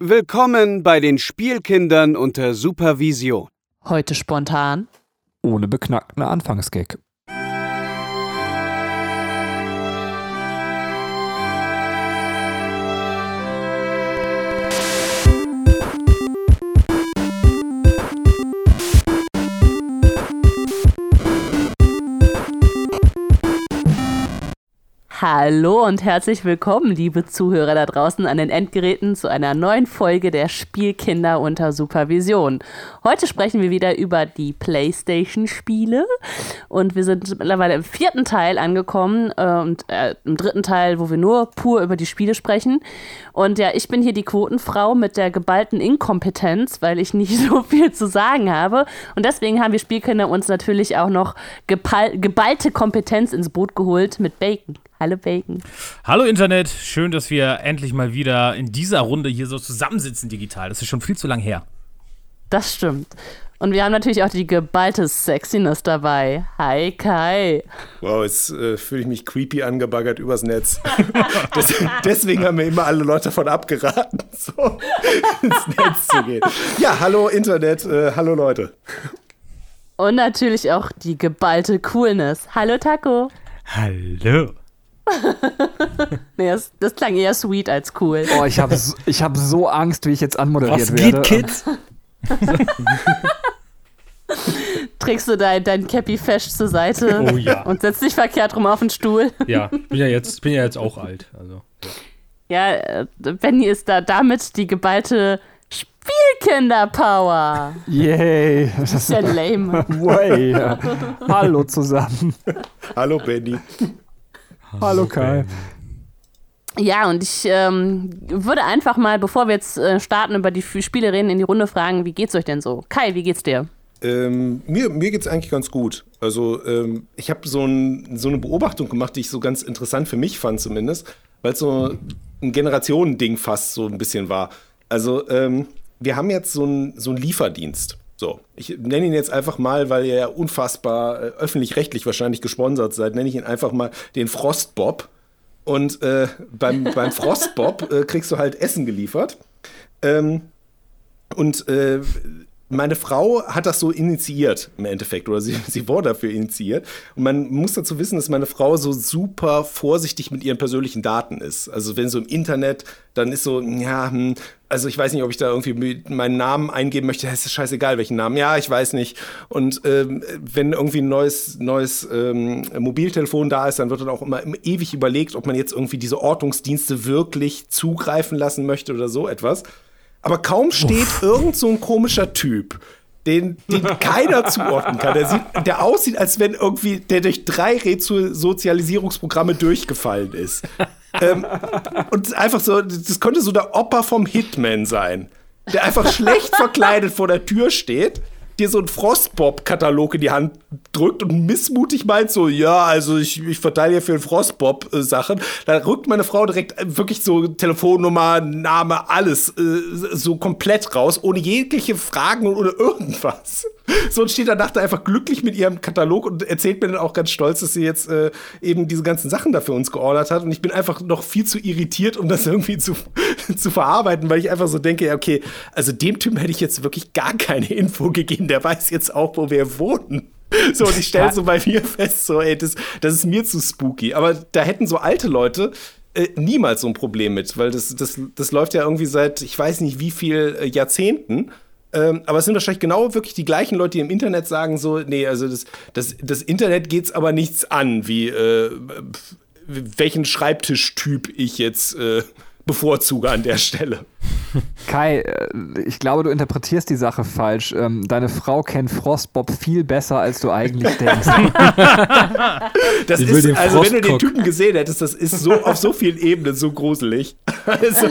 Willkommen bei den Spielkindern unter Supervision. Heute spontan. Ohne beknackten Anfangsgag. Hallo und herzlich willkommen, liebe Zuhörer da draußen an den Endgeräten, zu einer neuen Folge der Spielkinder unter Supervision. Heute sprechen wir wieder über die PlayStation-Spiele und wir sind mittlerweile im vierten Teil angekommen äh, und äh, im dritten Teil, wo wir nur pur über die Spiele sprechen. Und ja, ich bin hier die Quotenfrau mit der geballten Inkompetenz, weil ich nicht so viel zu sagen habe. Und deswegen haben wir Spielkinder uns natürlich auch noch geballte Kompetenz ins Boot geholt mit Bacon. Hallo Bacon. Hallo Internet, schön, dass wir endlich mal wieder in dieser Runde hier so zusammensitzen digital. Das ist schon viel zu lang her. Das stimmt. Und wir haben natürlich auch die geballte Sexiness dabei. Hi Kai. Wow, jetzt äh, fühle ich mich creepy angebaggert übers Netz. das, deswegen haben mir immer alle Leute davon abgeraten, so ins Netz zu gehen. Ja, hallo Internet, äh, hallo Leute. Und natürlich auch die geballte Coolness. Hallo Taco. Hallo. nee, das, das, klang eher sweet als cool. Oh, ich habe ich hab so Angst, wie ich jetzt anmoderiert Was werde. Geht, Kids? Trägst du dein, dein Cappy fest zur Seite oh, ja. und setzt dich verkehrt rum auf den Stuhl. Ja, bin ja jetzt, bin ja jetzt auch alt. Also, ja, ja äh, Benny ist da damit die geballte Spielkinder-Power. Yay. Das ist ja lame. Way. Hallo zusammen. Hallo Benny. Hallo Kai. Ja, und ich ähm, würde einfach mal, bevor wir jetzt äh, starten, über die Spiele reden, in die Runde fragen, wie geht's euch denn so? Kai, wie geht's dir? Ähm, mir, mir geht es eigentlich ganz gut. Also ähm, ich habe so, ein, so, eine Beobachtung gemacht, die ich so ganz interessant für mich fand zumindest, weil es so ein Generationending fast so ein bisschen war. Also ähm, wir haben jetzt so einen so Lieferdienst. So, ich nenne ihn jetzt einfach mal, weil er unfassbar äh, öffentlich-rechtlich wahrscheinlich gesponsert seid, nenne ich ihn einfach mal den Frostbob. Und äh, beim, beim Frostbob äh, kriegst du halt Essen geliefert. Ähm, und äh, meine Frau hat das so initiiert im Endeffekt oder sie, sie wurde dafür initiiert. Und man muss dazu wissen, dass meine Frau so super vorsichtig mit ihren persönlichen Daten ist. Also wenn so im Internet, dann ist so, ja, hm, also ich weiß nicht, ob ich da irgendwie meinen Namen eingeben möchte. Es ist scheißegal, welchen Namen. Ja, ich weiß nicht. Und ähm, wenn irgendwie ein neues, neues ähm, Mobiltelefon da ist, dann wird dann auch immer, ewig überlegt, ob man jetzt irgendwie diese Ortungsdienste wirklich zugreifen lassen möchte oder so etwas. Aber kaum steht Uff. irgend so ein komischer Typ, den, den keiner zuordnen kann. Der, sieht, der aussieht, als wenn irgendwie der durch drei Resozialisierungsprogramme durchgefallen ist. ähm, und einfach so, das könnte so der Opa vom Hitman sein, der einfach schlecht verkleidet vor der Tür steht dir so einen Frostbob-Katalog in die Hand drückt und missmutig meint so, ja, also ich, ich verteile ja für den Frostbob äh, da rückt meine Frau direkt äh, wirklich so Telefonnummer, Name, alles äh, so komplett raus, ohne jegliche Fragen und ohne irgendwas. So und steht danach da einfach glücklich mit ihrem Katalog und erzählt mir dann auch ganz stolz, dass sie jetzt äh, eben diese ganzen Sachen da für uns geordert hat. Und ich bin einfach noch viel zu irritiert, um das irgendwie zu, zu verarbeiten, weil ich einfach so denke, ja, okay, also dem Typen hätte ich jetzt wirklich gar keine Info gegeben. Der weiß jetzt auch, wo wir wohnen. So, und ich stelle so bei mir fest, so, ey, das, das ist mir zu spooky. Aber da hätten so alte Leute äh, niemals so ein Problem mit, weil das, das, das läuft ja irgendwie seit, ich weiß nicht wie viel äh, Jahrzehnten. Ähm, aber es sind wahrscheinlich genau wirklich die gleichen Leute, die im Internet sagen so, nee, also das, das, das Internet geht's aber nichts an, wie äh, welchen Schreibtischtyp ich jetzt äh, bevorzuge an der Stelle. Kai, äh, ich glaube, du interpretierst die Sache falsch. Ähm, deine Frau kennt Frostbob viel besser, als du eigentlich denkst. das ich ist, also wenn du den Typen gesehen hättest, das ist so auf so vielen Ebenen so gruselig. Also,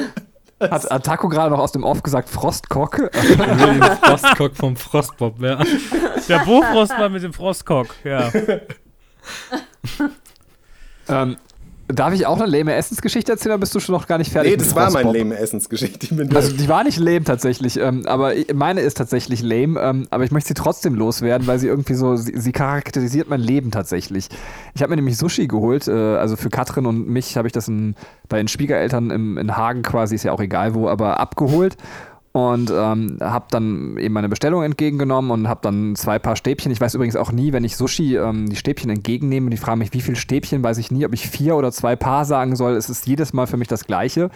hat, hat Taco gerade noch aus dem Off gesagt Frostkock? den Frostkock vom Frostbob, ja. Der Bofrost war mit dem Frostkock, ja. ähm, Darf ich auch eine lame Essensgeschichte erzählen, oder bist du schon noch gar nicht fertig? Nee, das war meine lame Essensgeschichte. Also die war nicht lame tatsächlich, ähm, aber meine ist tatsächlich lame, ähm, aber ich möchte sie trotzdem loswerden, weil sie irgendwie so, sie, sie charakterisiert mein Leben tatsächlich. Ich habe mir nämlich Sushi geholt, äh, also für Katrin und mich habe ich das in, bei den Schwiegereltern im, in Hagen quasi, ist ja auch egal wo, aber abgeholt und ähm, habe dann eben meine Bestellung entgegengenommen und habe dann zwei Paar Stäbchen. Ich weiß übrigens auch nie, wenn ich Sushi ähm, die Stäbchen entgegennehme, die fragen mich, wie viele Stäbchen, weiß ich nie, ob ich vier oder zwei Paar sagen soll. Es ist jedes Mal für mich das Gleiche.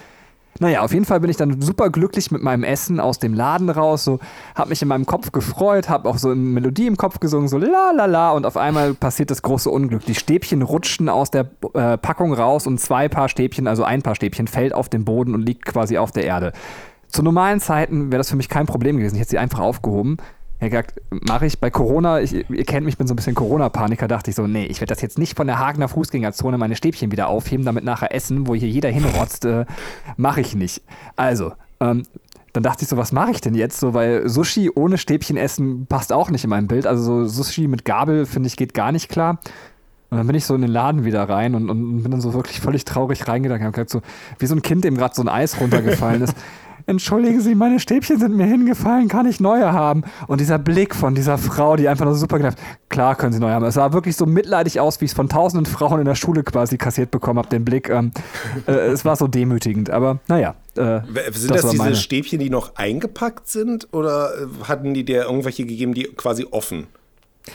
Naja, auf jeden Fall bin ich dann super glücklich mit meinem Essen aus dem Laden raus, so hab mich in meinem Kopf gefreut, hab auch so eine Melodie im Kopf gesungen, so la la la und auf einmal passiert das große Unglück. Die Stäbchen rutschten aus der äh, Packung raus und zwei Paar Stäbchen, also ein Paar Stäbchen fällt auf den Boden und liegt quasi auf der Erde. Zu normalen Zeiten wäre das für mich kein Problem gewesen. Ich hätte sie einfach aufgehoben. Ja, gesagt, mache ich bei Corona, ich, ihr kennt mich, ich bin so ein bisschen Corona-Paniker, dachte ich so, nee, ich werde das jetzt nicht von der Hagener Fußgängerzone meine Stäbchen wieder aufheben, damit nachher essen, wo hier jeder hinrotzt, äh, mache ich nicht. Also, ähm, dann dachte ich so, was mache ich denn jetzt? So, weil Sushi ohne Stäbchen essen passt auch nicht in mein Bild. Also so Sushi mit Gabel, finde ich, geht gar nicht klar. Und dann bin ich so in den Laden wieder rein und, und bin dann so wirklich völlig traurig reingegangen. Ich habe gesagt, so, wie so ein Kind, dem gerade so ein Eis runtergefallen ist. Entschuldigen Sie, meine Stäbchen sind mir hingefallen, kann ich neue haben? Und dieser Blick von dieser Frau, die einfach nur super gedacht, klar können Sie neue haben. Es sah wirklich so mitleidig aus, wie ich es von tausenden Frauen in der Schule quasi kassiert bekommen habe, den Blick. Ähm, äh, es war so demütigend, aber naja. Äh, Sind das, war diese. Stäbchen, die noch eingepackt sind? Oder äh, hatten die dir irgendwelche gegeben, die quasi offen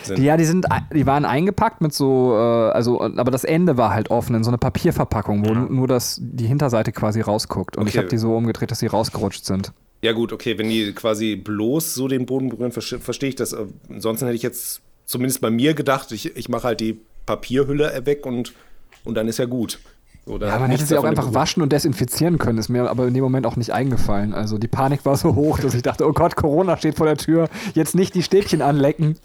sind? Die, ja, die sind, die waren eingepackt mit so, äh, also, aber das Ende war halt offen in so eine Papierverpackung, wo nur das, die Hinterseite quasi rausguckt. Und ich Okay. habe die so umgedreht, dass sie rausgerutscht sind. Ja, gut, okay, wenn die quasi bloß so den Boden berühren, verste- verstehe ich das. Äh, Ansonsten hätte ich jetzt zumindest bei mir gedacht, ich, ich mache halt die Papierhülle weg und, und dann ist ja gut. So, Ja, man hätte sie auch einfach berührt. waschen und desinfizieren können, ist mir aber in dem Moment auch nicht eingefallen. Also die Panik war so hoch, dass ich dachte, oh Gott, Corona steht vor der Tür, jetzt nicht die Stäbchen anlecken.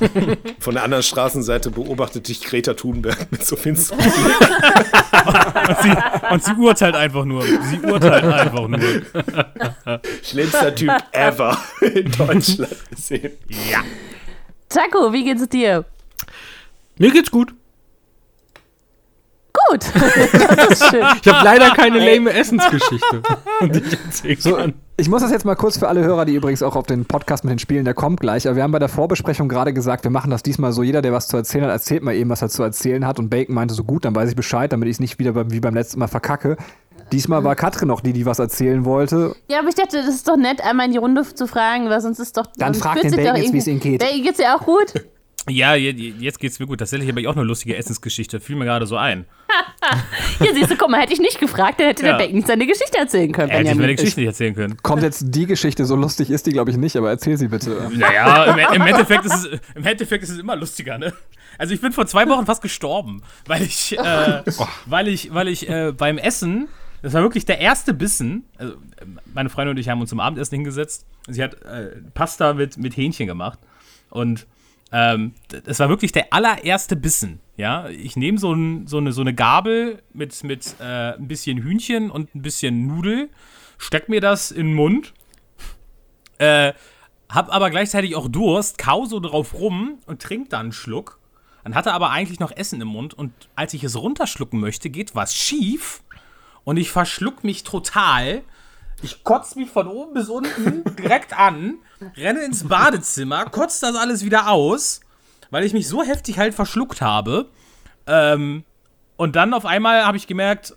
Von der anderen Straßenseite beobachtet dich Greta Thunberg mit so finsteren Und sie, und sie urteilt einfach nur. Sie urteilt einfach nur. schlimmster Typ ever in Deutschland gesehen. Ja. Taco, wie geht's dir? Mir geht's gut. Gut. das ist schön. Ich habe leider keine lame Essensgeschichte, die ich So, ich muss das jetzt mal kurz für alle Hörer, die übrigens auch auf den Podcast mit den Spielen, der kommt gleich. Aber wir haben bei der Vorbesprechung gerade gesagt, wir machen das diesmal so. Jeder, der was zu erzählen hat, erzählt mal eben, was er zu erzählen hat. Und Bacon meinte so gut, dann weiß ich Bescheid, damit ich es nicht wieder beim, wie beim letzten Mal verkacke. Diesmal war Katrin noch die, die was erzählen wollte. Ja, aber ich dachte, das ist doch nett, einmal in die Runde zu fragen, weil sonst ist doch. Dann sonst frag fühlt den Bacon doch jetzt, wie es ihm geht. Bacon geht's dir auch gut? Ja, je- je- jetzt geht's mir gut. Tatsächlich habe ich auch eine lustige Essensgeschichte. Fiel mir gerade so ein. Hier siehst du, guck mal, hätte ich nicht gefragt, dann hätte Ja. der Bacon nicht seine Geschichte erzählen können. Er hätte ich mir die Benjamin. Geschichte nicht erzählen können. Kommt jetzt die Geschichte, so lustig ist die, glaube ich, nicht, aber erzähl sie bitte. Naja, im, im, Endeffekt ist es, im Endeffekt ist es immer lustiger, ne? Also ich bin vor zwei Wochen fast gestorben, weil ich, äh, weil ich, weil ich äh, beim Essen, das war wirklich der erste Bissen, also meine Freundin und ich haben uns zum Abendessen hingesetzt. Sie hat äh, Pasta mit, mit Hähnchen gemacht und ähm, das war wirklich der allererste Bissen. Ja, ich nehme so, ein, so, eine, so eine Gabel mit, mit äh, ein bisschen Hühnchen und ein bisschen Nudel, steck mir das in den Mund äh, hab aber gleichzeitig auch Durst, kau so drauf rum und trink dann einen Schluck. Dann hatte aber eigentlich noch Essen im Mund und als ich es runterschlucken möchte, geht was schief und ich verschluck mich total. Ich kotze mich von oben bis unten direkt an, renne ins Badezimmer, kotze das alles wieder aus, weil ich mich so heftig halt verschluckt habe. Ähm, und dann auf einmal habe ich gemerkt,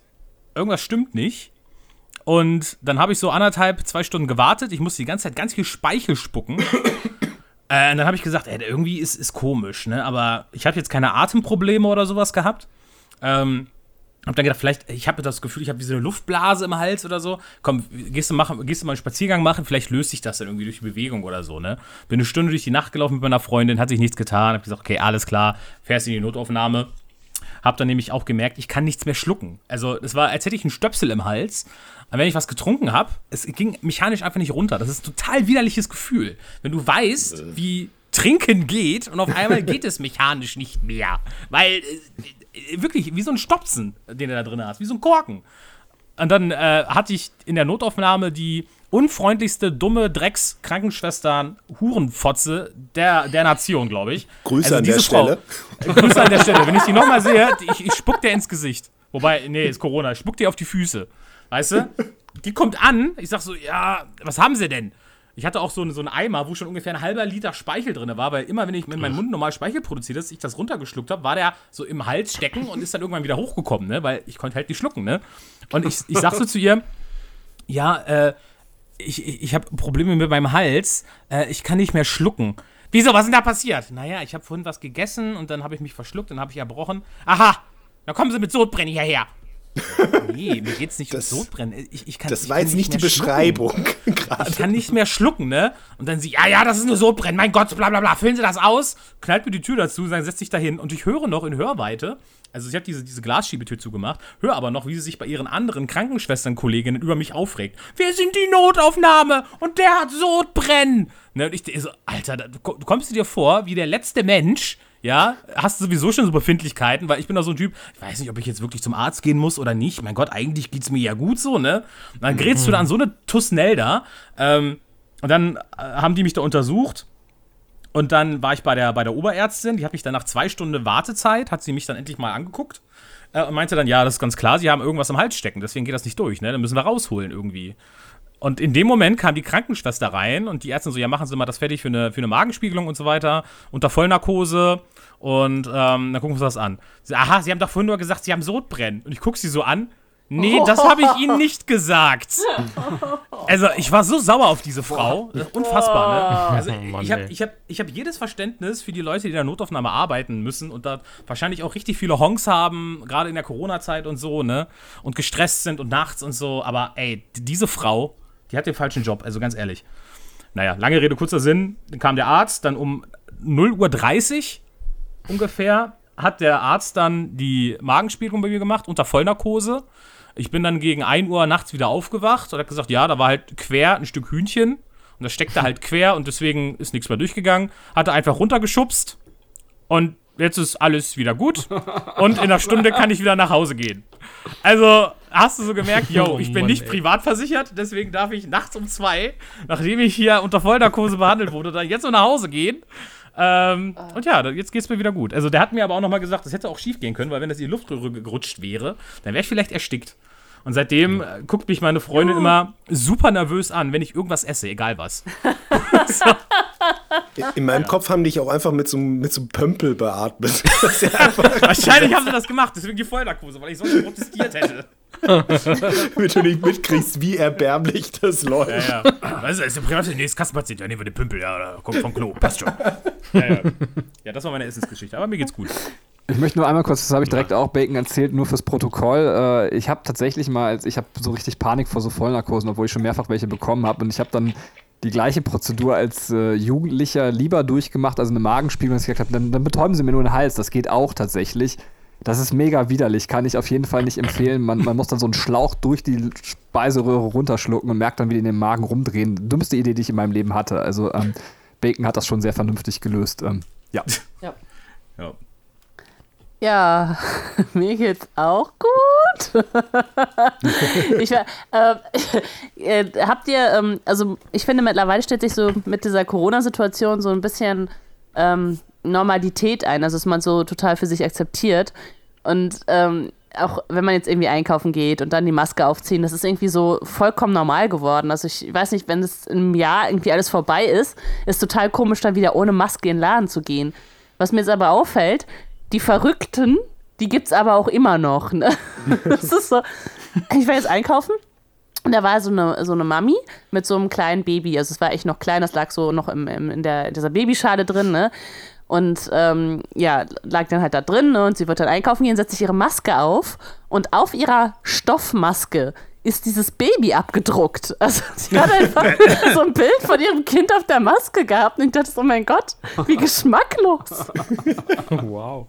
irgendwas stimmt nicht. Und dann habe ich so anderthalb, zwei Stunden gewartet. Ich musste die ganze Zeit ganz viel Speichel spucken. äh, und dann habe ich gesagt, ey, irgendwie ist, ist komisch, ne? Aber ich habe jetzt keine Atemprobleme oder sowas gehabt. Ähm, hab dann gedacht, vielleicht, ich habe das Gefühl, ich habe wie so eine Luftblase im Hals oder so. Komm, gehst du, machen, gehst du mal einen Spaziergang machen, vielleicht löst sich das dann irgendwie durch die Bewegung oder so, ne? Bin eine Stunde durch die Nacht gelaufen mit meiner Freundin, hat sich nichts getan. Hab gesagt, okay, alles klar, fährst in die Notaufnahme. Hab dann nämlich auch gemerkt, ich kann nichts mehr schlucken. Also, es war, als hätte ich einen Stöpsel im Hals. Aber wenn ich was getrunken habe, es ging mechanisch einfach nicht runter. Das ist ein total widerliches Gefühl. Wenn du weißt, wie Trinken geht und auf einmal geht es mechanisch nicht mehr. Weil, äh, äh, wirklich, wie so ein Stopsen, den du da drin hast, wie so ein Korken. Und dann äh, hatte ich in der Notaufnahme die unfreundlichste, dumme Drecks-Krankenschwestern-Hurenfotze der, der Nation, glaube ich. Grüße Also an der diese Frau- Stelle. Grüße an der Stelle. Wenn ich die nochmal sehe, ich, ich spuck dir ins Gesicht. Wobei, nee, ist Corona. Ich spuck dir auf die Füße. Weißt du? Die kommt an. Ich sag so, ja, was haben sie denn? Ich hatte auch so, einen- so einen Eimer, wo schon ungefähr ein halber Liter Speichel drin war, weil immer, wenn ich mit meinem Mund normal Speichel produziert habe, ich das runtergeschluckt habe, war der so im Hals stecken und ist dann irgendwann wieder hochgekommen, ne? Weil ich konnte halt nicht schlucken, ne? Und ich, ich sag so zu ihr, ja, äh, ich, ich, ich habe Probleme mit meinem Hals, äh, ich kann nicht mehr schlucken. Wieso, was ist denn da passiert? Naja, ich habe vorhin was gegessen und dann habe ich mich verschluckt, dann habe ich erbrochen. Aha, dann kommen Sie mit Sodbrennen hierher. Nee, mir geht's nicht Das- um Sodbrennen. Ich, ich kann, Das ich war jetzt nicht die mehr schlucken. Beschreibung. Ich kann nicht mehr schlucken, ne? Und dann sie, ja, ja, das ist nur Sodbrennen, mein Gott, bla bla bla, füllen Sie das aus, knallt mir die Tür dazu, dann setzt sich dahin und ich höre noch in Hörweite, also ich habe diese, diese Glasschiebetür zugemacht, höre aber noch, wie sie sich bei ihren anderen Krankenschwestern-Kolleginnen über mich aufregt. Wir sind die Notaufnahme und der hat Sodbrennen. Ne? Und ich so, Alter, da- du, du kommst dir vor wie der letzte Mensch, ja, hast du sowieso schon so Befindlichkeiten, weil ich bin doch so ein Typ, ich weiß nicht, ob ich jetzt wirklich zum Arzt gehen muss oder nicht. Mein Gott, eigentlich geht's mir ja gut so, ne? Und dann gerätst du da an so eine Tussnell da. Ähm, und dann äh, haben die mich da untersucht. Und dann war ich bei der, bei der Oberärztin, die hat mich dann nach zwei Stunden Wartezeit, hat sie mich dann endlich mal angeguckt äh, und meinte dann, ja, das ist ganz klar, sie haben irgendwas im Hals stecken, deswegen geht das nicht durch, ne? Dann müssen wir rausholen irgendwie. Und in dem Moment kam die Krankenschwester rein und die Ärztin so, ja, machen Sie mal das fertig für eine, für eine Magenspiegelung und so weiter, unter Vollnarkose und ähm, dann gucken wir uns das an. Sie, Aha, Sie haben doch vorhin nur gesagt, Sie haben Sodbrennen. Und ich gucke sie so an. Nee, das habe ich Ihnen nicht gesagt. Also, ich war so sauer auf diese Frau. Ist Unfassbar, ne? Also, Mann, ich habe ich hab, ich hab jedes Verständnis für die Leute, die in der Notaufnahme arbeiten müssen und da wahrscheinlich auch richtig viele Honks haben, gerade in der Corona-Zeit und so, ne? Und gestresst sind und nachts und so. Aber ey, diese Frau, die hat den falschen Job, also ganz ehrlich. Naja, lange Rede, kurzer Sinn. Dann kam der Arzt, dann um 0.30 Uhr ungefähr hat der Arzt dann die Magenspiegelung bei mir gemacht unter Vollnarkose. Ich bin dann gegen 1 Uhr nachts wieder aufgewacht und hat gesagt, ja, da war halt quer ein Stück Hühnchen und das steckte halt quer und deswegen ist nichts mehr durchgegangen. Hat er einfach runtergeschubst und jetzt ist alles wieder gut und in einer Stunde kann ich wieder nach Hause gehen. Also hast du so gemerkt, yo, Oh ich bin nicht privat versichert, deswegen darf ich nachts um zwei, nachdem ich hier unter Vollnarkose behandelt wurde, dann jetzt so nach Hause gehen. Ähm, und ja, jetzt geht's mir wieder gut. Also der hat mir aber auch nochmal gesagt, das hätte auch schief gehen können, weil wenn das in die Luftröhre gerutscht wäre, dann wäre ich vielleicht erstickt. Und seitdem äh, guckt mich meine Freundin immer super nervös an, wenn ich irgendwas esse, egal was. In meinem Kopf haben dich auch einfach mit so, einem- mit so einem Pömpel beatmet. Ja Wahrscheinlich haben sie das gemacht, deswegen die Vollnarkose, weil ich sonst protestiert hätte. damit du nicht mitkriegst, wie erbärmlich das läuft. Ja, ja. Weißt du, ist der private, nee, ist Kassenpatient, ja, nehmen wir den Pümpel, ja, da kommt vom Klo, passt schon. Ja, ja. ja, das war meine Essensgeschichte, aber mir geht's gut. Ich möchte nur einmal kurz, das habe ich direkt auch Bacon erzählt, nur fürs Protokoll. Äh, ich habe tatsächlich mal, als- ich habe so richtig Panik vor so Vollnarkosen, obwohl ich schon mehrfach welche bekommen habe. Und ich habe dann die gleiche Prozedur als äh, Jugendlicher lieber durchgemacht, also eine Magenspiegelung, dass ich gesagt habe, dann, dann betäuben Sie mir nur den Hals. Das geht auch tatsächlich. Das ist mega widerlich, kann ich auf jeden Fall nicht empfehlen. Man, man muss dann so einen Schlauch durch die Speiseröhre runterschlucken und merkt dann, wie die in den Magen rumdrehen. Dümmste Idee, die ich in meinem Leben hatte. Also ähm, Bacon hat das schon sehr vernünftig gelöst. Ähm, ja. Ja. Ja, mir geht's auch gut. ich, ähm, äh, habt ihr, ähm, also ich finde mittlerweile stellt sich so mit dieser Corona-Situation so ein bisschen ähm, Normalität ein, also dass man so total für sich akzeptiert. Und ähm, auch wenn man jetzt irgendwie einkaufen geht und dann die Maske aufziehen, das ist irgendwie so vollkommen normal geworden. Also ich weiß nicht, wenn es im Jahr irgendwie alles vorbei ist, ist total komisch, dann wieder ohne Maske in den Laden zu gehen. Was mir jetzt aber auffällt, die Verrückten, die gibt's aber auch immer noch. Ne? Das ist so. Ich war jetzt einkaufen und da war so eine, so eine Mami mit so einem kleinen Baby. Also es war echt noch klein, das lag so noch im, im, in, der, in dieser Babyschale drin, ne? Und ähm, ja, lag dann halt da drin ne? und sie wird dann einkaufen gehen, setzt sich ihre Maske auf und auf ihrer Stoffmaske ist dieses Baby abgedruckt. Also sie hat einfach so ein Bild von ihrem Kind auf der Maske gehabt und ich dachte so, oh mein Gott, wie geschmacklos. Wow.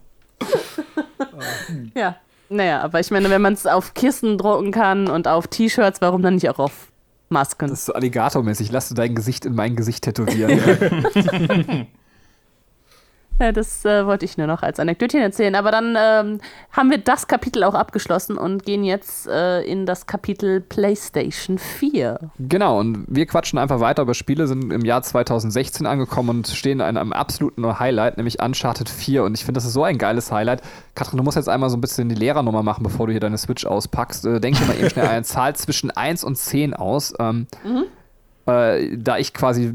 Ja. Naja, aber ich meine, wenn man es auf Kissen drucken kann und auf T-Shirts, warum dann nicht auch auf Masken? Das ist so alligatormäßig. Lass du dein Gesicht in mein Gesicht tätowieren. Das äh, wollte ich nur noch als Anekdötchen erzählen. Aber dann ähm, haben wir das Kapitel auch abgeschlossen und gehen jetzt äh, in das Kapitel PlayStation 4. Genau, und wir quatschen einfach weiter über Spiele, sind im Jahr 2016 angekommen und stehen in einem absoluten Highlight, nämlich Uncharted 4. Und ich finde, das ist so ein geiles Highlight. Katrin, du musst jetzt einmal so ein bisschen die Lehrernummer machen, bevor du hier deine Switch auspackst. Äh, denk dir mal eben schnell eine Zahl zwischen 1 und 10 aus. Ähm, Mhm. Äh, da ich quasi,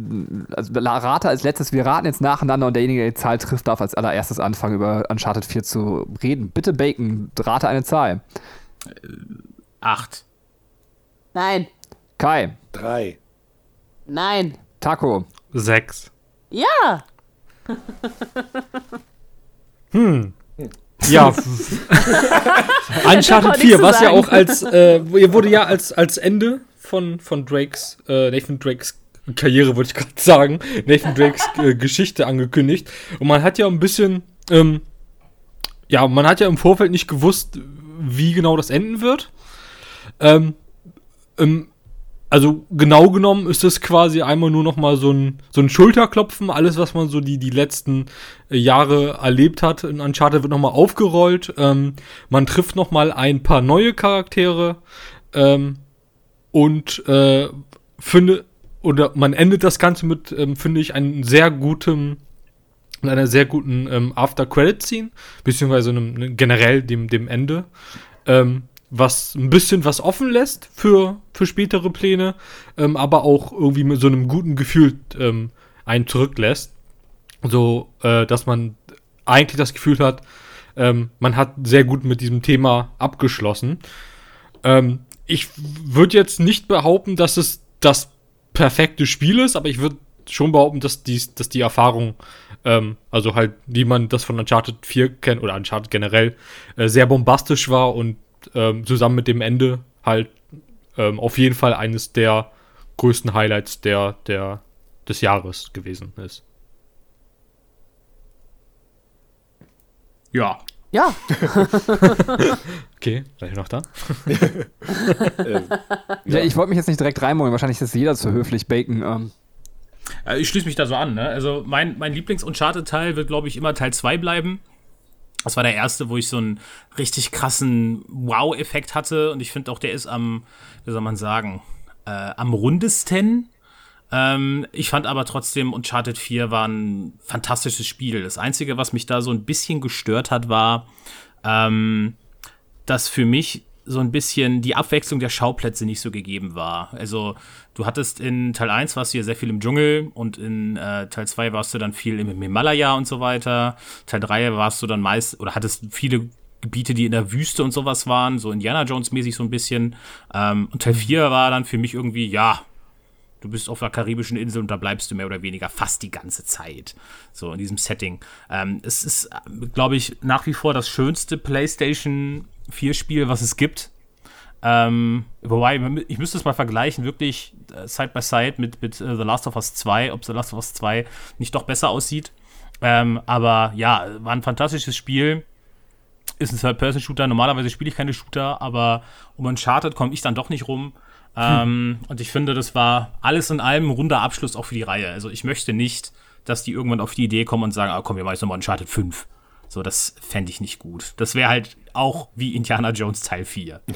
also rate als letztes, wir raten jetzt nacheinander und derjenige, der die Zahl trifft, darf als allererstes anfangen, über Uncharted 4 zu reden. Bitte, Bacon, rate eine Zahl. Acht. Nein, Kai, Drei. nein. Taco, Sechs. Ja, Ja. Uncharted nichts 4, zu was ja auch als, äh, ihr wurde ja als, als Ende von, von Drakes, äh, Nathan Drakes Karriere, wollte ich gerade sagen, Nathan Drakes äh, Geschichte angekündigt. Und man hat ja ein bisschen, ähm, ja, man hat ja im Vorfeld nicht gewusst, wie genau das enden wird. Ähm, ähm, also genau genommen ist es quasi einmal nur noch mal so ein, so ein Schulterklopfen. Alles, was man so die, die letzten äh, Jahre erlebt hat in Uncharted, wird noch mal aufgerollt. Ähm, man trifft noch mal ein paar neue Charaktere ähm, und äh, finde oder man endet das Ganze mit, ähm, finde ich, einem sehr guten einer sehr guten ähm, After-Credit-Scene, beziehungsweise einem, einem, generell dem, dem Ende, ähm, was ein bisschen was offen lässt für, für spätere Pläne, ähm, aber auch irgendwie mit so einem guten Gefühl ähm, einen zurücklässt. So, äh, dass man eigentlich das Gefühl hat, ähm, man hat sehr gut mit diesem Thema abgeschlossen. Ähm, ich würde jetzt nicht behaupten, dass es das perfekte Spiel ist, aber ich würde schon behaupten, dass die, dass die Erfahrung, ähm, also halt, wie man das von Uncharted 4 kennt oder Uncharted generell, äh, sehr bombastisch war und ähm, zusammen mit dem Ende halt ähm, auf jeden Fall eines der größten Highlights der, der, des Jahres gewesen ist. Ja. Ja. Okay, seid ihr noch da? Ja, ich wollte mich jetzt nicht direkt reinmolen, wahrscheinlich ist jeder zu höflich, Bacon. Ähm, Äh, Ich schließe mich da so an. Ne? Also mein, mein Lieblings-Uncharted-Teil wird, glaube ich, immer Teil 2 bleiben. Das war der erste, wo ich so einen richtig krassen Wow-Effekt hatte. Und ich finde auch, der ist am, wie soll man sagen, äh, am rundesten. Ähm, ich fand aber trotzdem, Uncharted 4 war ein fantastisches Spiel. Das Einzige, was mich da so ein bisschen gestört hat, war, ähm, dass für mich so ein bisschen die Abwechslung der Schauplätze nicht so gegeben war. Also du hattest in Teil 1 warst du ja sehr viel im Dschungel und in äh, Teil 2 warst du dann viel im Himalaya und so weiter. Teil 3 warst du dann meist oder hattest viele Gebiete, die in der Wüste und sowas waren, so Indiana Jones mäßig so ein bisschen. Ähm, und Teil 4 war dann für mich irgendwie, ja, du bist auf der karibischen Insel und da bleibst du mehr oder weniger fast die ganze Zeit. So in diesem Setting. Ähm, es ist, glaube ich, nach wie vor das schönste PlayStation 4-Spiel, was es gibt. Ähm, wobei, ich müsste es mal vergleichen, wirklich äh, Side by Side mit, mit äh, The Last of Us 2, ob The Last of Us 2 nicht doch besser aussieht. Ähm, aber ja, war ein fantastisches Spiel. Ist ein Third-Person-Shooter. Normalerweise spiele ich keine Shooter, aber um Uncharted komme ich dann doch nicht rum. Ähm, und ich finde, das war alles in allem ein runder Abschluss auch für die Reihe. Also ich möchte nicht, dass die irgendwann auf die Idee kommen und sagen, ah, komm, wir machen jetzt nochmal Uncharted 5. So, das fände ich nicht gut. Das wäre halt auch wie Indiana Jones Teil 4.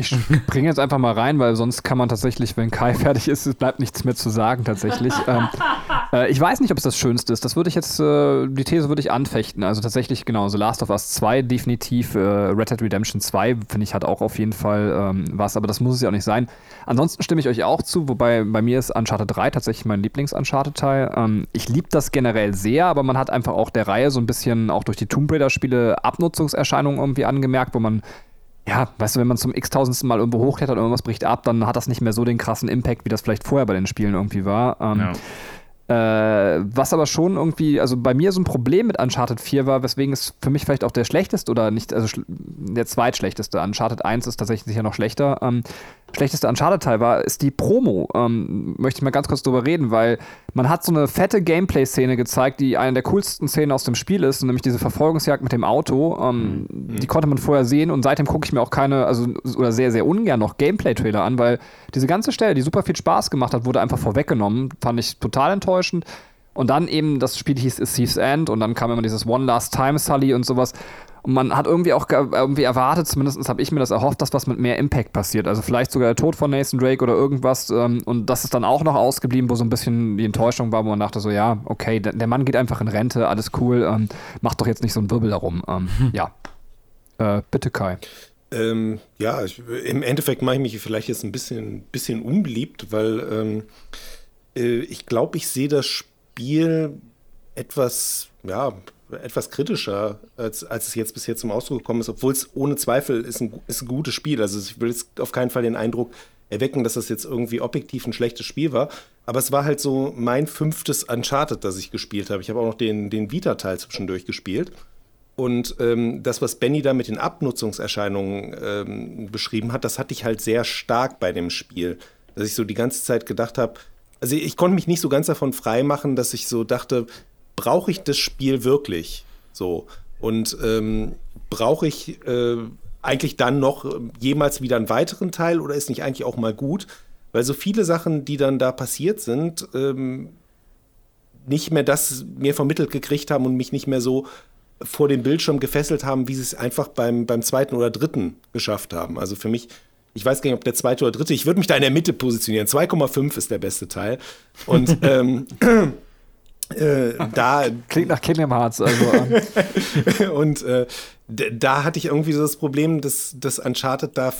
Ich bringe jetzt einfach mal rein, weil sonst kann man tatsächlich, wenn Kai fertig ist, es bleibt nichts mehr zu sagen tatsächlich. ähm, äh, ich weiß nicht, ob es das Schönste ist. Das würde ich jetzt, äh, die These würde ich anfechten. Also tatsächlich, genau, The Last of Us 2 definitiv, äh, Red Dead Redemption 2, finde ich, hat auch auf jeden Fall ähm, was, aber das muss es ja auch nicht sein. Ansonsten stimme ich euch auch zu, wobei bei mir ist Uncharted 3 tatsächlich mein Lieblings-Uncharted-Teil. Ähm, ich liebe das generell sehr, aber man hat einfach auch der Reihe so ein bisschen, auch durch die Tomb Raider-Spiele, Abnutzungserscheinungen irgendwie angemerkt, wo man ja, weißt du, wenn man zum x-tausendsten Mal irgendwo hochklettert und irgendwas bricht ab, dann hat das nicht mehr so den krassen Impact, wie das vielleicht vorher bei den Spielen irgendwie war. Ähm, äh, was aber schon irgendwie, also bei mir so ein Problem mit Uncharted 4 war, weswegen es für mich vielleicht auch der schlechteste oder nicht, also der zweitschlechteste, Uncharted 1 ist tatsächlich sicher noch schlechter, ähm, schlechteste Uncharted-Teil war, ist die Promo. Ähm, möchte ich mal ganz kurz drüber reden, weil man hat so eine fette Gameplay-Szene gezeigt, die eine der coolsten Szenen aus dem Spiel ist, nämlich diese Verfolgungsjagd mit dem Auto. Ähm, Die konnte man vorher sehen und seitdem gucke ich mir auch keine, also oder sehr, sehr ungern noch Gameplay-Trailer an, weil diese ganze Stelle, die super viel Spaß gemacht hat, wurde einfach vorweggenommen. Fand ich total enttäuschend. Und dann eben, das Spiel hieß Thieves End und dann kam immer dieses One Last Time Sully und sowas. Und man hat irgendwie auch ge- irgendwie erwartet, zumindest habe ich mir das erhofft, dass was mit mehr Impact passiert. Also vielleicht sogar der Tod von Nathan Drake oder irgendwas. Ähm, und das ist dann auch noch ausgeblieben, wo so ein bisschen die Enttäuschung war, wo man dachte so, ja, okay, der, der Mann geht einfach in Rente, alles cool, ähm, macht doch jetzt nicht so einen Wirbel darum. Ähm, ja. Äh, bitte Kai. Ähm, ja, ich, im Endeffekt mache ich mich vielleicht jetzt ein bisschen, bisschen unbeliebt, weil ähm, äh, ich glaube, ich sehe das Spiel etwas, ja, etwas kritischer, als, als es jetzt bis jetzt zum Ausdruck gekommen ist, obwohl es ohne Zweifel ist ein, ist ein gutes Spiel. Also ich will jetzt auf keinen Fall den Eindruck erwecken, dass das jetzt irgendwie objektiv ein schlechtes Spiel war. Aber es war halt so mein fünftes Uncharted, das ich gespielt habe. Ich habe auch noch den, den Vita-Teil zwischendurch gespielt. Und ähm, das, was Benny da mit den Abnutzungserscheinungen ähm, beschrieben hat, das hatte ich halt sehr stark bei dem Spiel. Dass ich so die ganze Zeit gedacht habe, also ich konnte mich nicht so ganz davon freimachen, dass ich so dachte, brauche ich das Spiel wirklich? So. Und ähm, brauche ich äh, eigentlich dann noch jemals wieder einen weiteren Teil oder ist nicht eigentlich auch mal gut? Weil so viele Sachen, die dann da passiert sind, ähm, nicht mehr das mir vermittelt gekriegt haben und mich nicht mehr so vor dem Bildschirm gefesselt haben, wie sie es einfach beim, beim zweiten oder dritten geschafft haben. Also für mich, ich weiß gar nicht, ob der zweite oder dritte, ich würde mich da in der Mitte positionieren. 2,5 ist der beste Teil. Und ähm, äh, da Klingt nach Kingdom Hearts. Also, und äh, da hatte ich irgendwie so das Problem, dass, dass Uncharted da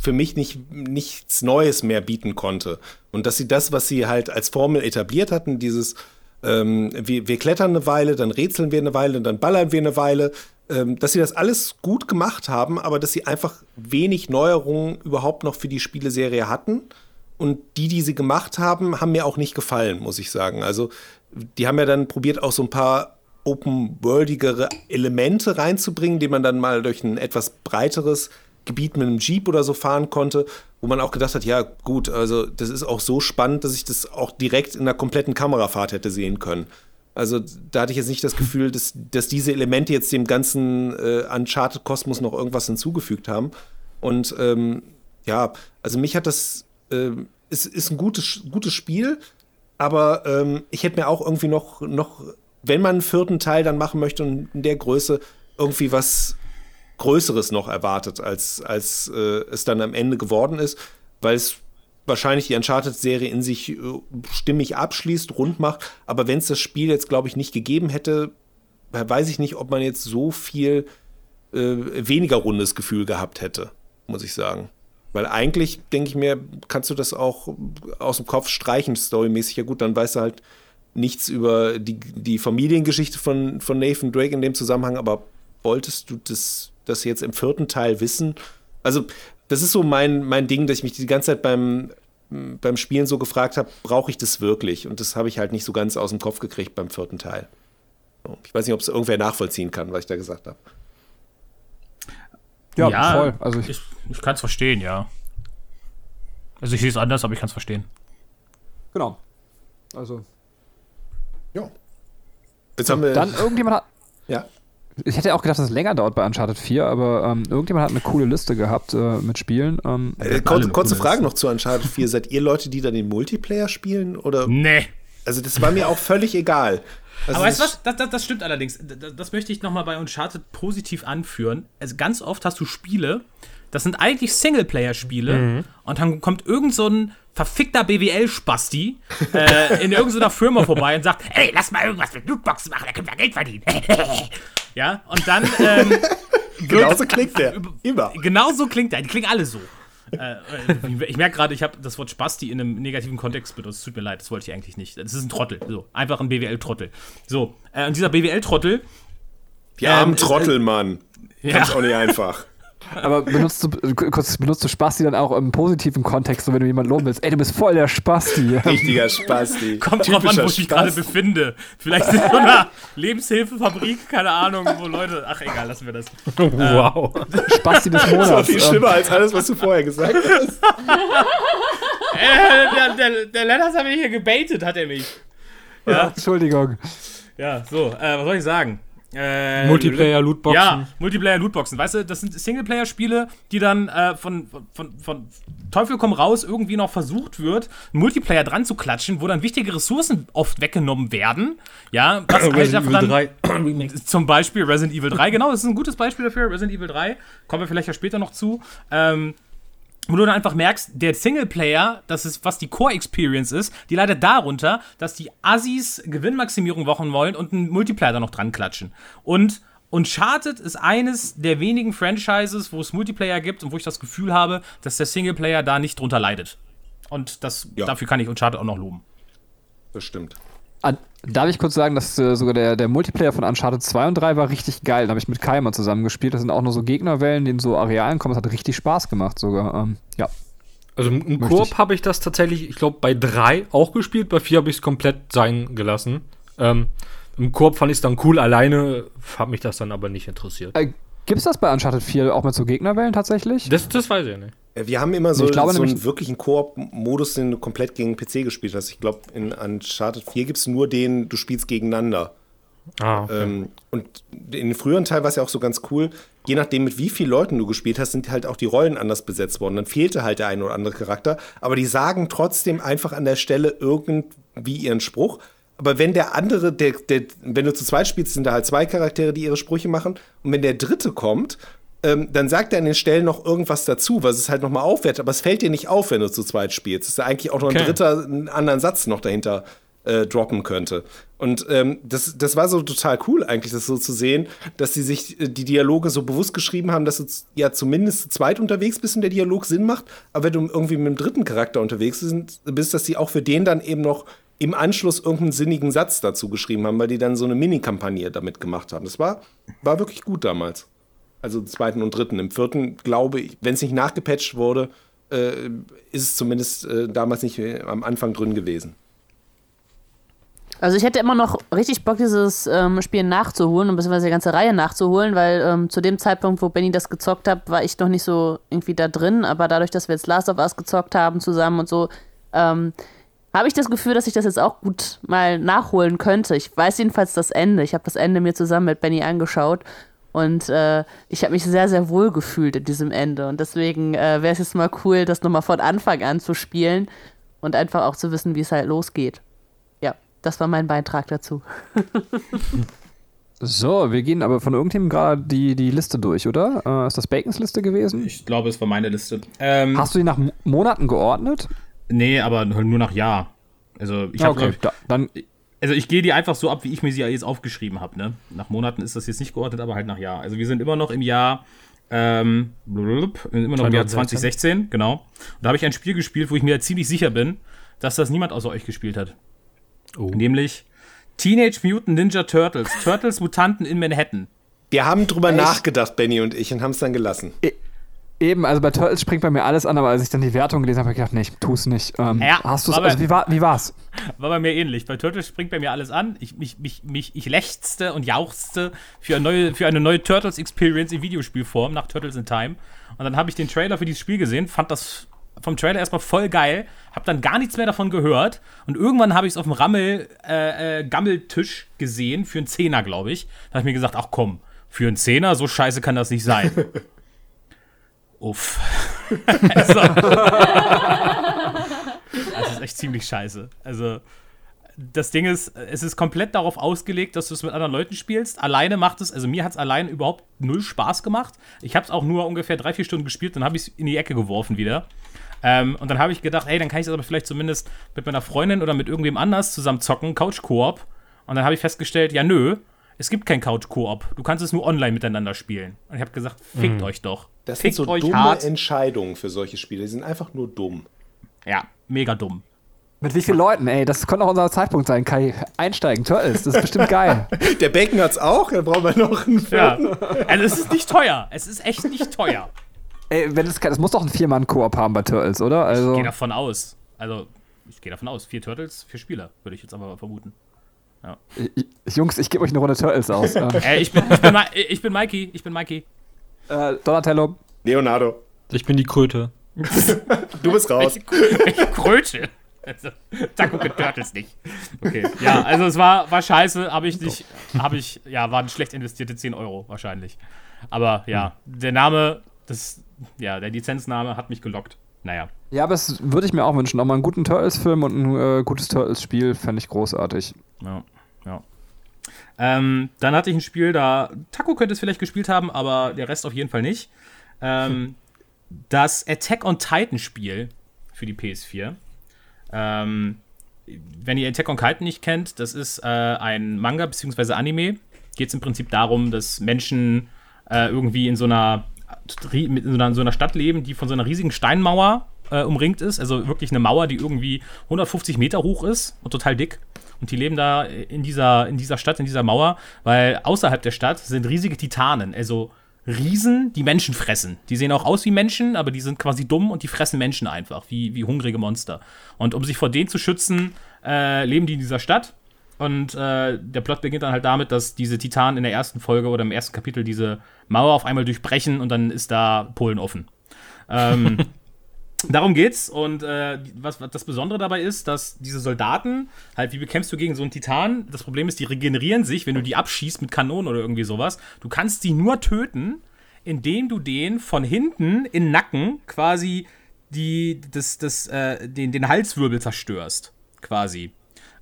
für mich nicht, nichts Neues mehr bieten konnte. Und dass sie das, was sie halt als Formel etabliert hatten, dieses ähm, wir, wir klettern eine Weile, dann rätseln wir eine Weile, dann ballern wir eine Weile, ähm, dass sie das alles gut gemacht haben, aber dass sie einfach wenig Neuerungen überhaupt noch für die Spieleserie hatten. Und die, die sie gemacht haben, haben mir auch nicht gefallen, muss ich sagen. Also, die haben ja dann probiert, auch so ein paar open-worldigere Elemente reinzubringen, die man dann mal durch ein etwas breiteres Gebiet mit einem Jeep oder so fahren konnte, wo man auch gedacht hat, ja gut, also das ist auch so spannend, dass ich das auch direkt in einer kompletten Kamerafahrt hätte sehen können. Also da hatte ich jetzt nicht das Gefühl, dass, dass diese Elemente jetzt dem ganzen äh, Uncharted-Kosmos noch irgendwas hinzugefügt haben. Und ähm, ja, also mich hat das, ähm, ist, ist ein gutes, gutes Spiel, aber ähm, ich hätte mir auch irgendwie noch, noch, wenn man einen vierten Teil dann machen möchte und in der Größe irgendwie was Größeres noch erwartet, als, als äh, es dann am Ende geworden ist, weil es wahrscheinlich die Uncharted-Serie in sich äh, stimmig abschließt, rund macht. Aber wenn es das Spiel jetzt, glaube ich, nicht gegeben hätte, weiß ich nicht, ob man jetzt so viel äh, weniger rundes Gefühl gehabt hätte, muss ich sagen. Weil eigentlich, denke ich mir, kannst du das auch aus dem Kopf streichen, storymäßig. Ja gut, dann weißt du halt nichts über die, die Familiengeschichte von, von Nathan Drake in dem Zusammenhang, aber wolltest du das, das jetzt im vierten Teil wissen? Also, das ist so mein, mein Ding, dass ich mich die ganze Zeit beim, beim Spielen so gefragt habe, brauche ich das wirklich? Und das habe ich halt nicht so ganz aus dem Kopf gekriegt beim vierten Teil. Ich weiß nicht, ob es irgendwer nachvollziehen kann, was ich da gesagt habe. Ja, voll. Also ich, ich, ich kann es verstehen, ja. Also ich sehe es anders, aber ich kann es verstehen. genau. Also Ja. Jetzt haben wir. dann irgendjemand hat. ja. Ich hätte auch gedacht, dass es länger dauert bei Uncharted 4, aber ähm, irgendjemand hat eine coole Liste gehabt äh, mit Spielen. Ähm, Äh, kurze, kurze Frage noch zu Uncharted 4. Seid ihr Leute, die dann den Multiplayer spielen? Oder? Nee. Also, das war mir auch völlig egal. Also Aber weißt du das- was? Das, das, das stimmt allerdings. Das, das möchte ich nochmal bei Uncharted positiv anführen. Also ganz oft hast du Spiele, das sind eigentlich Singleplayer-Spiele und dann kommt irgend so ein verfickter BWL-Spasti äh, in irgendeiner Firma vorbei und sagt, hey, lass mal irgendwas mit Lootboxen machen, da können wir Geld verdienen. ja, und dann ähm, Genauso klingt der. Immer. Genau so klingt der. Die klingen alle so. Äh, ich merke gerade, ich habe das Wort Spasti in einem negativen Kontext benutzt. Tut mir leid, das wollte ich eigentlich nicht. Das ist ein Trottel. So, einfach ein BWL-Trottel. So, äh, und dieser BWL-Trottel, Die armen Ähm, Trottel, Mann. ja. Kann's auch nicht einfach. aber benutzt du, äh, kurz, benutzt du Spasti dann auch im positiven Kontext, so wenn du jemanden loben willst? Ey, du bist voll der Spasti. Richtiger Spasti. kommt drauf an, wo ich mich gerade befinde. Vielleicht in so einer Lebenshilfefabrik, keine Ahnung, wo Leute. Ach, egal, lassen wir das. Wow. Spasti des Das war Monats. viel Ähm, schlimmer als alles, was du vorher gesagt hast. Äh, der, der, der Lennart hat mich hier gebaitet, hat er mich. ja. Entschuldigung. Ja, so, äh, was soll ich sagen? Äh, Multiplayer-Lootboxen. Ja, Multiplayer-Lootboxen. Weißt du, das sind Singleplayer-Spiele, die dann äh, von, von, von Teufel komm raus irgendwie noch versucht wird, einen Multiplayer dran zu klatschen, wo dann wichtige Ressourcen oft weggenommen werden. Ja, was Resident Evil dann, 3 Remake. zum Beispiel Resident Evil 3, genau, das ist ein gutes Beispiel dafür, Resident Evil 3. Kommen wir vielleicht ja später noch zu. Ähm, wo du dann einfach merkst, der Singleplayer, das ist, was die Core-Experience ist, die leidet darunter, dass die Assis Gewinnmaximierung wochen wollen und einen Multiplayer da noch dran klatschen. Und Uncharted ist eines der wenigen Franchises, wo es Multiplayer gibt und wo ich das Gefühl habe, dass der Singleplayer da nicht drunter leidet. Und das, Ja. dafür kann ich Uncharted auch noch loben. Das stimmt. Darf ich kurz sagen, dass äh, sogar der, der Multiplayer von Uncharted 2 und 3 war richtig geil. Da habe ich mit Keimer zusammen gespielt. Das sind auch nur so Gegnerwellen, die in so Arealen kommen. Das hat richtig Spaß gemacht sogar. Ähm, ja. Also im Koop habe ich das tatsächlich, ich glaube, bei drei auch gespielt, bei vier habe ich es komplett sein gelassen. Ähm, Im Koop fand ich es dann cool, alleine hat mich das dann aber nicht interessiert. Äh, Gibt es das bei Uncharted 4 auch mit so Gegnerwellen tatsächlich? Das, das weiß ich nicht. Äh, Wir haben immer so, Ich glaube so einen wirklichen Koop-Modus, den du komplett gegen PC gespielt hast. Ich glaube, in Uncharted 4 gibt es nur den, du spielst gegeneinander. Ah, okay. Ähm, und in den früheren Teil war es ja auch so ganz cool, je nachdem, mit wie vielen Leuten du gespielt hast, sind halt auch die Rollen anders besetzt worden. Dann fehlte halt der ein oder andere Charakter, aber die sagen trotzdem einfach an der Stelle irgendwie ihren Spruch. Aber wenn der andere, der, der, wenn du zu zweit spielst, sind da halt zwei Charaktere, die ihre Sprüche machen. Und wenn der dritte kommt, ähm, dann sagt er an den Stellen noch irgendwas dazu, was es halt nochmal aufwertet. Aber es fällt dir nicht auf, wenn du zu zweit spielst. Es ist ja eigentlich auch noch ein Okay. dritter, einen anderen Satz noch dahinter äh, droppen könnte. Und ähm, das, das war so total cool, eigentlich, das so zu sehen, dass sie sich äh, die Dialoge so bewusst geschrieben haben, dass du ja zumindest zu zweit unterwegs bist und der Dialog Sinn macht. Aber wenn du irgendwie mit dem dritten Charakter unterwegs bist, bist dass sie auch für den dann eben noch im Anschluss irgendeinen sinnigen Satz dazu geschrieben haben, weil die dann so eine Mini-Kampagne damit gemacht haben. Das war, war wirklich gut damals. Also im zweiten und dritten. Im vierten, glaube ich, wenn es nicht nachgepatcht wurde, äh, ist es zumindest äh, damals nicht äh, am Anfang drin gewesen. Also ich hätte immer noch richtig Bock, dieses ähm, Spiel nachzuholen und beziehungsweise die ganze Reihe nachzuholen, weil ähm, zu dem Zeitpunkt, wo Benny das gezockt hat, war ich noch nicht so irgendwie da drin. Aber dadurch, dass wir jetzt Last of Us gezockt haben zusammen und so, ähm, habe ich das Gefühl, dass ich das jetzt auch gut mal nachholen könnte. Ich weiß jedenfalls das Ende. Ich habe das Ende mir zusammen mit Benny angeschaut und äh, ich habe mich sehr, sehr wohl gefühlt in diesem Ende. Und deswegen äh, wäre es jetzt mal cool, das nochmal von Anfang an zu spielen und einfach auch zu wissen, wie es halt losgeht. Ja, das war mein Beitrag dazu. So, wir gehen aber von irgendjemandem gerade die, die Liste durch, oder? Äh, ist das Bacons Liste gewesen? Ich glaube, es war meine Liste. Ähm, Hast du die nach Mo- Monaten geordnet? nee, aber nur nach Jahr. Also ich habe okay, da, dann also ich gehe die einfach so ab, wie ich mir sie jetzt aufgeschrieben habe. Ne? Nach Monaten ist das jetzt nicht geordnet, aber halt nach Jahr. Also wir sind immer noch im Jahr, ähm, blub, immer noch im Jahr 2016, genau. Und da habe ich ein Spiel gespielt, wo ich mir ziemlich sicher bin, dass das niemand außer euch gespielt hat. Oh. Nämlich Teenage Mutant Ninja Turtles. Turtles Mutanten in Manhattan. Wir haben drüber nachgedacht, Benny und ich, und haben es dann gelassen. Eben, also bei Turtles springt bei mir alles an, aber als ich dann die Wertung gelesen habe, habe ich gedacht, nee, ich tu's nicht. Ähm, Ja, hast du's, aber- also wie, war, wie war's? War bei mir ähnlich. Bei Turtles springt bei mir alles an. Ich, mich, mich, mich, ich lechzte und jauchzte für eine neue, für eine neue Turtles Experience in Videospielform nach Turtles in Time. Und dann habe ich den Trailer für dieses Spiel gesehen, fand das vom Trailer erstmal voll geil, habe dann gar nichts mehr davon gehört und irgendwann habe ich es auf dem Rammel äh, äh, Gammeltisch gesehen für einen Zehner, glaube ich. Da habe ich mir gesagt, ach komm, für einen Zehner, so scheiße kann das nicht sein. Uff. also, das ist echt ziemlich scheiße. Also, das Ding ist, es ist komplett darauf ausgelegt, dass du es mit anderen Leuten spielst. Alleine macht es, also mir hat es alleine überhaupt null Spaß gemacht. Ich habe es auch nur ungefähr drei, vier Stunden gespielt, dann habe ich es in die Ecke geworfen wieder. Ähm, und dann habe ich gedacht, hey, dann kann ich es aber vielleicht zumindest mit meiner Freundin oder mit irgendwem anders zusammen zocken, Couch-Koop. Und dann habe ich festgestellt, ja, nö, es gibt kein Couch-Koop. Du kannst es nur online miteinander spielen. Und ich habe gesagt, fickt euch doch. Das sind fickt so euch dumme hart. Entscheidungen für solche Spiele. Die sind einfach nur dumm. Ja, mega dumm. Mit wie vielen Leuten? Ey, das könnte auch unser Zeitpunkt sein, Kai. Einsteigen, Turtles, das ist bestimmt geil. Der Bacon hat's auch, da brauchen wir noch einen Ja. vierten. Also es ist nicht teuer. Es ist echt nicht teuer. Ey, wenn es, das muss doch ein Vier-Mann-Koop haben bei Turtles, oder? Also, Ich gehe davon aus. Also, ich gehe davon aus. Vier Turtles, vier Spieler, würde ich jetzt aber vermuten. ich- Jungs, ich gebe euch eine Runde Turtles aus. äh, Äh, ich bin, ich bin, ich bin Mikey. Ich bin Mikey. Äh, Donatello. Leonardo, Ich bin die Kröte. du bist raus. Welche, Kröte. Also, Taco Turtles nicht. Okay, ja, also es war, war scheiße, habe ich nicht, habe ich, ja, waren schlecht investierte 10 Euro wahrscheinlich. Aber ja, der Name, das, ja, der Lizenzname hat mich gelockt. Naja. Ja, aber das würde ich mir auch wünschen. Auch mal einen guten Turtles-Film und ein äh, gutes Turtles-Spiel fände ich großartig. Ja. Ähm, dann hatte ich ein Spiel, da Taco könnte es vielleicht gespielt haben, aber der Rest auf jeden Fall nicht. Ähm, das Attack on Titan Spiel für die PS4. Ähm, wenn ihr Attack on Titan nicht kennt, das ist äh, ein Manga bzw. Anime. Geht es im Prinzip darum, dass Menschen äh, irgendwie in so einer, in so einer, so einer Stadt leben, die von so einer riesigen Steinmauer äh, umringt ist. Also wirklich eine Mauer, die irgendwie 150 Meter hoch ist und total dick. Und die leben da in dieser, in dieser Stadt, in dieser Mauer, weil außerhalb der Stadt sind riesige Titanen, also Riesen, die Menschen fressen. Die sehen auch aus wie Menschen, aber die sind quasi dumm und die fressen Menschen einfach, wie, wie hungrige Monster. Und um sich vor denen zu schützen, äh, leben die in dieser Stadt. Und äh, der Plot beginnt dann halt damit, dass diese Titanen in der ersten Folge oder im ersten Kapitel diese Mauer auf einmal durchbrechen und dann ist da Polen offen. Ähm, Darum geht's. Und äh, was, was das Besondere dabei ist, dass diese Soldaten, halt, wie bekämpfst du gegen so einen Titan? Das Problem ist, die regenerieren sich, wenn du die abschießt mit Kanonen oder irgendwie sowas. Du kannst die nur töten, indem du den von hinten in den Nacken quasi die, das, das, äh, den, den Halswirbel zerstörst. Quasi.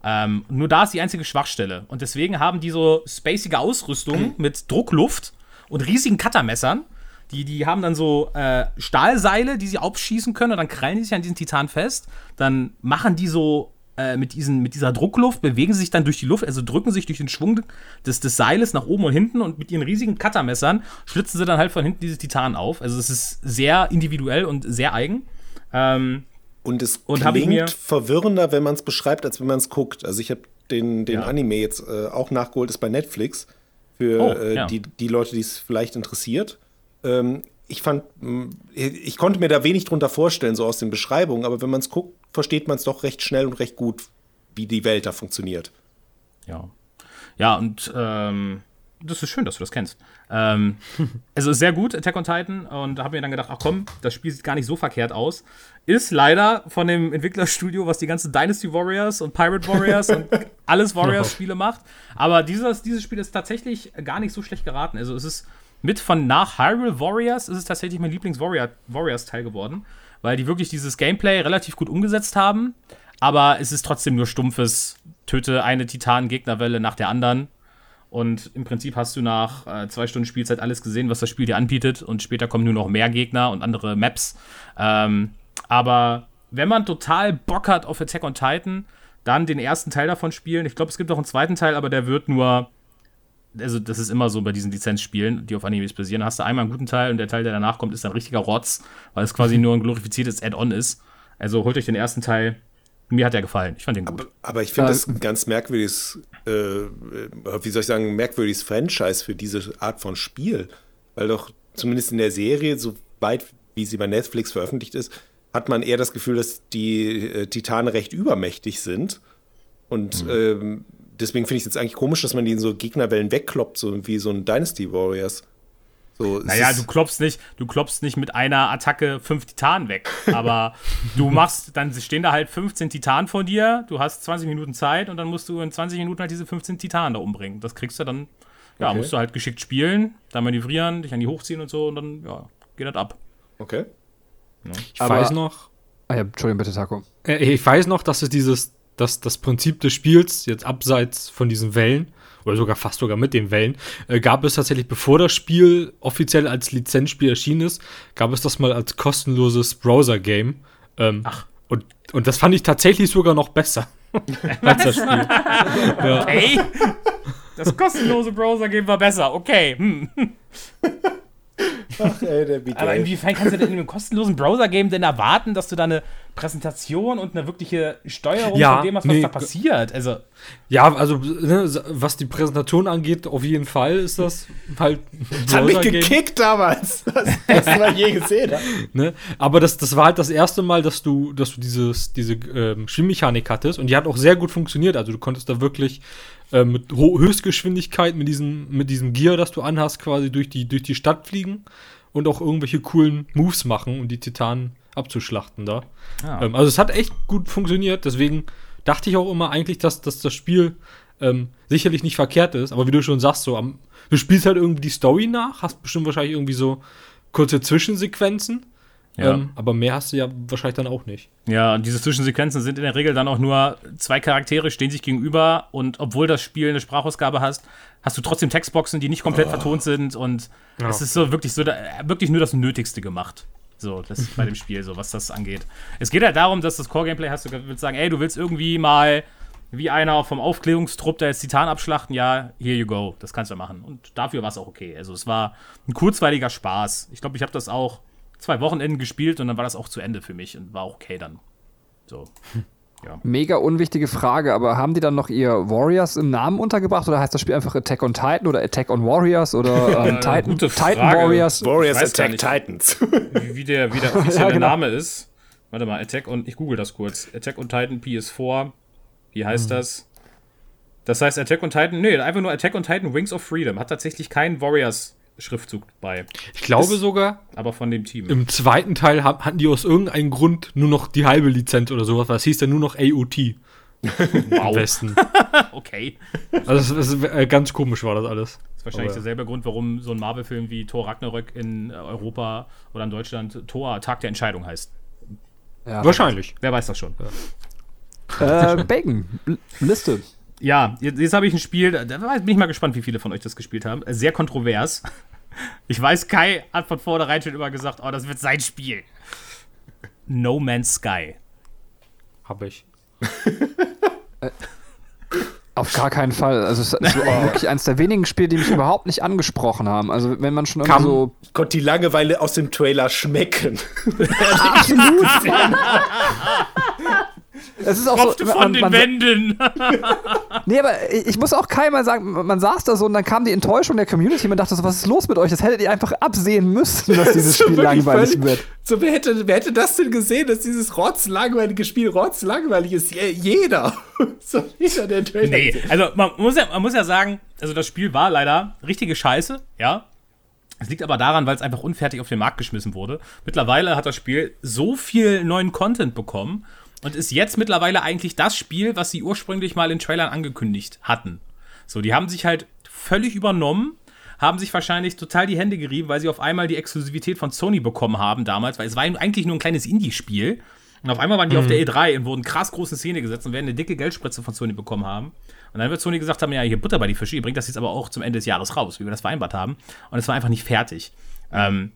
Ähm, nur da ist die einzige Schwachstelle. Und deswegen haben die so spacige Ausrüstung mit Druckluft und riesigen Cuttermessern die, die haben dann so äh, Stahlseile, die sie aufschießen können und dann krallen die sich an diesen Titan fest. Dann machen die so äh, mit, diesen, mit dieser Druckluft, bewegen sie sich dann durch die Luft, also drücken sich durch den Schwung des, des Seiles nach oben und hinten und mit ihren riesigen Cuttermessern schlitzen sie dann halt von hinten diese Titan auf. Also es ist sehr individuell und sehr eigen. Ähm, und es und klingt verwirrender, wenn man es beschreibt, als wenn man es guckt. Also ich habe den, den ja. Anime jetzt äh, auch nachgeholt, ist bei Netflix. Für oh, äh, ja. die, die Leute, die es vielleicht interessiert. Ähm, ich fand, ich konnte mir da wenig drunter vorstellen, so aus den Beschreibungen, aber wenn man es guckt, versteht man es doch recht schnell und recht gut, wie die Welt da funktioniert. Ja. Ja, und ähm, das ist schön, dass du das kennst. Ähm, also sehr gut, Attack on Titan. Und da habe ich mir dann gedacht, ach komm, das Spiel sieht gar nicht so verkehrt aus. Ist leider von dem Entwicklerstudio, was die ganzen Dynasty Warriors und Pirate Warriors und alles Warriors-Spiele macht. Aber dieses, dieses Spiel ist tatsächlich gar nicht so schlecht geraten. Also es ist mit von nach Hyrule Warriors ist es tatsächlich mein Lieblings-Warriors-Teil geworden, weil die wirklich dieses Gameplay relativ gut umgesetzt haben. Aber es ist trotzdem nur stumpfes, töte eine Titan-Gegnerwelle nach der anderen. Und im Prinzip hast du nach äh, zwei Stunden Spielzeit alles gesehen, was das Spiel dir anbietet. Und später kommen nur noch mehr Gegner und andere Maps. Ähm, aber wenn man total Bock hat auf Attack on Titan, dann den ersten Teil davon spielen. Ich glaube, es gibt auch einen zweiten Teil, aber der wird nur also das ist immer so bei diesen Lizenzspielen, die auf Animes basieren, hast du einmal einen guten Teil und der Teil, der danach kommt, ist ein richtiger Rotz, weil es quasi nur ein glorifiziertes Add-on ist. Also holt euch den ersten Teil. Mir hat er gefallen. Ich fand den gut. Aber, aber ich finde das ein ganz merkwürdiges, äh, wie soll ich sagen, merkwürdiges Franchise für diese Art von Spiel. Weil doch zumindest in der Serie, so weit wie sie bei Netflix veröffentlicht ist, hat man eher das Gefühl, dass die äh, Titanen recht übermächtig sind. Und mhm. ähm, deswegen finde ich es jetzt eigentlich komisch, dass man die in so Gegnerwellen wegkloppt, so wie so ein Dynasty Warriors. So, naja, du klopfst nicht, du klopfst nicht mit einer Attacke fünf Titanen weg. Aber du machst, dann stehen da halt 15 Titanen vor dir, du hast 20 Minuten Zeit und dann musst du in 20 Minuten halt diese 15 Titanen da umbringen. Das kriegst du dann, ja, okay. musst du halt geschickt spielen, dann manövrieren, dich an die hochziehen und so und dann, ja, geht das ab. Okay. Ja. Ich Aber, weiß noch. Ah ja, Entschuldigung, bitte, Taco. Äh, ich weiß noch, dass es dieses dass das Prinzip des Spiels, jetzt abseits von diesen Wellen, oder sogar fast sogar mit den Wellen, äh, gab es tatsächlich, bevor das Spiel offiziell als Lizenzspiel erschienen ist, gab es das mal als kostenloses Browser-Game. Ähm, Ach. Und, und das fand ich tatsächlich sogar noch besser als das Spiel. ja. Okay. Das kostenlose Browser-Game war besser, okay. Hm. Ach, ey, der Aber inwiefern kannst du denn in einem kostenlosen Browser-Game denn erwarten, dass du da eine Präsentation und eine wirkliche Steuerung ja, von dem hast, was nee, da passiert? Also ja, also ne, was die Präsentation angeht, auf jeden Fall ist das halt. Das hat mich gekickt damals. Das erste Mal je gesehen. ne? Aber das, das war halt das erste Mal, dass du, dass du dieses, diese ähm, Spielmechanik hattest und die hat auch sehr gut funktioniert. Also du konntest da wirklich äh, mit Ho Höchstgeschwindigkeit mit diesem, mit diesem Gear, das du anhast, quasi durch die, durch die Stadt fliegen und auch irgendwelche coolen Moves machen und die Titanen abzuschlachten da. Ja. Ähm, also es hat echt gut funktioniert, deswegen dachte ich auch immer eigentlich, dass, dass das Spiel ähm, sicherlich nicht verkehrt ist, aber wie du schon sagst, so am, du spielst halt irgendwie die Story nach, hast bestimmt wahrscheinlich irgendwie so kurze Zwischensequenzen, Ja. ähm, aber mehr hast du ja wahrscheinlich dann auch nicht. Ja, und diese Zwischensequenzen sind in der Regel dann auch nur zwei Charaktere stehen sich gegenüber und obwohl das Spiel eine Sprachausgabe hast, hast du trotzdem Textboxen, die nicht komplett vertont sind und Ja. es ist so wirklich so da, wirklich nur das Nötigste gemacht. So, das ist bei dem Spiel so, was das angeht. Es geht halt darum, dass das Core-Gameplay hast, du willst sagen, ey, du willst irgendwie mal wie einer vom Aufklärungstrupp, der jetzt Titan abschlachten, ja, here you go, das kannst du machen. Und dafür war es auch okay. Also es war ein kurzweiliger Spaß. Ich glaube, ich habe das auch zwei Wochenenden gespielt und dann war das auch zu Ende für mich und war auch okay dann. So. Mega unwichtige Frage, aber haben die dann noch ihr Warriors im Namen untergebracht oder heißt das Spiel einfach Attack on Titan oder Attack on Warriors oder ähm, Titan, gute Titan Frage. Warriors? Warriors gar Attack nicht. Titans. wie, wie der, wie der offizielle Ja, genau. Name ist. Warte mal, Attack on, ich google das kurz. Attack on Titan PS4. Wie heißt das? Das heißt Attack on Titan, nee, einfach nur Attack on Titan Wings of Freedom. Hat tatsächlich keinen Warriors-Schriftzug bei. Ich glaube sogar, Aber von dem Team. im zweiten Teil ha- hatten die aus irgendeinem Grund nur noch die halbe Lizenz oder sowas, es hieß dann nur noch AOT im Westen. Okay. Also das ist, äh, ganz komisch war das alles. Das ist wahrscheinlich Aber- derselbe Grund, warum so ein Marvel-Film wie Thor Ragnarök in äh, Europa oder in Deutschland Thor Tag der Entscheidung heißt. Ja. Wahrscheinlich. Wer weiß das schon. Äh, Bacon, L- Liste. Ja, jetzt, jetzt habe ich ein Spiel, da bin ich mal gespannt, wie viele von euch das gespielt haben. Äh, Sehr kontrovers. Ich weiß, Kai hat von vornherein schon immer gesagt, oh, das wird sein Spiel. No Man's Sky. Hab ich. Auf gar keinen Fall. Also es ist wirklich eines der wenigen Spiele, die mich überhaupt nicht angesprochen haben. Also wenn man schon irgendwie Kam- so Gott, die Langeweile aus dem Trailer schmecken. es ist auch so, Tropfte von den man, Wänden. Nee, aber ich ich muss auch keiner sagen, man saß da so und dann kam die Enttäuschung der Community. Man dachte so, was ist los mit euch? Das hättet ihr einfach absehen müssen, dass dieses So Spiel langweilig völlig- wird. So, wer hätte, wer hätte das denn gesehen, dass dieses rotzlangweilige Spiel rotzlangweilig ist? Je- Jeder. so, jeder, der Trailer Nee, also man muss, ja, man muss ja sagen, also das Spiel war leider richtige Scheiße, ja. Es liegt aber daran, weil es einfach unfertig auf den Markt geschmissen wurde. Mittlerweile hat das Spiel so viel neuen Content bekommen und ist jetzt mittlerweile eigentlich das Spiel, was sie ursprünglich mal in Trailern angekündigt hatten. So, die haben sich halt völlig übernommen, haben sich wahrscheinlich total die Hände gerieben, weil sie auf einmal die Exklusivität von Sony bekommen haben damals, weil es war eigentlich nur ein kleines Indie-Spiel. Und auf einmal waren die auf der E3 und wurden krass groß in Szene gesetzt und werden eine dicke Geldspritze von Sony bekommen haben. Und dann wird Sony gesagt haben, ja, hier Butter bei die Fische, ihr bringt das jetzt aber auch zum Ende des Jahres raus, wie wir das vereinbart haben. Und es war einfach nicht fertig. Ähm,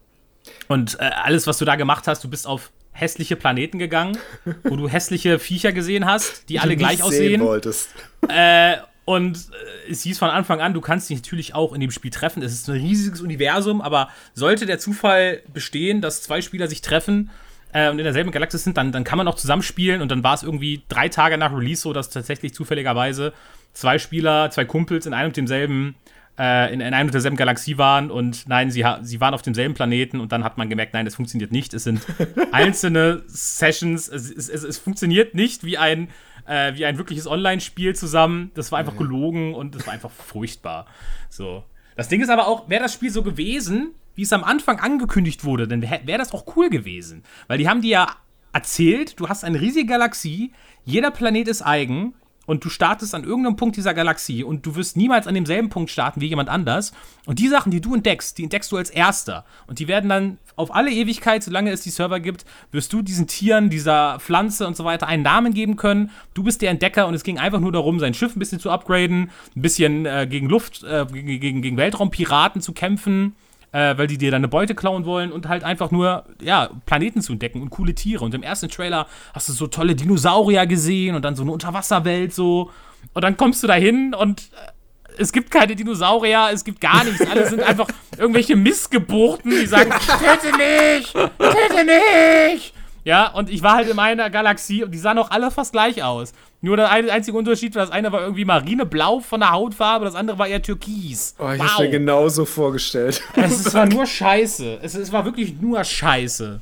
und äh, alles, was du da gemacht hast, du bist auf hässliche Planeten gegangen, wo du hässliche Viecher gesehen hast, die alle du gleich aussehen. sehen wolltest. Äh, und äh, es hieß von Anfang an, du kannst dich natürlich auch in dem Spiel treffen. Es ist ein riesiges Universum, aber sollte der Zufall bestehen, dass zwei Spieler sich treffen äh, und in derselben Galaxis sind, dann, dann kann man auch zusammenspielen. Und dann war es irgendwie drei Tage nach Release so, dass tatsächlich zufälligerweise zwei Spieler, zwei Kumpels in einem und demselben äh, in, in einer und derselben Galaxie waren und nein, sie, sie waren auf demselben Planeten und dann hat man gemerkt, nein, das funktioniert nicht. Es sind einzelne Sessions, es, es, es, es funktioniert nicht wie ein, äh, wie ein wirkliches Online-Spiel zusammen. Das war einfach gelogen und das war einfach furchtbar. So. Das Ding ist aber auch, wäre das Spiel so gewesen, wie es am Anfang angekündigt wurde, dann wäre das auch cool gewesen. Weil die haben dir ja erzählt, du hast eine riesige Galaxie, jeder Planet ist eigen und du startest an irgendeinem Punkt dieser Galaxie und du wirst niemals an demselben Punkt starten wie jemand anders. Und die Sachen, die du entdeckst, die entdeckst du als erster. Und die werden dann auf alle Ewigkeit, solange es die Server gibt, wirst du diesen Tieren, dieser Pflanze und so weiter einen Namen geben können. Du bist der Entdecker und es ging einfach nur darum, sein Schiff ein bisschen zu upgraden, ein bisschen äh, gegen Luft, äh, gegen, gegen, gegen Weltraumpiraten zu kämpfen äh, weil die dir deine Beute klauen wollen und halt einfach nur, ja, Planeten zu entdecken und coole Tiere. Und im ersten Trailer hast du so tolle Dinosaurier gesehen und dann so eine Unterwasserwelt so. Und dann kommst du da hin und äh, es gibt keine Dinosaurier, es gibt gar nichts. Alle sind einfach irgendwelche Missgeburten, die sagen, töte nicht, töte nicht. Ja, und ich war halt in meiner Galaxie und die sahen auch alle fast gleich aus. Nur der ein- einzige Unterschied war, das eine war irgendwie marineblau von der Hautfarbe, das andere war eher türkis. Oh, ich hab's mir genauso vorgestellt. Es, es war nur Scheiße. Es, es war wirklich nur Scheiße.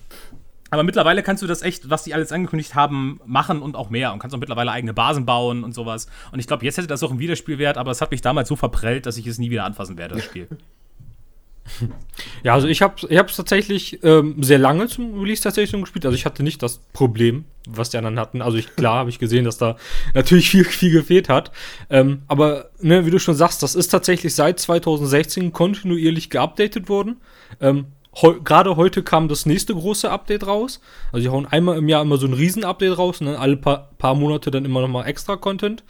Aber mittlerweile kannst du das echt, was die alles angekündigt haben, machen und auch mehr. Und kannst auch mittlerweile eigene Basen bauen und sowas. Und ich glaube, jetzt hätte das auch einen Wiederspielwert, aber es hat mich damals so verprellt, dass ich es nie wieder anfassen werde, das Spiel. Ja, also ich habe es tatsächlich ähm, sehr lange zum Release tatsächlich gespielt. Also ich hatte nicht das Problem, was die anderen hatten. Also ich, klar habe ich gesehen, dass da natürlich viel, viel gefehlt hat. Ähm, aber ne, wie du schon sagst, das ist tatsächlich seit 2016 kontinuierlich geupdatet worden. Ähm, heu Gerade heute kam das nächste große Update raus. Also die hauen einmal im Jahr immer so ein Riesen-Update raus und dann alle paar, paar Monate dann immer noch mal extra Content.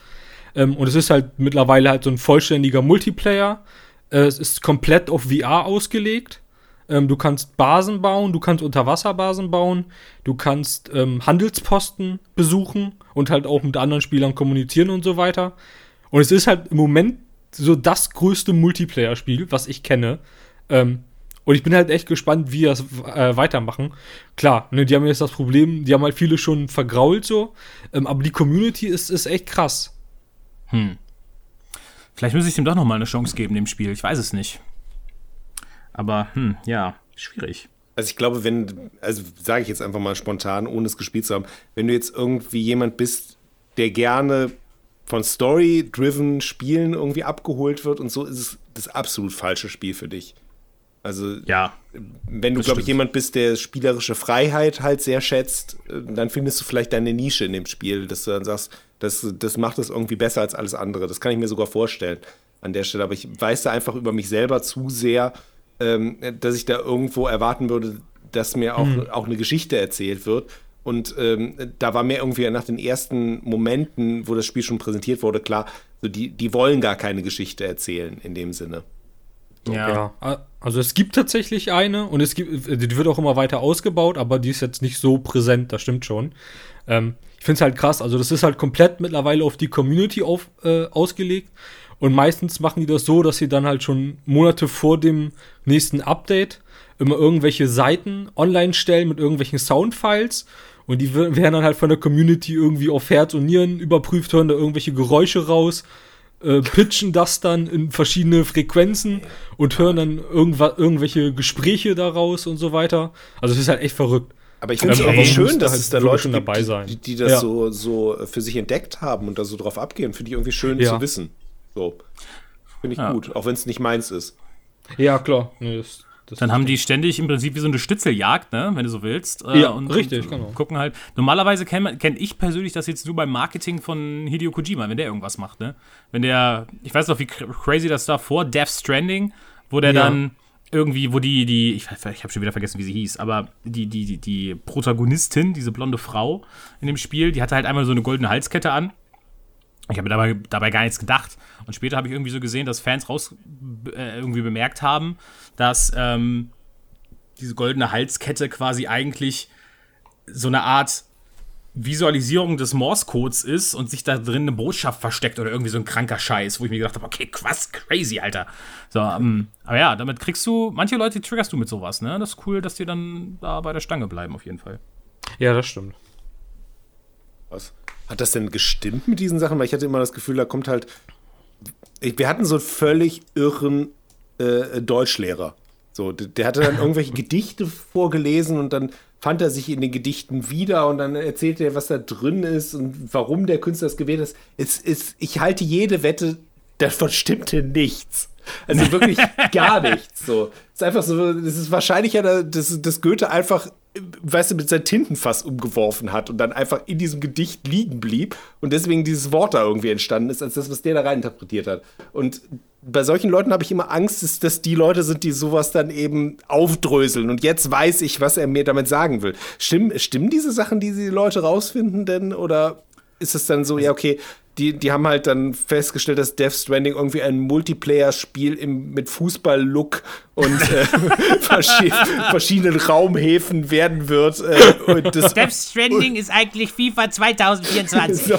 Ähm, und es ist halt mittlerweile halt so ein vollständiger Multiplayer. Äh, es ist komplett auf VR ausgelegt. Ähm, du kannst Basen bauen, du kannst Unterwasserbasen bauen, du kannst ähm, Handelsposten besuchen und halt auch mit anderen Spielern kommunizieren und so weiter. Und es ist halt im Moment so das größte Multiplayer-Spiel, was ich kenne. Ähm, und ich bin halt echt gespannt, wie das äh, weitermachen. Klar, ne, die haben jetzt das Problem, die haben halt viele schon vergrault so, ähm, aber die Community ist, ist echt krass. Hm. Vielleicht muss ich dem doch noch mal eine Chance geben, dem Spiel. Ich weiß es nicht. Aber, hm, ja, schwierig. Also ich glaube, wenn, also sage ich jetzt einfach mal spontan, ohne es gespielt zu haben, wenn du jetzt irgendwie jemand bist, der gerne von Story-driven Spielen irgendwie abgeholt wird und so, ist es das absolut falsche Spiel für dich. Also, Ja. wenn du, glaube ich, jemand bist, der spielerische Freiheit halt sehr schätzt, äh, dann findest du vielleicht deine Nische in dem Spiel, dass du dann sagst, das, das macht es irgendwie besser als alles andere. Das kann ich mir sogar vorstellen an der Stelle. Aber ich weiß da einfach über mich selber zu sehr, ähm, dass ich da irgendwo erwarten würde, dass mir auch, auch eine Geschichte erzählt wird. Und ähm, da war mir irgendwie nach den ersten Momenten, wo das Spiel schon präsentiert wurde, klar, so die, die wollen gar keine Geschichte erzählen in dem Sinne. Ja. Ja, also es gibt tatsächlich eine und es gibt, die wird auch immer weiter ausgebaut, aber die ist jetzt nicht so präsent, das stimmt schon. Ähm, finde es halt krass, also das ist halt komplett mittlerweile auf die Community auf, äh, ausgelegt und meistens machen die das so, dass sie dann halt schon Monate vor dem nächsten Update immer irgendwelche Seiten online stellen mit irgendwelchen Soundfiles und die wer- werden dann halt von der Community irgendwie auf Herz und Nieren überprüft, hören da irgendwelche Geräusche raus äh, pitchen das dann in verschiedene Frequenzen und hören dann irgendwelche Gespräche daraus und so weiter. Also es ist halt echt verrückt. Aber ich finde es Ähm, aber man schön, da dass halt es da Leute dabei die, sein. die, die das Ja. so, so für sich entdeckt haben und da so drauf abgehen. Finde ich irgendwie schön Ja. zu wissen. So. Finde ich Ja. gut, auch wenn es nicht meins ist. Ja, klar. Nee, das, das Dann haben die ständig im Prinzip wie so eine Stützeljagd, ne, wenn du so willst. äh, Ja, richtig, genau. Gucken halt. Normalerweise kenne kenn ich persönlich das jetzt nur beim Marketing von Hideo Kojima, wenn der irgendwas macht, ne? Wenn der, ich weiß noch, wie cr- crazy das war vor Death Stranding, wo der Ja. dann irgendwie, wo die, die, ich, ich habe schon wieder vergessen, wie sie hieß, aber die, die, die, die Protagonistin, diese blonde Frau in dem Spiel, die hatte halt einmal so eine goldene Halskette an. Ich habe dabei, dabei gar nichts gedacht. Und später habe ich irgendwie so gesehen, dass Fans raus äh, irgendwie bemerkt haben, dass ähm, diese goldene Halskette quasi eigentlich so eine Art Visualisierung des Morse-Codes ist und sich da drin eine Botschaft versteckt oder irgendwie so ein kranker Scheiß, wo ich mir gedacht habe, okay, was crazy, Alter. So, ähm, aber ja, damit kriegst du, manche Leute triggerst du mit sowas, ne? Das ist cool, dass die dann da bei der Stange bleiben, auf jeden Fall. ja, das stimmt. Was? Hat das denn gestimmt mit diesen Sachen? Weil ich hatte immer das Gefühl, da kommt halt. Ich, wir hatten so einen völlig irren äh, Deutschlehrer. So, der, der hatte dann irgendwelche Gedichte vorgelesen und dann fand er sich in den Gedichten wieder und dann erzählte er, was da drin ist und warum der Künstler das gewählt hat. Es ist, ich halte jede Wette, davon stimmte nichts. Also wirklich gar nichts. So. Es ist einfach so, es ist wahrscheinlich ja, dass, dass Goethe einfach, weißt du, mit seinem Tintenfass umgeworfen hat und dann einfach in diesem Gedicht liegen blieb und deswegen dieses Wort da irgendwie entstanden ist, als das, was der da rein interpretiert hat. Und bei solchen Leuten habe ich immer Angst, dass das die Leute sind, die sowas dann eben aufdröseln. Und jetzt weiß ich, was er mir damit sagen will. Stimmen, stimmen diese Sachen, die die Leute rausfinden denn? Oder ist es dann so, ja, okay, die, die haben halt dann festgestellt, dass Death Stranding irgendwie ein Multiplayer-Spiel im- mit Fußball-Look und äh, verschi verschiedenen Raumhäfen werden wird. Äh, und das Death Stranding ist eigentlich FIFA 2024. so,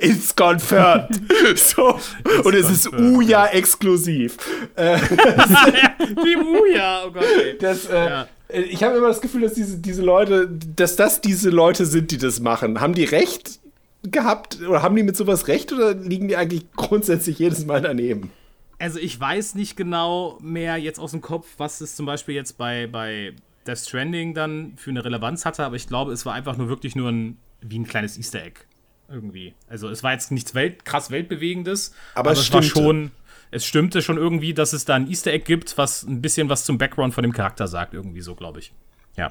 it's confirmed. So, und es ist Uja exklusiv. Äh, Wie Muja, oh Gott, ey. das, äh, Ich habe immer das Gefühl, dass diese, diese Leute, dass das diese Leute sind, die das machen. Haben die recht gehabt oder haben die mit sowas recht oder liegen die eigentlich grundsätzlich jedes Mal daneben? Also ich weiß nicht genau mehr jetzt aus dem Kopf, was es zum Beispiel jetzt bei, bei Death Stranding dann für eine Relevanz hatte, aber ich glaube, es war einfach nur wirklich nur ein, wie ein kleines Easter Egg. Irgendwie. Also es war jetzt nichts Welt, krass Weltbewegendes, Aber es es war schon, es stimmte schon irgendwie, dass es da ein Easter Egg gibt, was ein bisschen was zum Background von dem Charakter sagt, irgendwie so, glaube ich. Ja.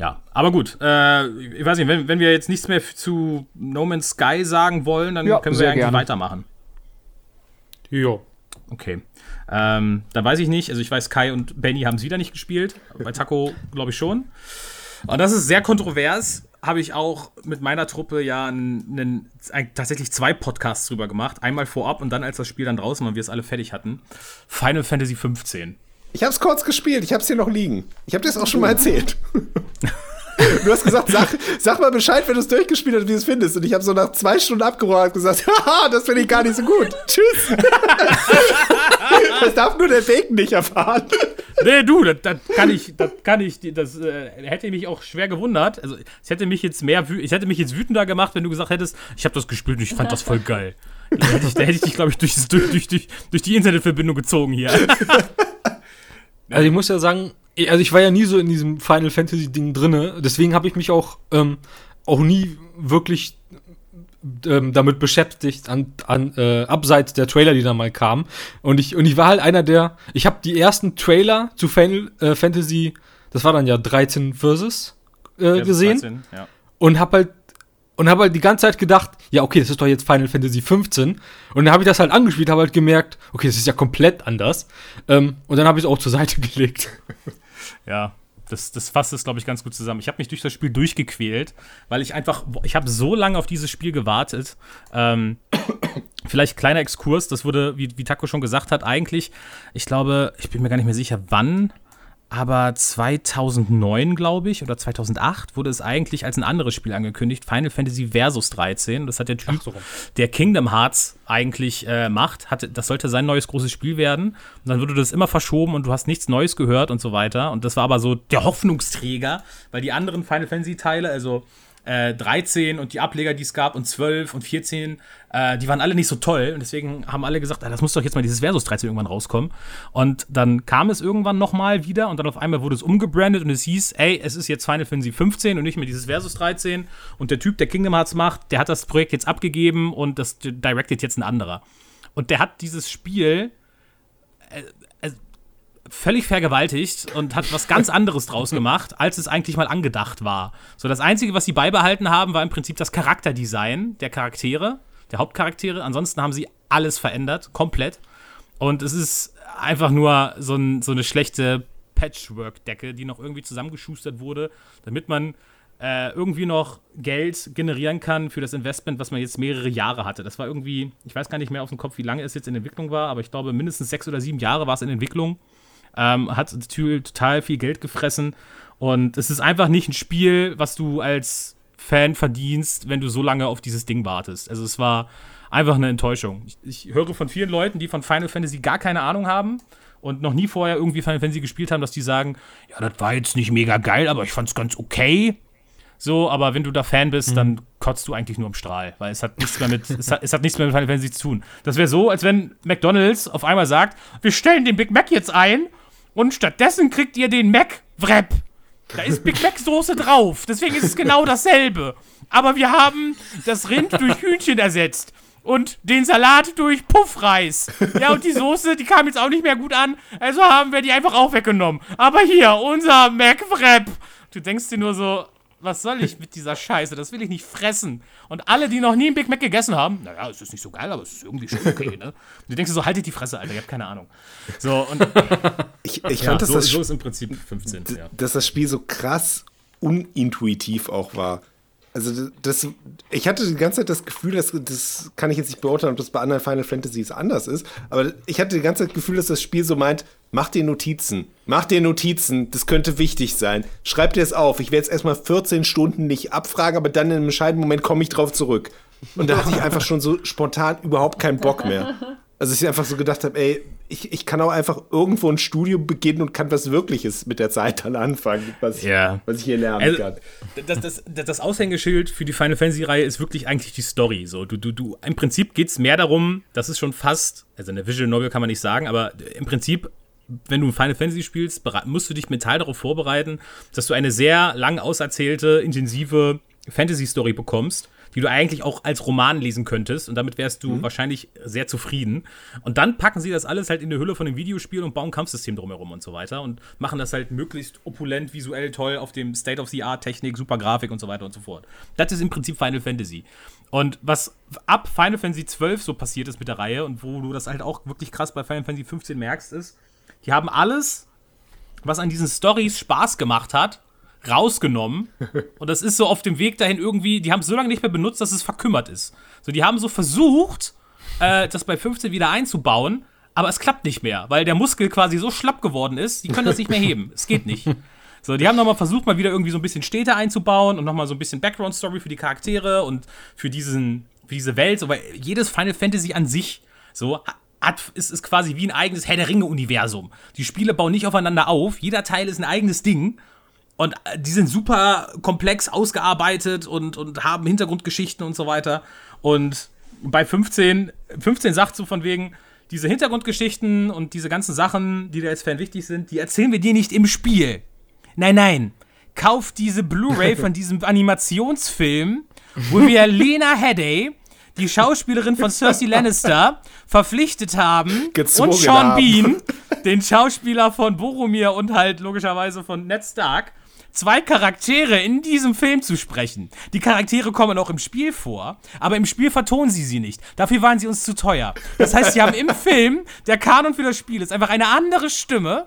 Ja, aber gut. Äh, ich weiß nicht, wenn, wenn wir jetzt nichts mehr zu No Man's Sky sagen wollen, dann Ja, können wir eigentlich gerne. weitermachen. Ja. Okay. Ähm, dann weiß ich nicht. Also ich weiß, Kai und Benny haben es wieder nicht gespielt. Bei Taco glaube ich schon. Und das ist sehr kontrovers. Habe ich auch mit meiner Truppe ja einen, einen, ein, tatsächlich zwei Podcasts drüber gemacht. Einmal vorab und dann, als das Spiel dann draußen war und wir es alle fertig hatten. Final Fantasy 15. Ich hab's kurz gespielt, ich hab's hier noch liegen. Ich hab dir das auch schon mal erzählt. Du hast gesagt, sag, sag mal Bescheid, wenn du es durchgespielt hast, wie du es findest. Und ich habe so nach zwei Stunden abgeräumt und gesagt, haha, das finde ich gar nicht so gut. Tschüss. das darf nur der Bacon nicht erfahren. Nee, du, das, das kann ich, das kann ich, das äh, hätte mich auch schwer gewundert. Also, es hätte mich jetzt mehr, ich hätte mich jetzt wütender gemacht, wenn du gesagt hättest, ich habe das gespielt und ich fand das voll geil. Da hätte ich, da hätte ich dich, glaube ich, durch, durch, durch, durch die Internetverbindung gezogen hier. Also ich muss ja sagen, also ich war ja nie so in diesem Final Fantasy Ding drinne, deswegen habe ich mich auch ähm, auch nie wirklich ähm, damit beschäftigt an, an äh, abseits der Trailer, die da mal kamen. Und ich und ich war halt einer der, ich habe die ersten Trailer zu Final äh, Fantasy, das war dann ja 13 Versus äh, gesehen 13, ja. und hab halt und habe halt die ganze Zeit gedacht, ja, okay, das ist doch jetzt Final Fantasy 15. Und dann habe ich das halt angespielt, habe halt gemerkt, okay, das ist ja komplett anders. Ähm, und dann habe ich es auch zur Seite gelegt. Ja, das, das fasst es, glaube ich, ganz gut zusammen. Ich habe mich durch das Spiel durchgequält, weil ich einfach, ich habe so lange auf dieses Spiel gewartet. Ähm, vielleicht kleiner Exkurs, das wurde, wie, wie Taco schon gesagt hat, eigentlich, ich glaube, ich bin mir gar nicht mehr sicher, wann, aber 2009, glaube ich, oder 2008 wurde es eigentlich als ein anderes Spiel angekündigt, Final Fantasy Versus 13. Das hat der Typ, so der Kingdom Hearts eigentlich äh, macht, hatte, das sollte sein neues großes Spiel werden. Und dann wurde das immer verschoben und du hast nichts Neues gehört und so weiter. Und das war aber so der Hoffnungsträger, weil die anderen Final Fantasy Teile, also äh, 13 und die Ableger, die es gab, und 12 und 14, äh, die waren alle nicht so toll. Und deswegen haben alle gesagt, ah, das muss doch jetzt mal dieses Versus 13 irgendwann rauskommen. Und dann kam es irgendwann nochmal wieder und dann auf einmal wurde es umgebrandet und es hieß, ey, es ist jetzt Final Fantasy 15 und nicht mehr dieses Versus 13. Und der Typ, der Kingdom Hearts macht, der hat das Projekt jetzt abgegeben und das directed jetzt ein anderer. Und der hat dieses Spiel völlig vergewaltigt und hat was ganz anderes draus gemacht, als es eigentlich mal angedacht war. So, das Einzige, was sie beibehalten haben, war im Prinzip das Charakterdesign der Charaktere, der Hauptcharaktere. Ansonsten haben sie alles verändert, komplett. Und es ist einfach nur so, ein, so eine schlechte Patchwork-Decke, die noch irgendwie zusammengeschustert wurde, damit man äh, irgendwie noch Geld generieren kann für das Investment, was man jetzt mehrere Jahre hatte. Das war irgendwie, ich weiß gar nicht mehr auf dem Kopf, wie lange es jetzt in Entwicklung war, aber ich glaube, mindestens sechs oder sieben Jahre war es in Entwicklung. Ähm, hat total viel Geld gefressen. Und es ist einfach nicht ein Spiel, was du als Fan verdienst, wenn du so lange auf dieses Ding wartest. Also es war einfach eine Enttäuschung. Ich, ich höre von vielen Leuten, die von Final Fantasy gar keine Ahnung haben und noch nie vorher irgendwie Final Fantasy gespielt haben, dass die sagen, ja, das war jetzt nicht mega geil, aber ich fand's ganz okay. So, aber wenn du da Fan bist, dann kotzt du eigentlich nur im Strahl, weil es hat nichts mehr mit, es hat, es hat nichts mehr mit Final Fantasy zu tun. Das wäre so, als wenn McDonalds auf einmal sagt, wir stellen den Big Mac jetzt ein und stattdessen kriegt ihr den Mac Wrap. Da ist Big Mac Soße drauf, deswegen ist es genau dasselbe. Aber wir haben das Rind durch Hühnchen ersetzt und den Salat durch Puffreis. Ja, und die Soße, die kam jetzt auch nicht mehr gut an, also haben wir die einfach auch weggenommen. Aber hier, unser Mac Wrap. Du denkst dir nur so, was soll ich mit dieser Scheiße? Das will ich nicht fressen. Und alle, die noch nie einen Big Mac gegessen haben, naja, es ist nicht so geil, aber es ist irgendwie schon okay, ne? Du denkst dir so, haltet die Fresse, Alter, ihr habt keine Ahnung. So, und Ich, ich ja, fand, dass, so, das, so ist im Prinzip 15, ja. dass das Spiel so krass unintuitiv auch war. Also das, ich hatte die ganze Zeit das Gefühl, dass das kann ich jetzt nicht beurteilen, ob das bei anderen Final Fantasies anders ist, aber ich hatte die ganze Zeit das Gefühl, dass das Spiel so meint, mach dir Notizen, mach dir Notizen, das könnte wichtig sein. Schreib dir es auf. Ich werde jetzt erstmal 14 Stunden nicht abfragen, aber dann in einem entscheidenden Moment komme ich drauf zurück. Und da hatte ich einfach schon so spontan überhaupt keinen Bock mehr. Also ich einfach so gedacht habe, ey, ich, ich kann auch einfach irgendwo ein Studium beginnen und kann was Wirkliches mit der Zeit dann anfangen, was, Ja. was ich hier lernen Also, kann. das, das, das, das Aushängeschild für die Final Fantasy-Reihe ist wirklich eigentlich die Story. So, du, du, du, Im Prinzip geht es mehr darum, das ist schon fast, also eine Visual Novel kann man nicht sagen, aber im Prinzip, wenn du Final Fantasy spielst, musst du dich mental darauf vorbereiten, dass du eine sehr lang auserzählte, intensive Fantasy-Story bekommst, die du eigentlich auch als Roman lesen könntest. Und damit wärst du wahrscheinlich sehr zufrieden. Und dann packen sie das alles halt in die Hülle von dem Videospiel und bauen ein Kampfsystem drumherum und so weiter. Und machen das halt möglichst opulent, visuell toll auf dem State of the Art, Technik, super Grafik und so weiter und so fort. Das ist im Prinzip Final Fantasy. Und was ab Final Fantasy 12 so passiert ist mit der Reihe und wo du das halt auch wirklich krass bei Final Fantasy 15 merkst, ist, die haben alles, was an diesen Stories Spaß gemacht hat, rausgenommen. Und das ist so auf dem Weg dahin irgendwie, die haben es so lange nicht mehr benutzt, dass es verkümmert ist. So, die haben so versucht, äh, das bei 15 wieder einzubauen, aber es klappt nicht mehr, weil der Muskel quasi so schlapp geworden ist, die können das nicht mehr heben. Es geht nicht. So, die haben nochmal versucht, mal wieder irgendwie so ein bisschen Städte einzubauen und nochmal so ein bisschen Background-Story für die Charaktere und für, diesen, für diese Welt. Weil jedes Final Fantasy an sich so hat, ist, ist quasi wie ein eigenes Herr der Ringe-Universum. Die Spiele bauen nicht aufeinander auf, jeder Teil ist ein eigenes Ding. Und äh, die sind super komplex ausgearbeitet und, und haben Hintergrundgeschichten und so weiter. Und bei 15, 15 sagt so von wegen, diese Hintergrundgeschichten und diese ganzen Sachen, die dir als Fan wichtig sind, die erzählen wir dir nicht im Spiel. Nein, nein. Kauf diese Blu-ray von diesem Animationsfilm, wo wir Lena Headey, die Schauspielerin von Cersei Lannister, verpflichtet haben Gezwungen und Sean haben. Bean, den Schauspieler von Boromir und halt logischerweise von Ned Stark, zwei Charaktere in diesem Film zu sprechen. Die Charaktere kommen auch im Spiel vor, aber im Spiel vertonen sie sie nicht. Dafür waren sie uns zu teuer. Das heißt, sie haben im Film, der Kanon für das Spiel ist, einfach eine andere Stimme.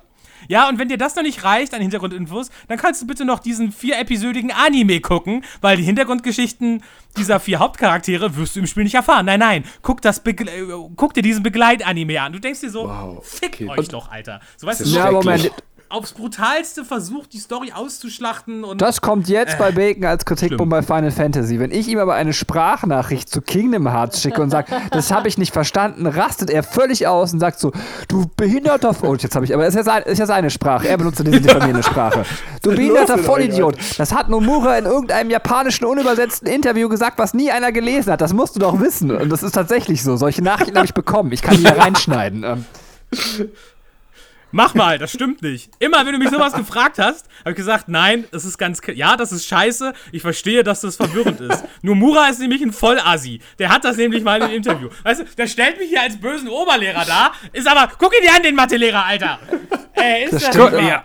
Ja, und wenn dir das noch nicht reicht an Hintergrundinfos, dann kannst du bitte noch diesen vierepisodigen Anime gucken, weil die Hintergrundgeschichten dieser vier Hauptcharaktere wirst du im Spiel nicht erfahren. Nein, nein, guck, das Begle äh, guck dir diesen Begleit-Anime an. Du denkst dir so, Wow, fick okay. euch doch, Alter. So weißt du, Ja, Moment. Aufs brutalste versucht, die Story auszuschlachten und Das kommt jetzt bei Bacon als Kritikpunkt bei Final Fantasy. Wenn ich ihm aber eine Sprachnachricht zu Kingdom Hearts schicke und sage, das habe ich nicht verstanden, rastet er völlig aus und sagt so, du behinderter... Oh, jetzt habe ich... Aber es ist, ist ja seine Sprache. Er benutzt diese diffamierende Sprache. Du behinderter Vollidiot. Das hat Nomura in irgendeinem japanischen unübersetzten Interview gesagt, was nie einer gelesen hat. Das musst du doch wissen. Und das ist tatsächlich so. Solche Nachrichten habe ich bekommen. Ich kann die hier reinschneiden. Mach mal, das stimmt nicht. Immer wenn du mich sowas gefragt hast, habe ich gesagt, nein, das ist ganz, k- ja, das ist scheiße. Ich verstehe, dass das verwirrend ist. Nur Mura ist nämlich ein Vollassi. Der hat das nämlich mal im Interview. Weißt du, der stellt mich hier als bösen Oberlehrer dar, ist aber, guck ihn dir an, den Mathelehrer, Alter. Ey, ist Das das, stimmt, ja.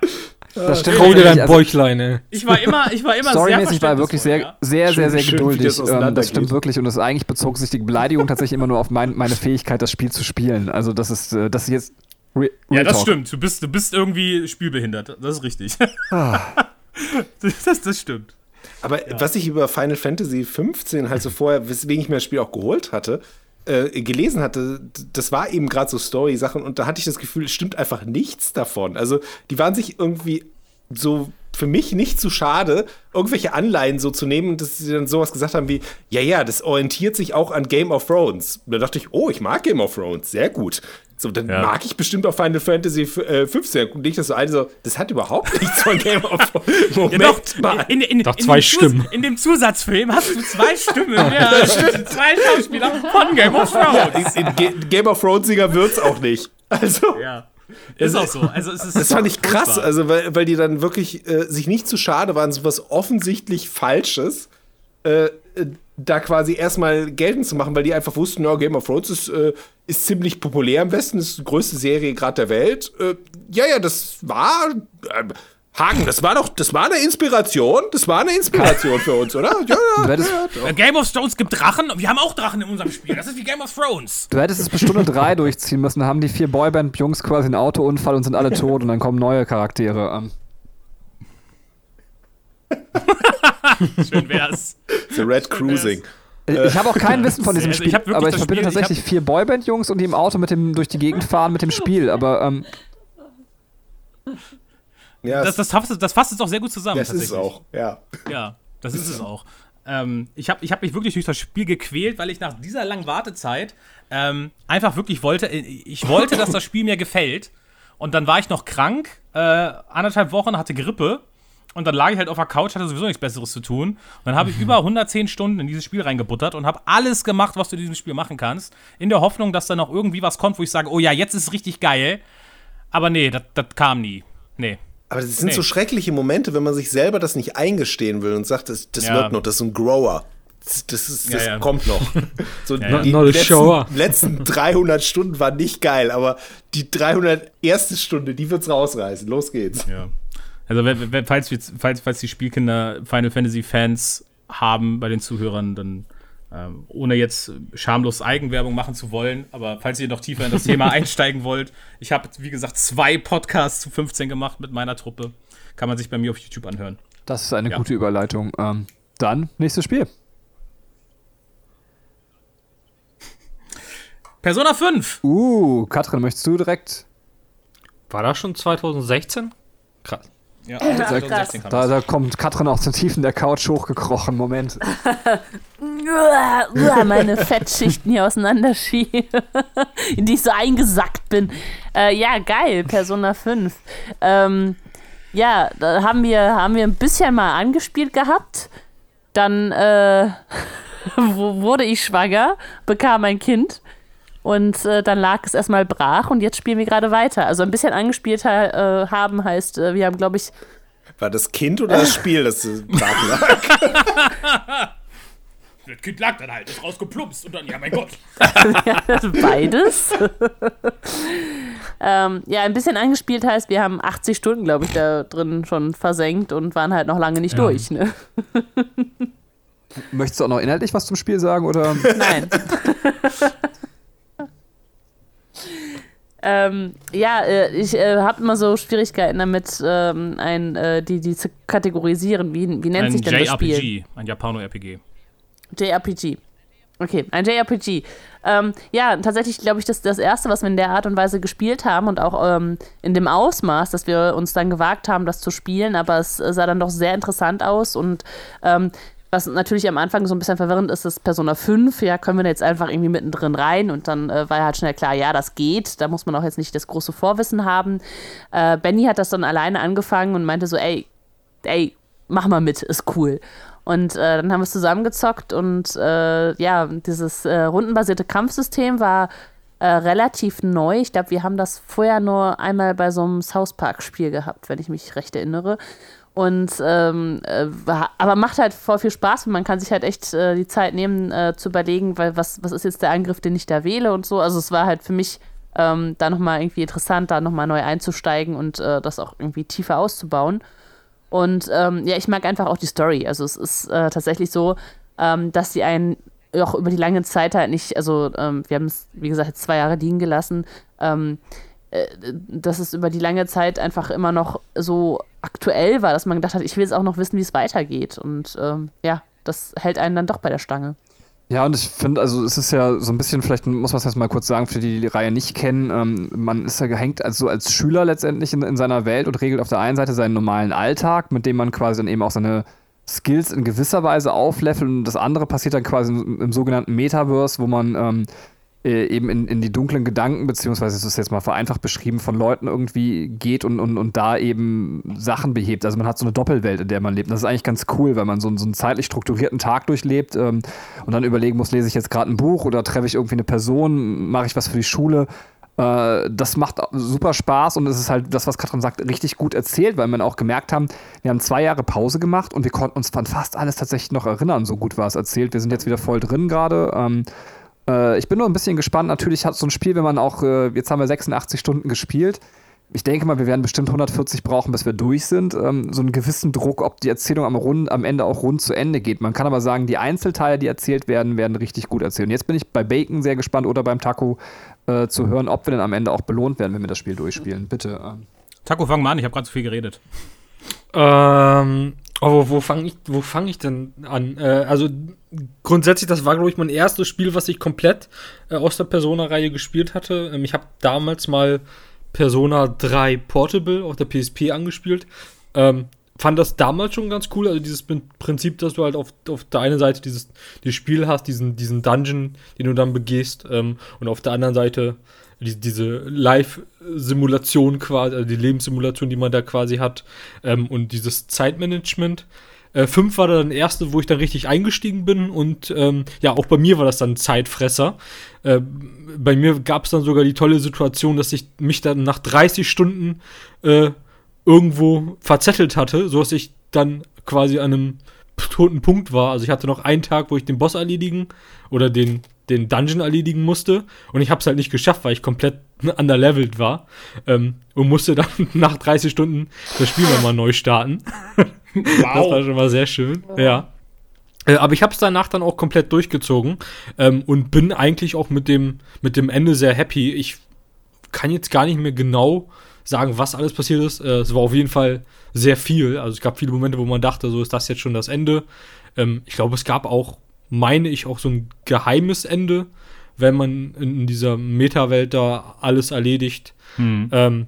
das stimmt Trau dir dein Also- Bäuchlein, ey. Ich war immer, ich war immer sehr Storymäßig war er wirklich sehr, sehr, sehr, sehr geduldig. das ähm, das stimmt wirklich. Und es eigentlich bezog sich die Beleidigung tatsächlich immer nur auf mein, meine Fähigkeit, das Spiel zu spielen. Also, das ist, äh, das ist jetzt. Re Ja, das Talk. stimmt. Du bist, du bist irgendwie spielbehindert. Das ist richtig. Ah. das, das, stimmt. Aber was ich über Final Fantasy 15 halt so vorher, weswegen ich mir das Spiel auch geholt hatte, äh, gelesen hatte, das war eben gerade so Story-Sachen und da hatte ich das Gefühl, es stimmt einfach nichts davon. Also die waren sich irgendwie so für mich nicht zu schade, irgendwelche Anleihen so zu nehmen und dass sie dann sowas gesagt haben wie, ja, ja, das orientiert sich auch an Game of Thrones. Da dachte ich, oh, ich mag Game of Thrones, sehr gut. So, dann Ja. mag ich bestimmt auch Final Fantasy äh, 15. Und ich das so ein, so, das hat überhaupt nichts von Game of Thrones. Ja, doch, mal. in, in, Doch, in zwei dem Zus- Stimmen. In dem Zusatzfilm hast du zwei Stimmen. ja, stimmt. Zwei Schauspieler von Game of Thrones. in Ge Game of Thrones-Singer wird's auch nicht. Also, Ja. Ist auch so. Also, es ist das fand ich krass, furchtbar. also, weil, weil die dann wirklich äh, sich nicht zu schade waren, so was offensichtlich Falsches äh, äh, da quasi erstmal geltend zu machen, weil die einfach wussten, ja, Game of Thrones ist, äh, ist ziemlich populär am besten, ist die größte Serie gerade der Welt. Äh, ja, ja, das war. Äh, Hagen, das war doch, das war eine Inspiration. Das war eine Inspiration für uns, oder? Ja, ja. Du hättest, Äh, Game of Thrones gibt Drachen und wir haben auch Drachen in unserem Spiel. Das ist wie Game of Thrones. du hättest es bis Stunde drei durchziehen müssen. Dann haben die vier Boyband-Jungs quasi einen Autounfall und sind alle tot und dann kommen neue Charaktere. Ähm, Schön wär's. The Red Cruising. Ich habe auch kein Wissen von diesem Also Spiel, ich aber ich das verbinde Spiel- ich tatsächlich vier Boyband-Jungs und die im Auto mit dem durch die Gegend fahren mit dem Spiel. Aber ähm, Ja, Das, das, fasst, das fasst es auch sehr gut zusammen. das ist es auch, ja. Ja, das ist es auch. Ähm, ich habe ich hab mich wirklich durch das Spiel gequält, weil ich nach dieser langen Wartezeit ähm, einfach wirklich wollte, ich wollte, dass das Spiel mir gefällt. Und dann war ich noch krank, äh, anderthalb Wochen, hatte Grippe. Und dann lag ich halt auf der Couch, hatte sowieso nichts Besseres zu tun. Und dann habe ich über 110 Stunden in dieses Spiel reingebuttert und habe alles gemacht, was du in diesem Spiel machen kannst. In der Hoffnung, dass da noch irgendwie was kommt, wo ich sage, oh ja, jetzt ist es richtig geil. Aber nee, das das kam nie. Nee. Aber das sind Nee. so schreckliche Momente, wenn man sich selber das nicht eingestehen will und sagt, das, das Ja. wird noch, das ist ein Grower. das, ist, Ja, das ja. kommt noch. So, ja. Die letzten, letzten 300 Stunden waren nicht geil, aber die 300 erste Stunde, die wird's rausreißen. Los geht's. Ja. Also, falls, wir, falls, falls die Spielkinder Final Fantasy Fans haben bei den Zuhörern, dann ähm, ohne jetzt schamlos Eigenwerbung machen zu wollen, aber falls ihr noch tiefer in das Thema einsteigen wollt, ich habe, wie gesagt, zwei Podcasts zu 15 gemacht mit meiner Truppe. Kann man sich bei mir auf YouTube anhören. Das ist eine Ja. gute Überleitung. Ähm, dann nächstes Spiel. Persona 5. Uh, Katrin, möchtest du direkt? War das schon 2016? Krass. Ja, krass. 2016 kam Da, da kommt Katrin aus den Tiefen der Couch hochgekrochen. Moment. Meine Fettschichten hier auseinanderschieben, in die ich so eingesackt bin. Äh, ja, geil, Persona 5. Ähm, ja, da haben wir, haben wir ein bisschen mal angespielt gehabt. Dann äh, wurde ich schwanger, bekam ein Kind. Und äh, dann lag es erstmal brach und jetzt spielen wir gerade weiter. Also ein bisschen angespielt ha äh, haben heißt, äh, wir haben, glaube ich, War das Kind oder das Spiel, das äh, brach lag? Das Kind lag dann halt, ist rausgeplumpst und dann, ja, mein Gott. Beides. ähm, ja, ein bisschen angespielt heißt, wir haben 80 Stunden, glaube ich, da drin schon versenkt und waren halt noch lange nicht durch. Ne? Möchtest du auch noch inhaltlich was zum Spiel sagen? Oder? Nein. Ähm, ja, äh, ich äh, habe immer so Schwierigkeiten damit, ähm, ein, äh, die, die zu kategorisieren. Wie, wie nennt Ein sich denn das Spiel? JRPG, ein Japano-RPG. JRPG. Okay, ein JRPG. Ähm, ja, tatsächlich glaube ich, das ist das erste, was wir in der Art und Weise gespielt haben und auch ähm, in dem Ausmaß, dass wir uns dann gewagt haben, das zu spielen, aber es sah dann doch sehr interessant aus und ähm, was natürlich am Anfang so ein bisschen verwirrend ist, ist Persona 5. Ja, können wir jetzt einfach irgendwie mittendrin rein und dann äh, war halt schnell klar, ja, das geht. Da muss man auch jetzt nicht das große Vorwissen haben. Äh, Benny hat das dann alleine angefangen und meinte so, ey, ey, mach mal mit, ist cool. Und äh, dann haben wir es zusammengezockt und äh, ja, dieses äh, rundenbasierte Kampfsystem war äh, relativ neu. Ich glaube, wir haben das vorher nur einmal bei so einem South Park-Spiel gehabt, wenn ich mich recht erinnere. Und ähm, äh, aber macht halt voll viel Spaß und man kann sich halt echt äh, die Zeit nehmen, äh, zu überlegen, weil was, was ist jetzt der Angriff, den ich da wähle und so. Also es war halt für mich ähm, da nochmal irgendwie interessant, da nochmal neu einzusteigen und äh, das auch irgendwie tiefer auszubauen. Und ähm, ja, ich mag einfach auch die Story. Also es ist äh, tatsächlich so, ähm, dass sie einen auch über die lange Zeit halt nicht, also ähm, wir haben es, wie gesagt, jetzt zwei Jahre liegen gelassen, ähm, äh, dass es über die lange Zeit einfach immer noch so aktuell war, dass man gedacht hat, ich will jetzt auch noch wissen, wie es weitergeht. Und ähm, ja, das hält einen dann doch bei der Stange. Ja, und ich finde, also es ist ja so ein bisschen, vielleicht muss man es mal kurz sagen, für die, die die Reihe nicht kennen, ähm, man ist ja gehängt also als Schüler letztendlich in, in seiner Welt und regelt auf der einen Seite seinen normalen Alltag, mit dem man quasi dann eben auch seine Skills in gewisser Weise auflevelt und das andere passiert dann quasi im, im sogenannten Metaverse, wo man ähm, äh, eben in, in die dunklen Gedanken, beziehungsweise es ist jetzt mal vereinfacht beschrieben, von Leuten irgendwie geht und, und, und da eben Sachen behebt. Also man hat so eine Doppelwelt, in der man lebt. Das ist eigentlich ganz cool, weil man so, einen- so einen zeitlich strukturierten Tag durchlebt ähm, und dann überlegen muss, lese ich jetzt gerade ein Buch oder treffe ich irgendwie eine Person, mache ich was für die Schule. Äh, das macht super Spaß und es ist halt das, was Katrin sagt, richtig gut erzählt, weil wir auch gemerkt haben, wir haben zwei Jahre Pause gemacht und wir konnten uns an fast alles tatsächlich noch erinnern, so gut war es erzählt. Wir sind jetzt wieder voll drin gerade. Ähm, äh, ich bin nur ein bisschen gespannt. Natürlich hat so ein Spiel, wenn man auch, äh, jetzt haben wir 86 Stunden gespielt. Ich denke mal, wir werden bestimmt 140 brauchen, bis wir durch sind. Ähm, so einen gewissen Druck, ob die Erzählung am, rund, am Ende auch rund zu Ende geht. Man kann aber sagen, die Einzelteile, die erzählt werden, werden richtig gut erzählt. Und jetzt bin ich bei Bacon sehr gespannt oder beim Taco äh, zu hören, ob wir denn am Ende auch belohnt werden, wenn wir das Spiel durchspielen. Bitte. Ähm. Taco, fang mal an, ich habe gerade zu viel geredet. Ähm, oh, wo fange ich, wo fang ich denn an? Äh, also grundsätzlich, das war, glaube ich, mein erstes Spiel, was ich komplett äh, aus der Persona-Reihe gespielt hatte. Ähm, ich habe damals mal Persona 3 Portable auf der PSP angespielt. Ähm, fand das damals schon ganz cool. Also dieses Prin- Prinzip, dass du halt auf, auf der einen Seite dieses, dieses Spiel hast, diesen, diesen Dungeon, den du dann begehst, ähm, und auf der anderen Seite die, diese Live-Simulation quasi, also die Lebenssimulation, die man da quasi hat, ähm, und dieses Zeitmanagement. Äh, fünf war dann der erste, wo ich dann richtig eingestiegen bin und ähm, ja, auch bei mir war das dann Zeitfresser. Äh, bei mir gab es dann sogar die tolle Situation, dass ich mich dann nach 30 Stunden äh, irgendwo verzettelt hatte, sodass ich dann quasi an einem toten Punkt war. Also ich hatte noch einen Tag, wo ich den Boss erledigen oder den, den Dungeon erledigen musste. Und ich habe es halt nicht geschafft, weil ich komplett underlevelt war. Ähm, und musste dann nach 30 Stunden das Spiel nochmal neu starten. Das war schon mal sehr schön. Ja. Äh, aber ich habe es danach dann auch komplett durchgezogen ähm, und bin eigentlich auch mit dem, mit dem Ende sehr happy. Ich kann jetzt gar nicht mehr genau sagen, was alles passiert ist. Äh, es war auf jeden Fall sehr viel. Also es gab viele Momente, wo man dachte, so ist das jetzt schon das Ende. Ähm, ich glaube, es gab auch, meine ich, auch so ein geheimes Ende, wenn man in dieser Meta-Welt da alles erledigt. Ähm,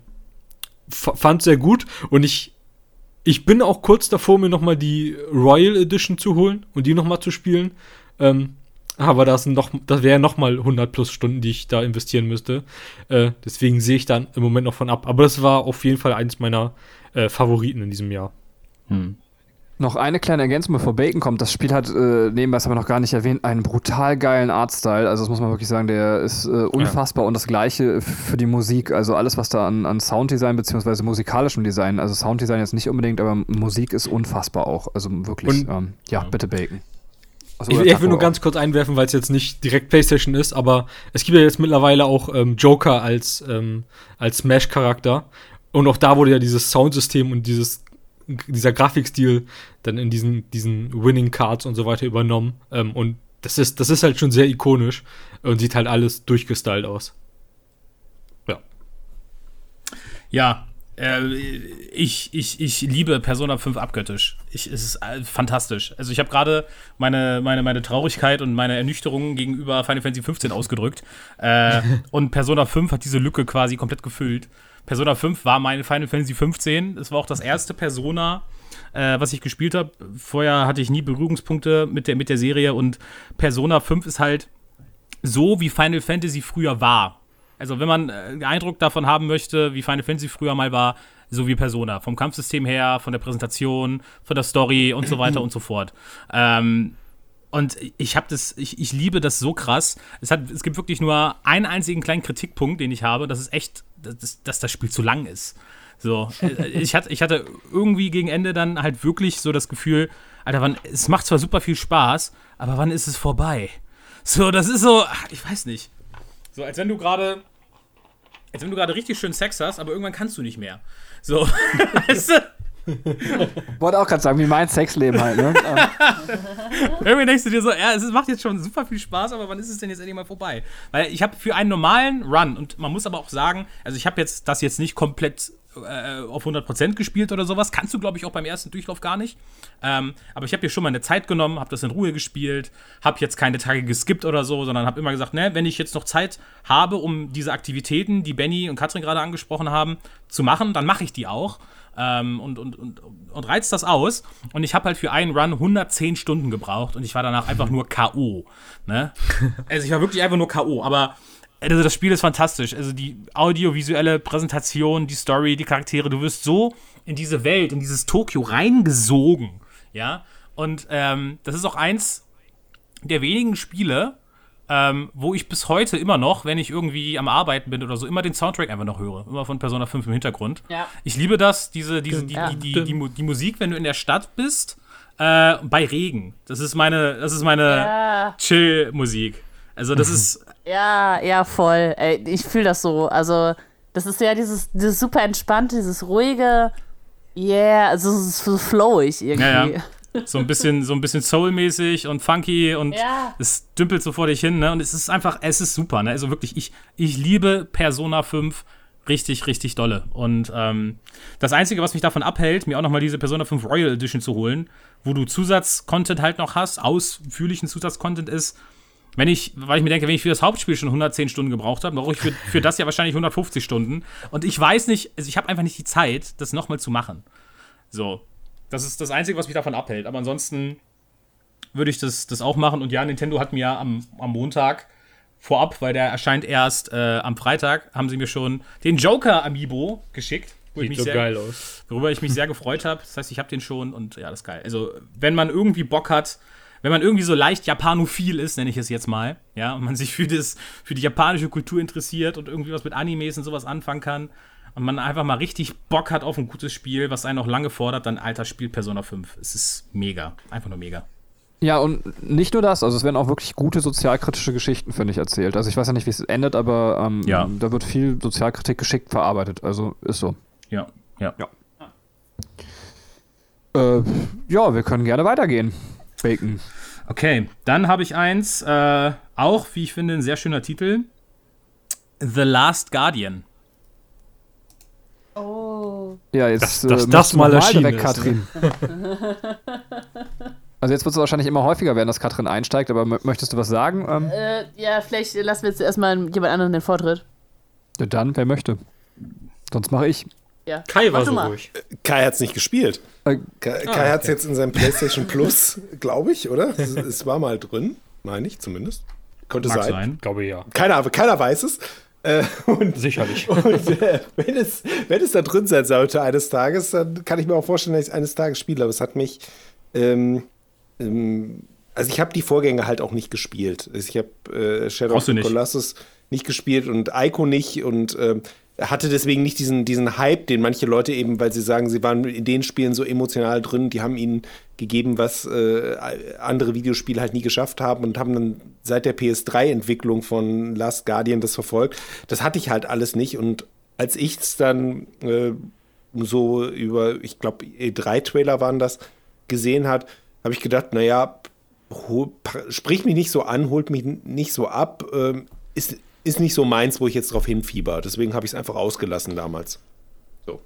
f- fand sehr gut und ich ich bin auch kurz davor, mir nochmal die Royal Edition zu holen und die nochmal zu spielen. Ähm, aber das, sind noch, das wären nochmal 100 plus Stunden, die ich da investieren müsste. Äh, deswegen sehe ich dann im Moment noch von ab. Aber das war auf jeden Fall eines meiner äh, Favoriten in diesem Jahr. Noch eine kleine Ergänzung, bevor Bacon kommt. Das Spiel hat, äh, nebenbei ist aber noch gar nicht erwähnt, einen brutal geilen Artstyle. Also das muss man wirklich sagen, der ist äh, unfassbar. Und das gleiche für die Musik. Also alles, was da an, an Sounddesign beziehungsweise musikalischem Design, also Sounddesign jetzt nicht unbedingt, aber Musik ist unfassbar auch. Also wirklich, Und- ähm, ja, bitte Bacon. Also, Ich, ich will nur ganz kurz einwerfen, weil es jetzt nicht direkt PlayStation ist, aber es gibt ja jetzt mittlerweile auch ähm, Joker als, ähm, als Smash-Charakter. Und auch da wurde ja dieses Soundsystem und dieses, dieser Grafikstil dann in diesen, diesen Winning Cards und so weiter übernommen. Ähm, und das ist, das ist halt schon sehr ikonisch und sieht halt alles durchgestylt aus. Ja. Ja, äh, ich, ich, ich liebe Persona 5 abgöttisch. Ich, es ist äh, fantastisch. Also ich habe gerade meine, meine, meine Traurigkeit und meine Ernüchterung gegenüber Final Fantasy 15 ausgedrückt. Äh, und Persona 5 hat diese Lücke quasi komplett gefüllt. Persona 5 war meine Final Fantasy 15. Es war auch das erste Persona, äh, was ich gespielt habe. Vorher hatte ich nie Berührungspunkte mit der, mit der Serie und Persona 5 ist halt so, wie Final Fantasy früher war. Also, wenn man äh, einen Eindruck davon haben möchte, wie Final Fantasy früher mal war, so wie Persona. Vom Kampfsystem her, von der Präsentation, von der Story und so weiter und so fort. Ähm, und ich habe das, ich, ich liebe das so krass. Es, hat, es gibt wirklich nur einen einzigen kleinen Kritikpunkt, den ich habe. Das ist echt, dass, dass das Spiel zu lang ist. So, äh, ich hatte, ich hatte irgendwie gegen Ende dann halt wirklich so das Gefühl, Alter, wann, es macht zwar super viel Spaß, aber wann ist es vorbei? So, das ist so, ich weiß nicht. So, als wenn du gerade, als wenn du gerade richtig schön Sex hast, aber irgendwann kannst du nicht mehr. So, weißt du? Wollte auch gerade sagen, wie mein Sexleben halt, ne? Irgendwie denkst du dir so, ja, es macht jetzt schon super viel Spaß, aber wann ist es denn jetzt endlich mal vorbei? Weil ich habe für einen normalen Run, und man muss aber auch sagen, also ich habe jetzt das jetzt nicht komplett äh, auf 100% gespielt oder sowas, kannst du, glaube ich, auch beim ersten Durchlauf gar nicht. Ähm, aber ich habe hier schon mal eine Zeit genommen, habe das in Ruhe gespielt, habe jetzt keine Tage geskippt oder so, sondern habe immer gesagt, ne, wenn ich jetzt noch Zeit habe, um diese Aktivitäten, die Benny und Katrin gerade angesprochen haben, zu machen, dann mache ich die auch. Ähm, und, und, und, und reizt das aus. Und ich habe halt für einen Run 110 Stunden gebraucht und ich war danach einfach nur K.O. Ne? Also ich war wirklich einfach nur K.O. Aber also das Spiel ist fantastisch. Also die audiovisuelle Präsentation, die Story, die Charaktere, du wirst so in diese Welt, in dieses Tokio reingesogen. Ja. Und ähm, das ist auch eins der wenigen Spiele, ähm, wo ich bis heute immer noch, wenn ich irgendwie am Arbeiten bin oder so, immer den Soundtrack einfach noch höre. Immer von Persona 5 im Hintergrund. Ja. Ich liebe das, diese, diese, die, die, die, die, die Musik, wenn du in der Stadt bist, äh, bei Regen. Das ist meine, das ist meine Ja. Chill-Musik. Also das ist, Ja, ja, voll. Ey, ich fühle das so. Also, das ist ja dieses, dieses super entspannte, dieses ruhige, yeah, also es ist so flowig irgendwie. Ja, ja. So ein bisschen, so ein bisschen soulmäßig und funky und Ja. es dümpelt so vor dich hin, ne? Und es ist einfach, es ist super, ne? Also wirklich, ich, ich liebe Persona 5 richtig, richtig dolle. Und ähm, das Einzige, was mich davon abhält, mir auch nochmal diese Persona 5 Royal Edition zu holen, wo du Zusatzcontent halt noch hast, ausführlichen Zusatzcontent ist, wenn ich, weil ich mir denke, wenn ich für das Hauptspiel schon 110 Stunden gebraucht habe, brauche ich für, für das ja wahrscheinlich 150 Stunden. Und ich weiß nicht, also ich habe einfach nicht die Zeit, das nochmal zu machen. So. Das ist das Einzige, was mich davon abhält. Aber ansonsten würde ich das, das auch machen. Und ja, Nintendo hat mir am, am Montag vorab, weil der erscheint erst äh, am Freitag, haben sie mir schon den Joker Amiibo geschickt. Wo ich Sieht mich so sehr, geil aus. worüber ich mich sehr gefreut habe. Das heißt, ich habe den schon und ja, das ist geil. Also, wenn man irgendwie Bock hat, wenn man irgendwie so leicht japanophil ist, nenne ich es jetzt mal, ja, und man sich für, das, für die japanische Kultur interessiert und irgendwie was mit Animes und sowas anfangen kann und man einfach mal richtig Bock hat auf ein gutes Spiel, was einen auch lange fordert, dann alter Spiel Persona 5. Es ist mega. Einfach nur mega. Ja, und nicht nur das, also es werden auch wirklich gute sozialkritische Geschichten, finde ich, erzählt. Also ich weiß ja nicht, wie es endet, aber ähm, Ja. da wird viel Sozialkritik geschickt verarbeitet. Also ist so. Ja, ja. Ja. Äh, ja, wir können gerne weitergehen. Bacon. Okay, dann habe ich eins, äh, auch, wie ich finde, ein sehr schöner Titel. The Last Guardian. Oh. Ja, jetzt Dass- dass äh, das mal erschienen direkt, ist, Katrin. also jetzt wird es wahrscheinlich immer häufiger werden, dass Katrin einsteigt, aber mö- möchtest du was sagen? Ähm, Äh, ja, vielleicht lassen wir jetzt erstmal jemand anderen den Vortritt. ja, dann, wer möchte. Sonst mache ich. Ja. Kai war so mal. ruhig. Kai hat es nicht gespielt. Äh, Kai, Kai hat es jetzt in seinem PlayStation Plus, glaube ich, oder? Es, es war mal drin, meine ich zumindest. Könnte Mag sein. sein. Glaube ja. Keiner, keiner weiß es. Äh, und Sicherlich. und äh, wenn, es, wenn es da drin sein sollte eines Tages, dann kann ich mir auch vorstellen, dass ich es eines Tages spiele. Aber es hat mich. Ähm, ähm, also, ich habe die Vorgänge halt auch nicht gespielt. Ich habe äh, Shadow Brauchst of the. Colossus nicht gespielt und Ico nicht und ähm, hatte deswegen nicht diesen, diesen Hype, den manche Leute eben, weil sie sagen, sie waren in den Spielen so emotional drin, die haben ihnen gegeben, was äh, andere Videospiele halt nie geschafft haben und haben dann seit der PS3-Entwicklung von Last Guardian das verfolgt. Das hatte ich halt alles nicht und als ich es dann äh, so über, ich glaube, E3-Trailer waren das, gesehen hat, habe ich gedacht, naja, sprich mich nicht so an, holt mich nicht so ab, ähm, ist, ist nicht so meins, wo ich jetzt drauf hinfieber. Deswegen habe ich es einfach ausgelassen damals. So.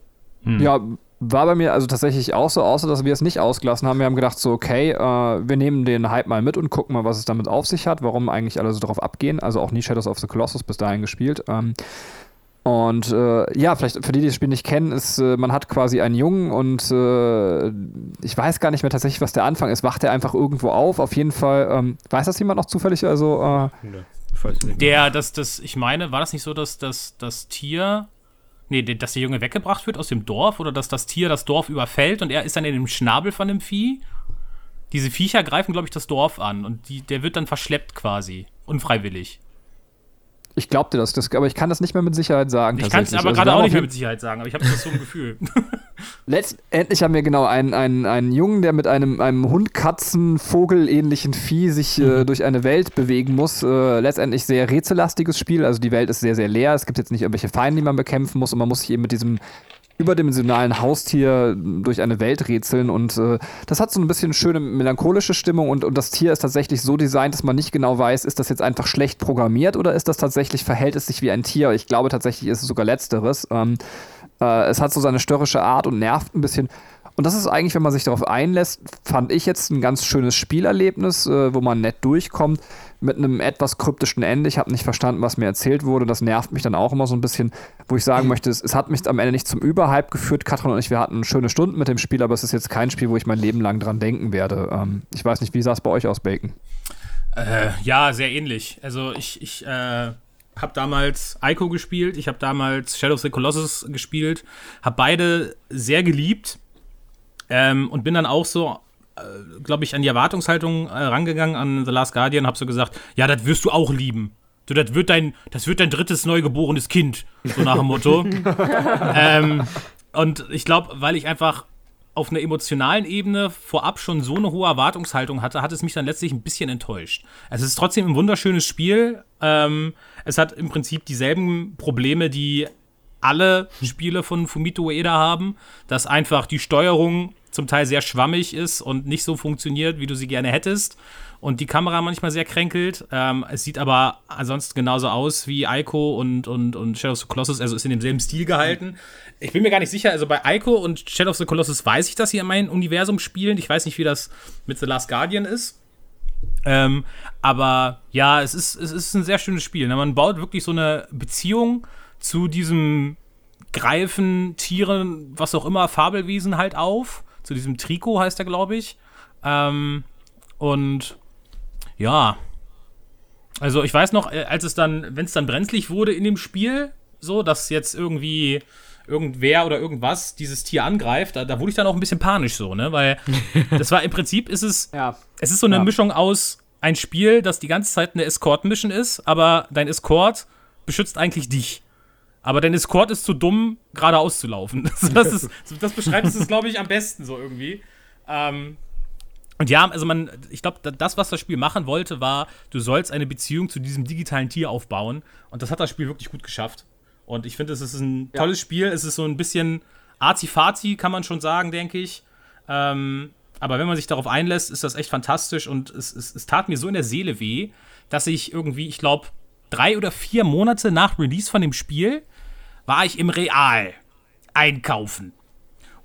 Ja, war bei mir also tatsächlich auch so, außer dass wir es nicht ausgelassen haben. Wir haben gedacht, so, okay, äh, wir nehmen den Hype mal mit und gucken mal, was es damit auf sich hat, warum eigentlich alle so drauf abgehen. Also auch nie Shadows of the Colossus bis dahin gespielt. Ähm, und äh, ja, vielleicht für die, die das Spiel nicht kennen, ist, äh, man hat quasi einen Jungen und äh, ich weiß gar nicht mehr tatsächlich, was der Anfang ist. Wacht er einfach irgendwo auf? Auf jeden Fall, ähm, weiß das jemand noch zufällig? Also, äh, nicht. Der, das, das, ich meine, war das nicht so, dass das, das Tier. Nee, dass der Junge weggebracht wird aus dem Dorf oder dass das Tier das Dorf überfällt und er ist dann in dem Schnabel von dem Vieh? Diese Viecher greifen, glaube ich, das Dorf an und die, der wird dann verschleppt quasi. Unfreiwillig. Ich glaubte das, das, aber ich kann das nicht mehr mit Sicherheit sagen. Ich kann es aber Also, gerade auch nicht mehr mit Sicherheit sagen, aber ich habe das so ein Gefühl. Letztendlich haben wir genau einen, einen, einen Jungen, der mit einem, einem Hund, Katzen, Vogel-ähnlichen Vieh sich äh, durch eine Welt bewegen muss. Äh, letztendlich sehr rätsellastiges Spiel. Also die Welt ist sehr, sehr leer. Es gibt jetzt nicht irgendwelche Feinde, die man bekämpfen muss und man muss sich eben mit diesem überdimensionalen Haustier durch eine Welt rätseln und äh, das hat so ein bisschen schöne melancholische Stimmung und, und das Tier ist tatsächlich so designt, dass man nicht genau weiß, ist das jetzt einfach schlecht programmiert oder ist das tatsächlich, verhält es sich wie ein Tier? Ich glaube tatsächlich ist es sogar letzteres. Ähm, äh, es hat so seine störrische Art und nervt ein bisschen. Und das ist eigentlich, wenn man sich darauf einlässt, fand ich jetzt ein ganz schönes Spielerlebnis, äh, wo man nett durchkommt, mit einem etwas kryptischen Ende. Ich habe nicht verstanden, was mir erzählt wurde. Das nervt mich dann auch immer so ein bisschen, wo ich sagen möchte, es, es hat mich am Ende nicht zum Überhype geführt. Katrin und ich, wir hatten schöne Stunden mit dem Spiel, aber es ist jetzt kein Spiel, wo ich mein Leben lang dran denken werde. Ähm, ich weiß nicht, wie sah es bei euch aus, Bacon? Äh, ja, sehr ähnlich. Also ich, ich äh, habe damals Ico gespielt, ich habe damals Shadow of the Colossus gespielt, habe beide sehr geliebt ähm, und bin dann auch so, äh, glaube ich, an die Erwartungshaltung äh, rangegangen an The Last Guardian, habe so gesagt, ja, das wirst du auch lieben. So, das wird dein, das wird dein drittes neugeborenes Kind, so nach dem Motto. ähm, und ich glaube, weil ich einfach auf einer emotionalen Ebene vorab schon so eine hohe Erwartungshaltung hatte, hat es mich dann letztlich ein bisschen enttäuscht. Es ist trotzdem ein wunderschönes Spiel. Ähm, es hat im Prinzip dieselben Probleme, die alle Spiele von Fumito Ueda haben, dass einfach die Steuerung zum Teil sehr schwammig ist und nicht so funktioniert, wie du sie gerne hättest. Und die Kamera manchmal sehr kränkelt. Ähm, es sieht aber ansonsten genauso aus wie Ico und, und, und Shadow of the Colossus, also ist in demselben Stil gehalten. Ich bin mir gar nicht sicher, also bei Ico und Shadow of the Colossus weiß ich, dass sie in meinem Universum spielen. Ich weiß nicht, wie das mit The Last Guardian ist. Ähm, aber ja, es ist, es ist ein sehr schönes Spiel. Ne? Man baut wirklich so eine Beziehung zu diesem Greifen, Tieren, was auch immer, Fabelwesen halt auf. Zu diesem Trikot heißt er, glaube ich. Ähm, und ja. Also ich weiß noch, äh, als es dann, wenn es dann brenzlig wurde in dem Spiel, so, dass jetzt irgendwie irgendwer oder irgendwas dieses Tier angreift, da, da wurde ich dann auch ein bisschen panisch so, ne? Weil das war im Prinzip ist es, Ja. es ist so eine Ja. Mischung aus ein Spiel, das die ganze Zeit eine Escort-Mission ist, aber dein Escort beschützt eigentlich dich. Aber dein Escort ist zu dumm, geradeaus zu laufen. Das, ist, das beschreibt es, glaube ich, am besten so irgendwie. Ähm, und ja, also man, ich glaube, das, was das Spiel machen wollte, war, du sollst eine Beziehung zu diesem digitalen Tier aufbauen. Und das hat das Spiel wirklich gut geschafft. Und ich finde, es ist ein tolles Spiel. Es ist so ein bisschen arzi-fazi, kann man schon sagen, denke ich. Ähm, aber wenn man sich darauf einlässt, ist das echt fantastisch. Und es, es, es tat mir so in der Seele weh, dass ich irgendwie, ich glaube, drei oder vier Monate nach Release von dem Spiel war ich im Real einkaufen.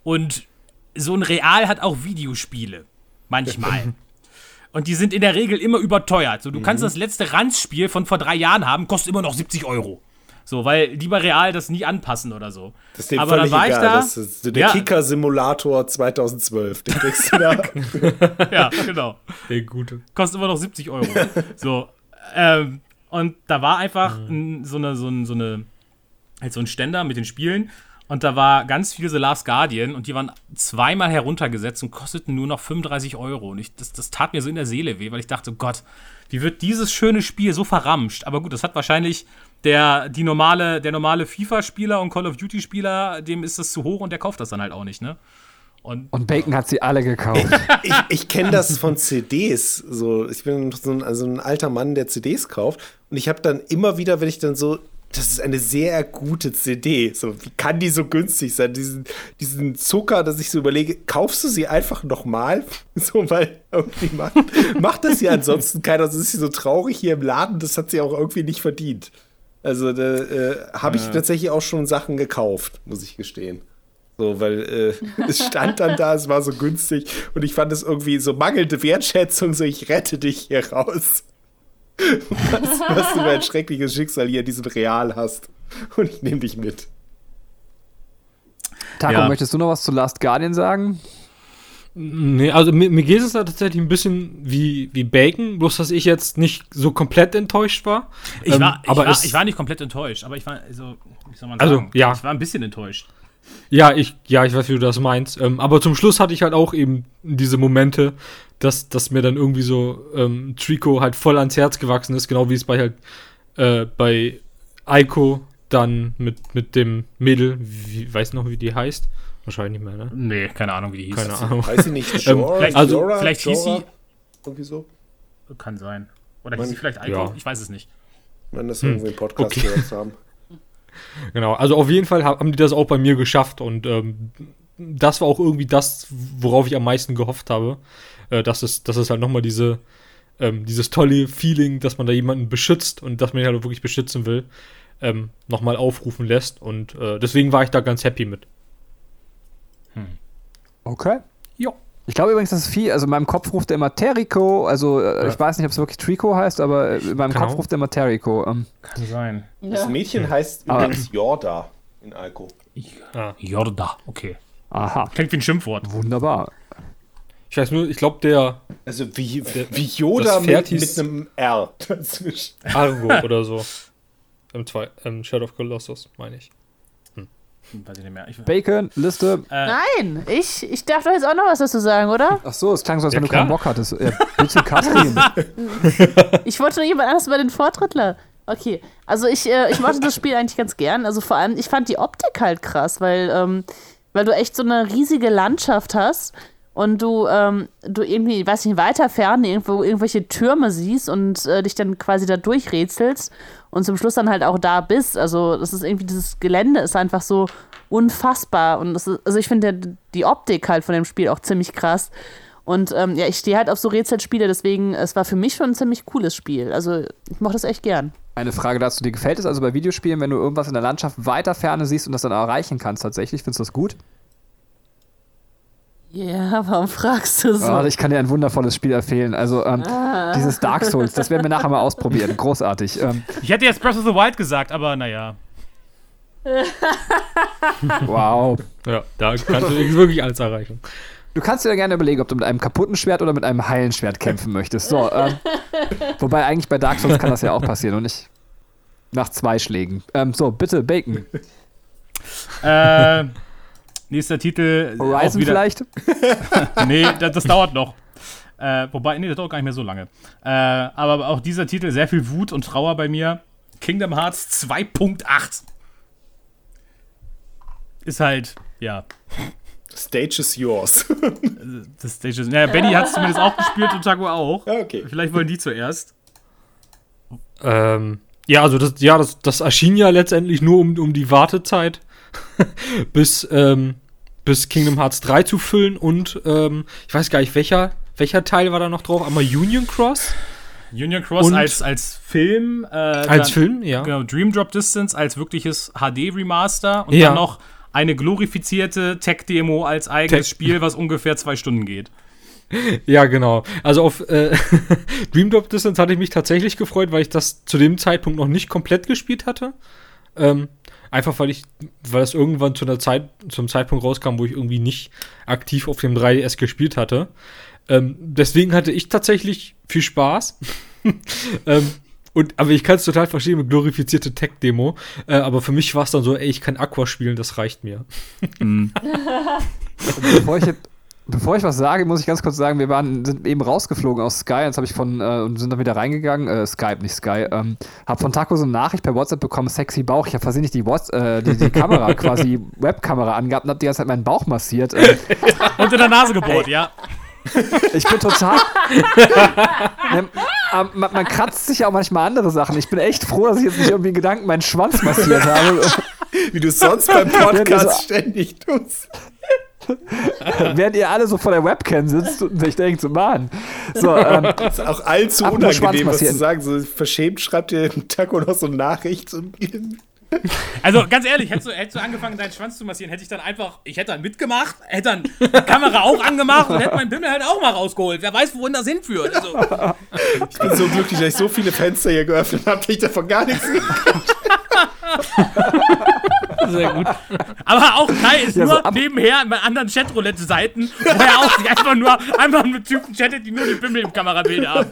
Und so ein Real hat auch Videospiele. Manchmal. Und die sind in der Regel immer überteuert. So, du kannst das letzte Ranzspiel von vor drei Jahren haben, kostet immer noch 70 Euro. So, weil die bei Real das nie anpassen oder so. Das ist dem Aber dann völlig war ich egal. da. Das ist der Ja. Kicker-Simulator 2012. Den kriegst du da. Ja, genau. Der gute. kostet immer noch 70 Euro. so, ähm, und da war einfach n, so eine, so ein, so eine, halt so ein Ständer mit den Spielen. Und da war ganz viel The Last Guardian und die waren zweimal heruntergesetzt und kosteten nur noch 35 Euro. Und ich, das, das tat mir so in der Seele weh, weil ich dachte, Gott, wie wird dieses schöne Spiel so verramscht? Aber gut, das hat wahrscheinlich der, die normale, der normale FIFA-Spieler und Call of Duty-Spieler, dem ist das zu hoch und der kauft das dann halt auch nicht, ne? Und Und Bacon hat sie alle gekauft. Ich, ich kenne das von CDs. So, ich bin so ein, also ein alter Mann, der CDs kauft. Und ich habe dann immer wieder, wenn ich dann so, das ist eine sehr gute CD. So, wie kann die so günstig sein? Diesen, diesen Zucker, dass ich so überlege, kaufst du sie einfach nochmal? So, weil irgendwie macht, macht das ja ansonsten keiner. Das ist sie so traurig hier im Laden. Das hat sie auch irgendwie nicht verdient. Also, da äh, habe ich tatsächlich auch schon Sachen gekauft, muss ich gestehen. So, weil äh, es stand dann da, es war so günstig und ich fand es irgendwie so mangelnde Wertschätzung, so ich rette dich hier raus. Was, was du für ein schreckliches Schicksal hier in diesem Real hast. Und ich nehme dich mit. Taco, Ja. möchtest du noch was zu Last Guardian sagen? Nee, also mir, mir geht es da tatsächlich ein bisschen wie, wie Bacon, bloß dass ich jetzt nicht so komplett enttäuscht war. ich, Ähm, war, ich, aber war, ich war nicht komplett enttäuscht, aber ich war, also, wie soll man Also, sagen? ja. Ich war ein bisschen enttäuscht. Ja, ich, ja, ich weiß, wie du das meinst. Ähm, aber zum Schluss hatte ich halt auch eben diese Momente, dass, dass mir dann irgendwie so ähm, Trico halt voll ans Herz gewachsen ist, genau wie es bei halt äh, bei Aiko dann mit, mit dem Mädel, wie, weiß noch, wie die heißt? Wahrscheinlich nicht mehr, ne? Nee, keine Ahnung, wie die hieß. Keine Ahnung. Weiß ich nicht, Ähm, Jora, vielleicht- also- Jora, vielleicht hieß Jora? sie- Irgendwie so. Kann sein. Oder hieß sie vielleicht Eiko? ja. Ich weiß es nicht. Wenn das irgendwie im Podcast okay. gehört haben. Genau, also auf jeden Fall haben die das auch bei mir geschafft und ähm, das war auch irgendwie das, worauf ich am meisten gehofft habe, äh, dass, es, dass es halt nochmal diese, ähm, dieses tolle Feeling, dass man da jemanden beschützt und dass man ihn halt auch wirklich beschützen will, ähm, nochmal aufrufen lässt und äh, deswegen war ich da ganz happy mit. Okay. Ja. Ich glaube übrigens, dass es viel, also in meinem Kopf ruft er immer Terrico, also äh, ich weiß nicht, ob es wirklich Trico heißt, aber äh, in meinem Genau. Kopf ruft er immer Terrico. Ähm, Kann sein. Das Mädchen heißt Aber- übrigens Jorda in Alko. Jorda, okay. aha, Klingt wie ein Schimpfwort. wunderbar. Ich weiß nur, ich glaube, der Also wie, wie Yoda mit, hieß- mit einem R dazwischen. Argo oder so. Im, zwei, im Shadow of Colossus, meine ich. Weiß ich nicht mehr. Ich, Bacon, Liste. Nein, ich, ich darf doch jetzt auch noch was dazu sagen, oder? Ach so, es klang so, als Ja, wenn du klar. keinen Bock hattest. Ja, bitte, Katrin. Ich wollte nur jemand anderes über den Vortrittler. Okay, also ich, äh, ich mochte das Spiel eigentlich ganz gern. Also vor allem, ich fand die Optik halt krass, weil, ähm, weil du echt so eine riesige Landschaft hast und du, ähm, du irgendwie, weiß nicht, weiter fern irgendwo irgendwelche Türme siehst und äh, dich dann quasi da durchrätselst und zum Schluss dann halt auch da bist. Also das ist irgendwie, dieses Gelände ist einfach so unfassbar und das ist, also ich finde die Optik halt von dem Spiel auch ziemlich krass. Und ähm, ja, ich stehe halt auf so Rätselspiele, deswegen, es war für mich schon ein ziemlich cooles Spiel. Also ich mochte das echt gern. Eine Frage dazu, dir gefällt es also bei Videospielen, wenn du irgendwas in der Landschaft weiter Ferne siehst und das dann erreichen kannst tatsächlich? Findest du das gut? Ja, warum fragst du so? Oh, ich kann dir ein wundervolles Spiel empfehlen. Also ähm, dieses Dark Souls, das werden wir nachher mal ausprobieren. Großartig. Ähm, ich hätte jetzt Breath of the Wild gesagt, aber naja. wow. Ja, da kannst du wirklich alles erreichen. Du kannst dir ja gerne überlegen, ob du mit einem kaputten Schwert oder mit einem heilen Schwert kämpfen möchtest. So, ähm, wobei eigentlich bei Dark Souls kann das ja auch passieren und nicht nach zwei Schlägen. Ähm, so, bitte, Bacon. Äh, nächster Titel. auch Horizon wieder, vielleicht? Nee, das, das dauert noch. Äh, wobei, nee, das dauert gar nicht mehr so lange. Äh, aber auch dieser Titel, sehr viel Wut und Trauer bei mir. Kingdom Hearts 2.8. ist halt, ja, Stage is yours. das Stage ist. Naja, Benny hat es zumindest auch gespielt und Taco auch. Okay. Vielleicht wollen die zuerst. Ähm, ja, also das, ja, das, das erschien ja letztendlich nur um, um die Wartezeit bis, ähm, bis Kingdom Hearts 3 zu füllen und ähm, ich weiß gar nicht, welcher, welcher Teil war da noch drauf? Einmal Union Cross Union Cross Und- als, als Film. Äh, als dann- Film, ja. Genau, Dream Drop Distance als wirkliches HD-Remaster und Ja. dann noch eine glorifizierte Tech-Demo als eigenes Tech- Spiel, was ungefähr zwei Stunden geht. Ja, genau. Also auf äh, Dream Drop Distance hatte ich mich tatsächlich gefreut, weil ich das zu dem Zeitpunkt noch nicht komplett gespielt hatte. Ähm, einfach weil ich, weil das irgendwann zu einer Zeit, zum Zeitpunkt rauskam, wo ich irgendwie nicht aktiv auf dem 3DS gespielt hatte. Ähm, deswegen hatte ich tatsächlich viel Spaß. ähm, und, aber ich kann es total verstehen mit glorifizierte Tech-Demo. Äh, aber für mich war es dann so, ey, ich kann Aqua spielen, das reicht mir. Bevor ich, jetzt, bevor ich was sage, muss ich ganz kurz sagen, wir waren, sind eben rausgeflogen aus Sky, jetzt habe ich von, äh, und sind dann wieder reingegangen, äh, Skype, nicht Sky, ähm, hab von Taco so eine Nachricht per WhatsApp bekommen, sexy Bauch, ich habe versehentlich die, äh, die, die Kamera, quasi Webkamera angehabt und hab die ganze Zeit meinen Bauch massiert. Äh, Unter der Nase gebohrt, ja. ich bin total. Ne, ähm, man, man kratzt sich ja auch manchmal andere Sachen. Ich bin echt froh, dass ich jetzt nicht irgendwie in Gedanken meinen Schwanz massiert habe. Wie du es sonst beim Ja, Podcast ständig tust. Während ihr alle so vor der Webcam sitzt und ich denke so, Mann. So, ähm, Das ist auch allzu unangenehm, was zu sagen. So verschämt schreibt dir im Taco noch so eine Nachricht. So, Also ganz ehrlich, hättest du, hättest du angefangen, deinen Schwanz zu massieren, hätte ich dann einfach, ich hätte dann mitgemacht, hätte dann die Kamera auch angemacht und hätte meinen Pimmel halt auch mal rausgeholt. Wer weiß, wohin das hinführt. Also, ich bin so glücklich, dass ich so viele Fenster hier geöffnet habe, dass ich davon gar nichts Sehr gut. aber auch Kai ist Ja, nur so nebenher bei anderen Chatroulette-Seiten, wo er auch sich einfach nur einfach mit Typen chattet, die nur die Pimmel im Kamerabild haben.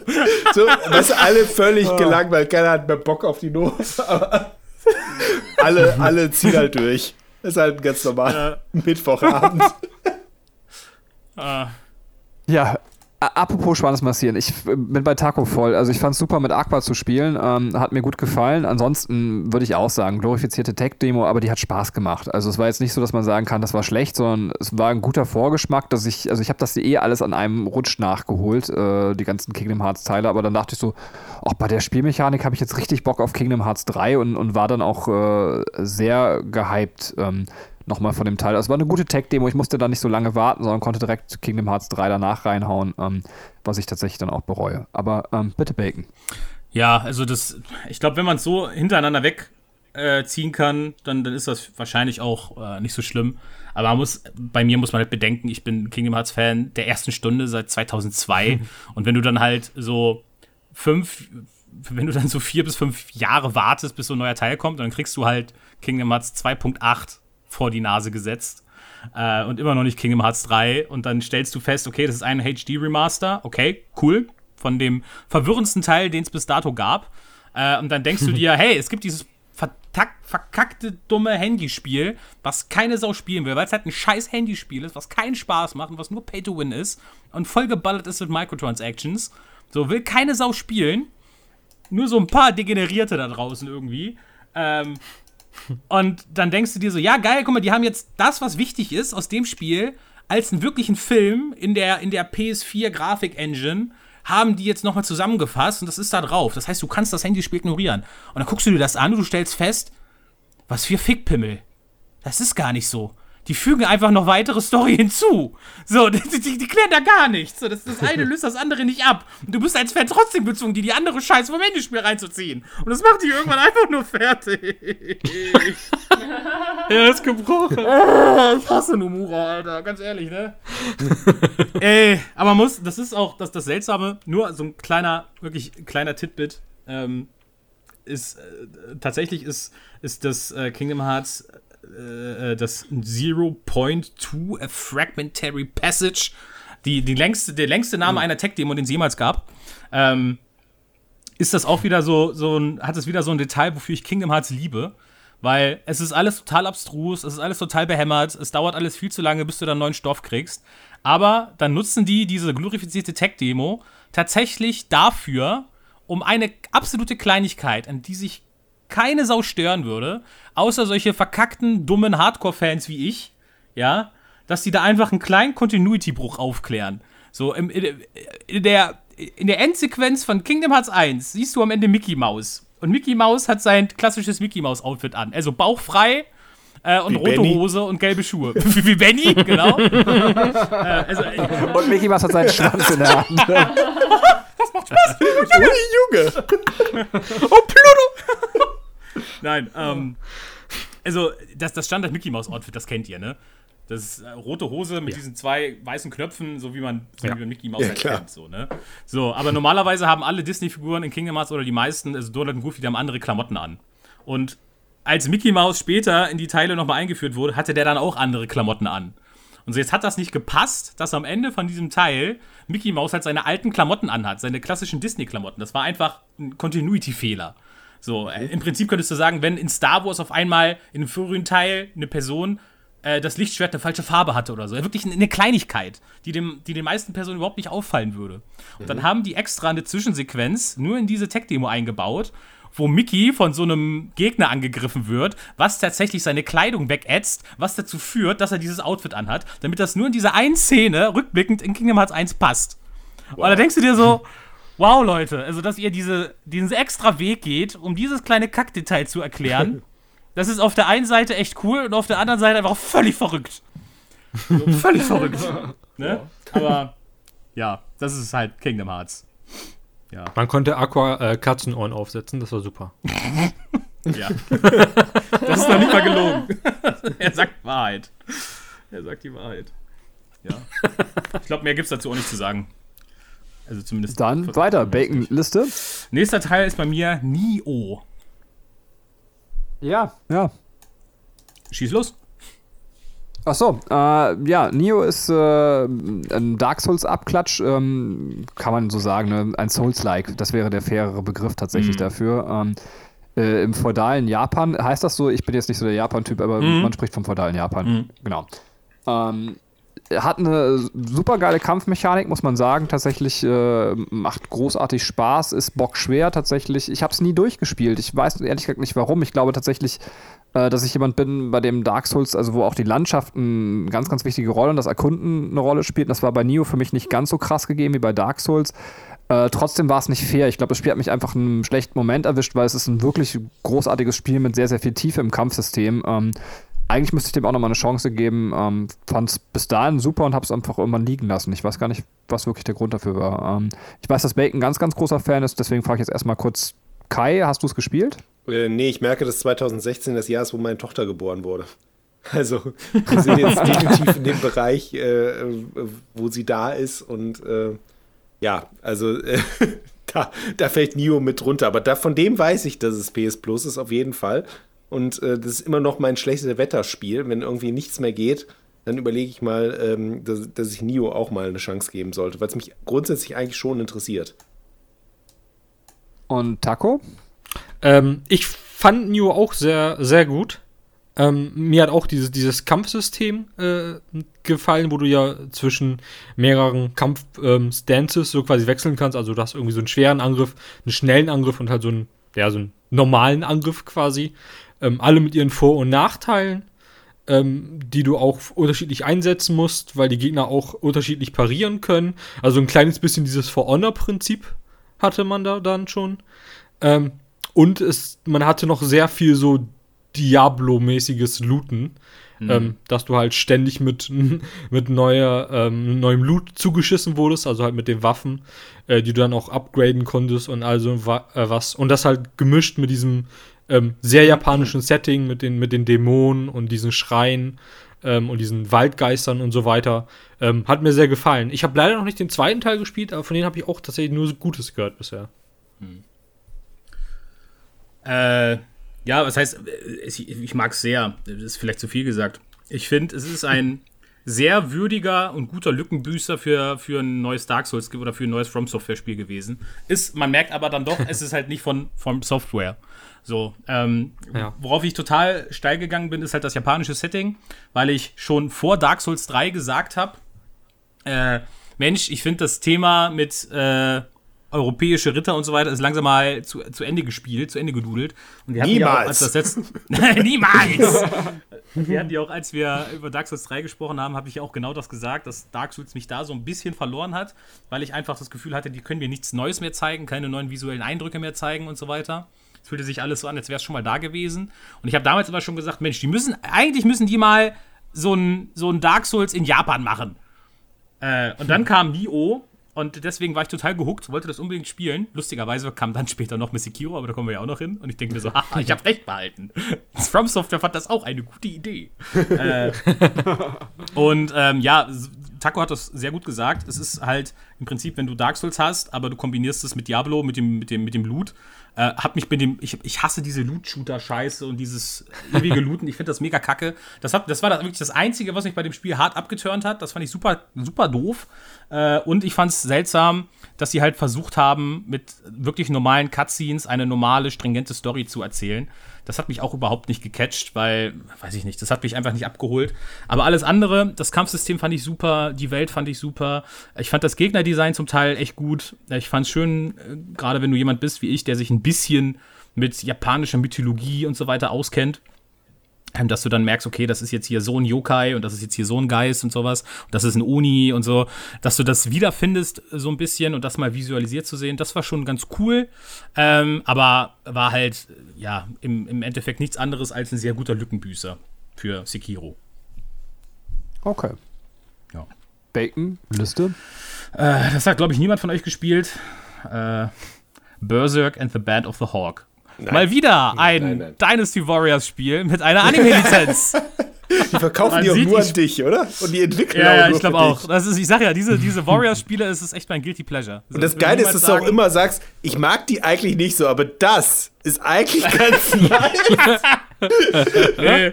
So, weißt du, alle völlig gelangweilt. Keiner hat mehr Bock auf die. Aber alle, alle ziehen halt durch. Das ist halt ein ganz normaler Mittwochabend. Äh, Ja, apropos Schwanz massieren, ich äh, bin bei Taco voll. Also ich fand es super mit Aqua zu spielen, ähm, hat mir gut gefallen. Ansonsten würde ich auch sagen, glorifizierte Tech-Demo, aber die hat Spaß gemacht. Also es war jetzt nicht so, dass man sagen kann, das war schlecht, sondern es war ein guter Vorgeschmack, dass ich, also ich habe das eh alles an einem Rutsch nachgeholt, äh, die ganzen Kingdom Hearts Teile, aber dann dachte ich so, auch bei der Spielmechanik habe ich jetzt richtig Bock auf Kingdom Hearts 3 und, und war dann auch äh, sehr gehypt. Ähm, nochmal von dem Teil. Also es war eine gute Tech-Demo. Ich musste da nicht so lange warten, sondern konnte direkt Kingdom Hearts 3 danach reinhauen, ähm, was ich tatsächlich dann auch bereue. Aber ähm, bitte Bacon. Ja, also das, ich glaube, wenn man es so hintereinander wegziehen äh, kann, dann, dann ist das wahrscheinlich auch äh, nicht so schlimm. Aber man muss, bei mir muss man halt bedenken, ich bin Kingdom Hearts Fan der ersten Stunde seit 2002. Und wenn du dann halt so fünf, wenn du dann so vier bis fünf Jahre wartest, bis so ein neuer Teil kommt, dann kriegst du halt Kingdom Hearts 2.8 vor die Nase gesetzt. Äh, und immer noch nicht Kingdom Hearts 3. Und dann stellst du fest, okay, das ist ein HD-Remaster. Okay, cool. Von dem verwirrendsten Teil, den es bis dato gab. Äh, und dann denkst du dir, hey, es gibt dieses verkackte, dumme Handyspiel, was keine Sau spielen will, weil es halt ein scheiß Handyspiel ist, was keinen Spaß macht und was nur Pay-to-Win ist und voll geballert ist mit Microtransactions. So, will keine Sau spielen. Nur so ein paar Degenerierte da draußen irgendwie. Ähm, und dann denkst du dir so, ja, geil, guck mal, die haben jetzt das, was wichtig ist aus dem Spiel, als einen wirklichen Film in der, in der PS4 Grafik-Engine, haben die jetzt nochmal zusammengefasst und das ist da drauf. Das heißt, du kannst das Handyspiel ignorieren. Und dann guckst du dir das an und du stellst fest, was für Fickpimmel. Das ist gar nicht so. Die fügen einfach noch weitere Story hinzu. So, die, die, die klären da gar nichts. So, das, das eine löst das andere nicht ab. Und du bist als Fan trotzdem gezwungen, die die andere Scheiße vom Handyspiel reinzuziehen. Und das macht dich irgendwann einfach nur fertig. Er ist gebrochen. Ich hasse Nomura, Alter, ganz ehrlich, ne? Ey, aber man muss, das ist auch das, das Seltsame, nur so ein kleiner, wirklich kleiner Titbit, ähm, ist, äh, tatsächlich ist, ist das äh, Kingdom Hearts äh, äh, das 0.2 A Fragmentary Passage, die, die längste, der längste Name einer Tech-Demo, den es jemals gab. Ähm, ist das auch wieder so, so ein, hat es wieder so ein Detail, wofür ich Kingdom Hearts liebe. Weil es ist alles total abstrus, es ist alles total behämmert, es dauert alles viel zu lange, bis du dann neuen Stoff kriegst. Aber dann nutzen die diese glorifizierte Tech-Demo tatsächlich dafür, um eine absolute Kleinigkeit, an die sich keine Sau stören würde, außer solche verkackten, dummen Hardcore-Fans wie ich, ja, dass die da einfach einen kleinen Continuity-Bruch aufklären. So, im, in, der, in der Endsequenz von Kingdom Hearts 1 siehst du am Ende Mickey Mouse. Und Mickey Mouse hat sein klassisches Mickey Mouse-Outfit an. Also bauchfrei äh, und Wie rote Benny. Hose und gelbe Schuhe. wie, wie Benny, genau. äh, also, äh, Und Mickey Mouse hat seinen Schwanz in der Hand. Junge! Nein, ähm, also das, das Standard Mickey Mouse Outfit, das kennt ihr, ne? Das ist äh, rote Hose mit diesen zwei weißen Knöpfen, so wie man, so Ja. wie man Mickey Mouse Ja, halt kennt, so, ne? So, aber normalerweise haben alle Disney-Figuren in Kingdom Hearts oder die meisten, also Donald und Goofy, die haben andere Klamotten an. Und als Mickey Mouse später in die Teile nochmal eingeführt wurde, hatte der dann auch andere Klamotten an. Und so jetzt hat das nicht gepasst, dass am Ende von diesem Teil Mickey Mouse halt seine alten Klamotten anhat, seine klassischen Disney-Klamotten. Das war einfach ein Continuity-Fehler. So, äh, im Prinzip könntest du sagen, wenn in Star Wars auf einmal in einem früheren Teil eine Person äh, das Lichtschwert eine falsche Farbe hatte oder so. Wirklich eine Kleinigkeit, die, dem, die den meisten Personen überhaupt nicht auffallen würde. Und dann haben die extra eine Zwischensequenz nur in diese Tech-Demo eingebaut, wo Mickey von so einem Gegner angegriffen wird, was tatsächlich seine Kleidung wegätzt, was dazu führt, dass er dieses Outfit anhat, damit das nur in diese einen Szene rückblickend in Kingdom Hearts 1 passt. Und da denkst du dir so, wow, Leute, also dass ihr diese, diesen extra Weg geht, um dieses kleine Kackdetail zu erklären, das ist auf der einen Seite echt cool und auf der anderen Seite einfach völlig verrückt. So, völlig verrückt. Ne? Aber ja, das ist halt Kingdom Hearts. Man konnte Aqua äh, Katzenohren aufsetzen, das war super. Ja. Das ist noch nicht mal gelogen. er sagt Wahrheit. Er sagt die Wahrheit. Ja. Ich glaube, mehr gibt es dazu auch nicht zu sagen. Also zumindest. Dann weiter, Bacon-Liste. Nächster Teil ist bei mir Nio. Ja, ja. Schieß los. Ach so, äh, ja, Nio ist äh, ein Dark Souls-Abklatsch, ähm, kann man so sagen, ne? ein Souls-like, das wäre der fairere Begriff tatsächlich dafür. Ähm, äh, Im feudalen Japan heißt das so, ich bin jetzt nicht so der Japan-Typ, aber man spricht vom feudalen Japan, genau. Ähm, hat eine super geile Kampfmechanik, muss man sagen. Tatsächlich äh, macht großartig Spaß, ist bockschwer tatsächlich. Ich habe es nie durchgespielt. Ich weiß ehrlich gesagt nicht warum. Ich glaube tatsächlich, äh, dass ich jemand bin, bei dem Dark Souls, also wo auch die Landschaft eine ganz, ganz wichtige Rolle und das Erkunden eine Rolle spielt. Das war bei Nio für mich nicht ganz so krass gegeben wie bei Dark Souls. Äh, trotzdem war es nicht fair. Ich glaube, das Spiel hat mich einfach in einem schlechten Moment erwischt, weil es ist ein wirklich großartiges Spiel mit sehr, sehr viel Tiefe im Kampfsystem. Ähm, eigentlich müsste ich dem auch nochmal eine Chance geben. Ähm, Fand es bis dahin super und habe es einfach irgendwann liegen lassen. Ich weiß gar nicht, was wirklich der Grund dafür war. Ähm, ich weiß, dass Bacon ein ganz, ganz großer Fan ist, deswegen frage ich jetzt erstmal kurz Kai, hast du es gespielt? Äh, nee, ich merke, dass 2016 das Jahr ist, wo meine Tochter geboren wurde. Also, wir sind jetzt definitiv in dem Bereich, äh, wo sie da ist und äh, ja, also da, da fällt Nio mit runter. Aber da, von dem weiß ich, dass es PS Plus ist, auf jeden Fall. Und äh, das ist immer noch mein schlechtes Wetterspiel. Wenn irgendwie nichts mehr geht, dann überlege ich mal, ähm, dass, dass ich Nio auch mal eine Chance geben sollte, weil es mich grundsätzlich eigentlich schon interessiert. Und Taco? Ähm, ich fand Neo auch sehr, sehr gut. Ähm, mir hat auch dieses, dieses Kampfsystem äh, gefallen, wo du ja zwischen mehreren Kampfstances so quasi wechseln kannst. Also du hast irgendwie so einen schweren Angriff, einen schnellen Angriff und halt so einen, ja, so einen normalen Angriff quasi. Ähm, alle mit ihren Vor- und Nachteilen, ähm, die du auch unterschiedlich einsetzen musst, weil die Gegner auch unterschiedlich parieren können. Also ein kleines bisschen dieses For-Honor-Prinzip hatte man da dann schon. Ähm, und es, man hatte noch sehr viel so Diablo-mäßiges Looten, ähm, dass du halt ständig mit, mit neuer, ähm, neuem Loot zugeschissen wurdest, also halt mit den Waffen, äh, die du dann auch upgraden konntest und also wa äh, was. Und das halt gemischt mit diesem ähm, sehr japanischen Setting, mit den, mit den Dämonen und diesen Schreien ähm, und diesen Waldgeistern und so weiter. Ähm, hat mir sehr gefallen. Ich habe leider noch nicht den zweiten Teil gespielt, aber von denen habe ich auch tatsächlich nur so Gutes gehört bisher. Äh, ja, was heißt, äh, ich, ich mag es sehr. Das ist vielleicht zu viel gesagt. Ich finde, es ist ein sehr würdiger und guter Lückenbüßer für, für ein neues Dark Souls oder für ein neues From Software Spiel gewesen. Ist, man merkt aber dann doch, es ist halt nicht von, von Software. So, ähm, Ja. worauf ich total steil gegangen bin, ist halt das japanische Setting, weil ich schon vor Dark Souls 3 gesagt habe, äh, Mensch, ich finde das Thema mit, äh, europäische Ritter und so weiter ist langsam mal zu, zu Ende gespielt, zu Ende gedudelt. Und wir hatten ja auch, als Niemals. Niemals! wir hatten ja auch, als wir über Dark Souls 3 gesprochen haben, habe ich ja auch genau das gesagt, dass Dark Souls mich da so ein bisschen verloren hat, weil ich einfach das Gefühl hatte, die können mir nichts Neues mehr zeigen, keine neuen visuellen Eindrücke mehr zeigen und so weiter. Es fühlte sich alles so an, als wäre es schon mal da gewesen. Und ich habe damals immer schon gesagt, Mensch, die müssen, eigentlich müssen die mal so ein, so ein Dark Souls in Japan machen. Äh, und dann kam Nioh und deswegen war ich total gehuckt, wollte das unbedingt spielen. Lustigerweise kam dann später noch mit Sekiro, aber da kommen wir ja auch noch hin. Und ich denke mir so, haha, ich habe recht behalten. From Software fand das auch eine gute Idee. äh, und ähm, ja, Taco hat das sehr gut gesagt. Es ist halt im Prinzip, wenn du Dark Souls hast, aber du kombinierst es mit Diablo, mit dem, mit dem, mit dem Loot. Äh, hab mich mit dem, ich, ich hasse diese Loot-Shooter-Scheiße und dieses ewige Looten. Ich finde das mega kacke. Das, hat, das war das wirklich das Einzige, was mich bei dem Spiel hart abgeturnt hat. Das fand ich super, super doof. Äh, und ich fand es seltsam, dass sie halt versucht haben, mit wirklich normalen Cutscenes eine normale, stringente Story zu erzählen. Das hat mich auch überhaupt nicht gecatcht, weil, weiß ich nicht, das hat mich einfach nicht abgeholt. Aber alles andere, das Kampfsystem fand ich super, die Welt fand ich super. Ich fand das Gegnerdesign zum Teil echt gut. Ich fand es schön, äh, gerade wenn du jemand bist wie ich, der sich ein bisschen mit japanischer Mythologie und so weiter auskennt. Dass du dann merkst, okay, das ist jetzt hier so ein Yokai und das ist jetzt hier so ein Geist und sowas und das ist ein Oni und so, dass du das wiederfindest so ein bisschen und das mal visualisiert zu sehen, das war schon ganz cool, ähm, aber war halt, ja, im, im Endeffekt nichts anderes als ein sehr guter Lückenbüßer für Sekiro. Okay. Ja. Bacon, Liste. Äh, das hat, glaube ich, niemand von euch gespielt. Äh, Berserk and the Band of the Hawk. Mal wieder ein nein, nein. Dynasty Warriors Spiel mit einer Anime-Lizenz. Die verkaufen die auch nur an dich, oder? Und die entwickeln ja, auch ja, nur ich glaube auch. Das ist, ich sag ja, diese, diese Warriors-Spiele, es ist echt mein Guilty Pleasure. Und das Geile ist, dass du auch immer sagst, ich mag die eigentlich nicht so, aber das ist eigentlich ganz nice. Nee,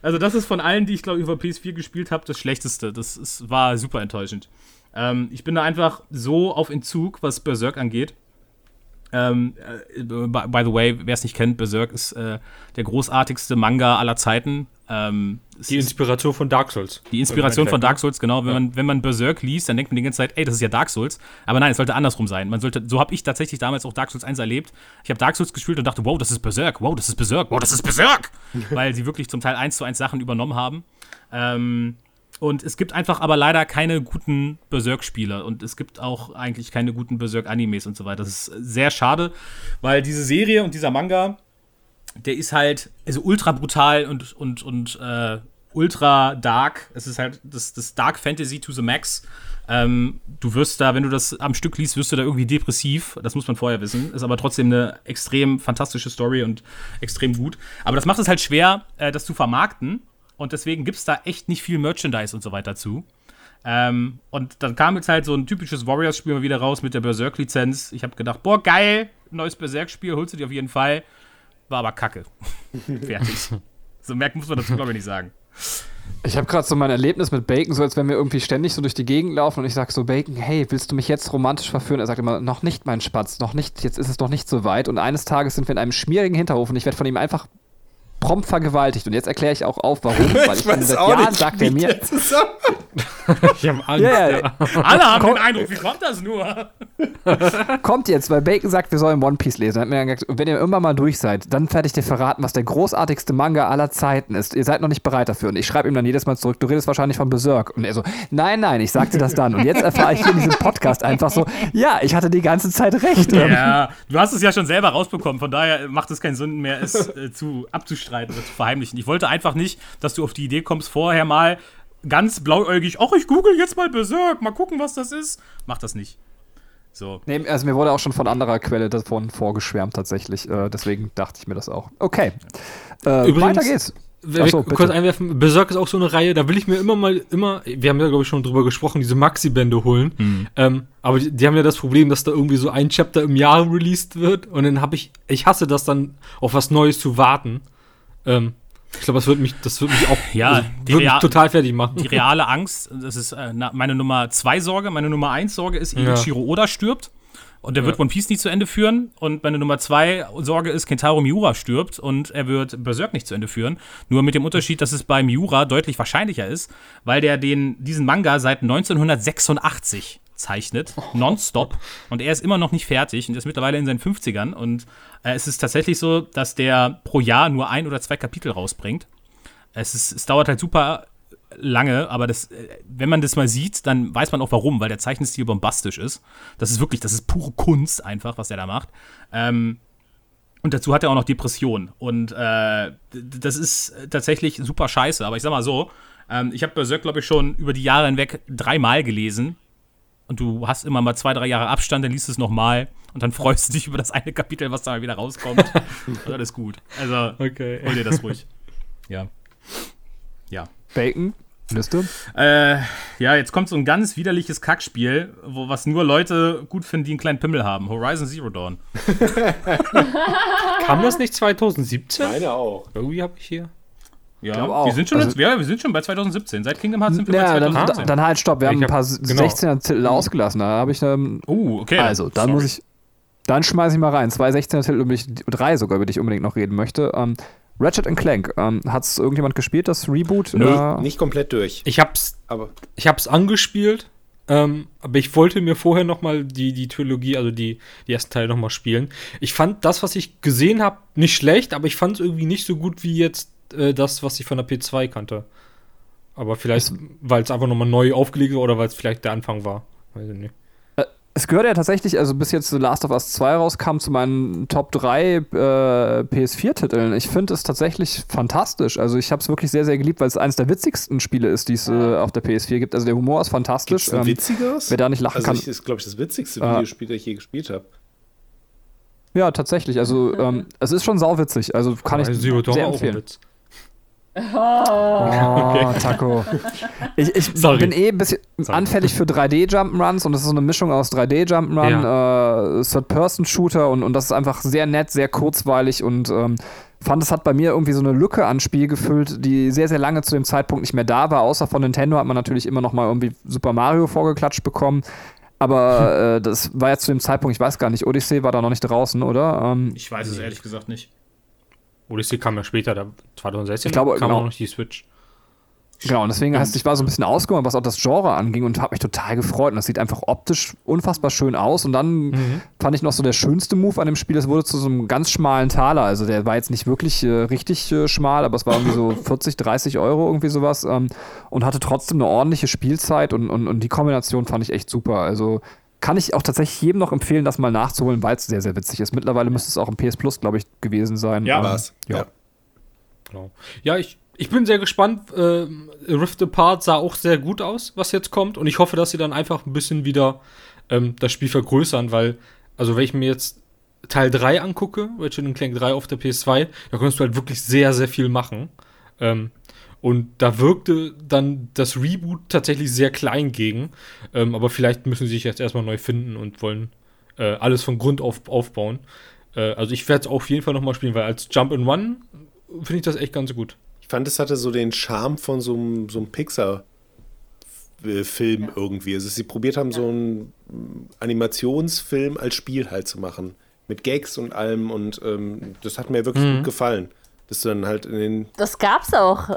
also das ist von allen, die ich glaube über PS4 gespielt habe, das schlechteste. Das ist, war super enttäuschend. Ähm, ich bin da einfach so auf Entzug, was Berserk angeht. Ähm, äh, by, the way, wer es nicht kennt, Berserk ist äh, der großartigste Manga aller Zeiten. Ähm, Die Inspiration von Dark Souls. die Inspiration von Dark Souls, genau. Wenn, man, wenn man Berserk liest, dann denkt man die ganze Zeit, ey, das ist ja Dark Souls. Aber nein, es sollte andersrum sein. Man sollte, so habe ich tatsächlich damals auch Dark Souls 1 erlebt. Ich habe Dark Souls gespielt und dachte, wow, das ist Berserk, wow, das ist Berserk, wow, das ist Berserk. Weil sie wirklich zum Teil eins zu eins Sachen übernommen haben. Ähm, und es gibt einfach aber leider keine guten Berserk-Spieler und es gibt auch eigentlich keine guten Berserk-Animes und so weiter. Das ist sehr schade, weil diese Serie und dieser Manga, der ist halt also ultra brutal und, und, und äh, ultra dark. Es ist halt das, das Dark Fantasy to the Max. Ähm, du wirst da, wenn du das am Stück liest, wirst du da irgendwie depressiv. Das muss man vorher wissen. Ist aber trotzdem eine extrem fantastische Story und extrem gut. Aber das macht es halt schwer, äh, das zu vermarkten. Und deswegen gibt es da echt nicht viel Merchandise und so weiter zu. Ähm, und dann kam jetzt halt so ein typisches Warriors-Spiel mal wieder raus mit der Berserk-Lizenz. Ich habe gedacht, boah, geil, neues Berserk-Spiel, holst du dir auf jeden Fall. War aber kacke. Fertig. So merkt muss man dazu, glaube ich, nicht sagen. Ich habe gerade so mein Erlebnis mit Bacon, so als wenn wir irgendwie ständig so durch die Gegend laufen und ich sage so, Bacon, hey, willst du mich jetzt romantisch verführen? Er sagt immer, noch nicht, mein Spatz, noch nicht, jetzt ist es noch nicht so weit. Und eines Tages sind wir in einem schmierigen Hinterhof und ich werde von ihm einfach prompt vergewaltigt. Und jetzt erkläre ich auch auf, warum. Weil ich, finde, seit Jahren sagt er wie mir, der zusammen- Ich habe Angst. ja, ja. Alle haben den Eindruck, wie kommt das nur? kommt jetzt, weil Bacon sagt, wir sollen One Piece lesen. Er hat mir dann gesagt, wenn ihr irgendwann mal durch seid, dann werde ich dir verraten, was der großartigste Manga aller Zeiten ist. Ihr seid noch nicht bereit dafür. Und ich schreibe ihm dann jedes Mal zurück, du redest wahrscheinlich von Berserk. Und er so, nein, nein, ich sagte das dann. Und jetzt erfahre ich hier in diesem Podcast einfach so, ja, ich hatte die ganze Zeit recht. Ja, du hast es ja schon selber rausbekommen, von daher macht es keinen Sinn mehr, es äh, zu abzustreiten oder zu verheimlichen. Ich wollte einfach nicht, dass du auf die Idee kommst, vorher mal ganz blauäugig, ach, ich google jetzt mal Berserk, mal gucken, was das ist. Mach das nicht. So. Nee, also mir wurde auch schon von anderer Quelle davon vorgeschwärmt tatsächlich. Äh, deswegen dachte ich mir das auch. Okay. Äh, Übrigens- weiter geht's. Ach so, ich kurz einwerfen, Berserk ist auch so eine Reihe, da will ich mir immer mal, immer, wir haben ja, glaube ich, schon drüber gesprochen, diese Maxi-Bände holen. Mhm. Ähm, aber die, die haben ja das Problem, dass da irgendwie so ein Chapter im Jahr released wird und dann habe ich, ich hasse das dann, auf was Neues zu warten. Ähm, ich glaube, das wird mich, das wird mich auch Ja, also, die mich total fertig machen. Die reale Angst, das ist äh, meine Nummer zwei Sorge. Meine Nummer eins Sorge ist, Ja. Ichiro Oda stirbt. Und der wird One Piece nicht zu Ende führen. Und meine Nummer zwei Sorge ist, Kentaro Miura stirbt und er wird Berserk nicht zu Ende führen. Nur mit dem Unterschied, dass es bei Miura deutlich wahrscheinlicher ist, weil der den, diesen Manga seit 1986 zeichnet, nonstop. Und er ist immer noch nicht fertig und ist mittlerweile in seinen 50ern. Und äh, es ist tatsächlich so, dass der pro Jahr nur ein oder zwei Kapitel rausbringt. Es, ist, es dauert halt super lange, aber das, äh, wenn man das mal sieht, dann weiß man auch warum, weil der Zeichenstil bombastisch ist. Das ist wirklich, das ist pure Kunst einfach, was er da macht. Ähm, und dazu hat er auch noch Depression. Und äh, das ist tatsächlich super scheiße. Aber ich sag mal so, ähm, ich habe Berserk, glaube ich, schon über die Jahre hinweg dreimal gelesen. Und du hast immer mal zwei, drei Jahre Abstand, dann liest du es nochmal und dann freust du dich über das eine Kapitel, was da mal wieder rauskommt. und alles gut. Also, Okay. hol dir das ruhig. Ja. Ja. Bacon, Liste. Äh, ja, jetzt kommt so ein ganz widerliches Kackspiel, wo was nur Leute gut finden, die einen kleinen Pimmel haben. Horizon Zero Dawn. Kam das nicht 2017? Meine auch. Irgendwie habe ich hier. Ja, glaub auch. wir sind schon, Also- jetzt, ja, wir sind schon bei 2017. Seit Kingdom Hearts sind wir Ja, bei dann, 2017. dann halt stopp. Wir haben Ich ein paar hab- genau. 16er Titel ausgelassen. Da habe ich ähm, oh, okay. Also, dann Sorry. muss ich. Dann schmeiße ich mal rein. Zwei 16er Titel, über die, drei sogar, über die ich unbedingt noch reden möchte. Ähm, Ratchet Clank. Ähm, Hat es irgendjemand gespielt, das Reboot? Nö, Äh, nicht komplett durch. Ich hab's, Aber ich hab's angespielt, ähm, aber ich wollte mir vorher noch mal die, die Trilogie, also die, die ersten Teile noch mal spielen. Ich fand das, was ich gesehen habe, nicht schlecht, aber ich fand es irgendwie nicht so gut wie jetzt äh, das, was ich von der P2 kannte. Aber vielleicht, weil es einfach noch mal neu aufgelegt war oder weil es vielleicht der Anfang war. Weiß ich nicht. Es gehört ja tatsächlich, also bis jetzt The Last of Us 2 rauskam, zu meinen Top 3 äh, PS4-Titeln. Ich finde es tatsächlich fantastisch. Also ich habe es wirklich sehr, sehr geliebt, weil es eines der witzigsten Spiele ist, die es äh, auf der PS4 gibt. Also der Humor ist fantastisch. Gibt's ein Ähm, witzigeres? wer da nicht lachen also kann- Ich, ist, glaube ich, das witzigste Ah. Videospiel, das ich je gespielt habe. ja, tatsächlich. Also ähm, es ist schon sauwitzig. Also kann ich sehr war auch ein empfehlen. Witz. Oh, Taco. Ich, ich Sorry. bin eh ein bisschen anfällig für 3D-Jump'n'Runs und das ist so eine Mischung aus 3D-Jump'n'Run, äh, Third-Person-Shooter und, und das ist einfach sehr nett, sehr kurzweilig und ähm, fand, es hat bei mir irgendwie so eine Lücke an Spiel gefüllt, die sehr, sehr lange zu dem Zeitpunkt nicht mehr da war. Außer von Nintendo hat man natürlich immer noch mal irgendwie Super Mario vorgeklatscht bekommen. Aber äh, das war ja zu dem Zeitpunkt, ich weiß gar nicht, Odyssey war da noch nicht draußen, oder? Ähm, Ich weiß es ehrlich gesagt nicht. Odyssey kam ja später, da 2016 Ich glaube, kam genau. auch noch die Switch. Genau, und deswegen heißt, ich war so ein bisschen ausgeholt, was auch das Genre anging und habe mich total gefreut. Und das sieht einfach optisch unfassbar schön aus. Und dann fand ich noch so der schönste Move an dem Spiel, es wurde zu so einem ganz schmalen Taler. Also der war jetzt nicht wirklich äh, richtig äh, schmal, aber es war irgendwie so 40, 30 Euro, irgendwie sowas. Ähm, und hatte trotzdem eine ordentliche Spielzeit und, und, und die Kombination fand ich echt super. Also kann ich auch tatsächlich jedem noch empfehlen, das mal nachzuholen, weil es sehr, sehr witzig ist. Mittlerweile müsste es auch im PS Plus, glaube ich, gewesen sein. Ja, Ähm, War's. ja. Genau. Ja, ich, ich bin sehr gespannt. Ähm, Rift Apart sah auch sehr gut aus, was jetzt kommt. Und ich hoffe, dass sie dann einfach ein bisschen wieder ähm, das Spiel vergrößern, weil, also wenn ich mir jetzt Teil 3 angucke, Ratchet Clank 3 auf der PS2, da konntest du halt wirklich sehr, sehr viel machen. Ähm, und da wirkte dann das Reboot tatsächlich sehr klein gegen. Ähm, aber vielleicht müssen sie sich jetzt erstmal neu finden und wollen äh, alles von Grund auf aufbauen. Äh, also ich werde es auf jeden Fall nochmal spielen, weil als Jump and One finde ich das echt ganz gut. Ich fand, es hatte so den Charme von so einem, so einem Pixar-Film irgendwie. Also, sie probiert haben, so einen mm, Animationsfilm als Spiel halt zu machen. Mit Gags und allem. Und ähm, das hat mir wirklich gut gefallen. Dass du dann halt in den. Das gab's auch.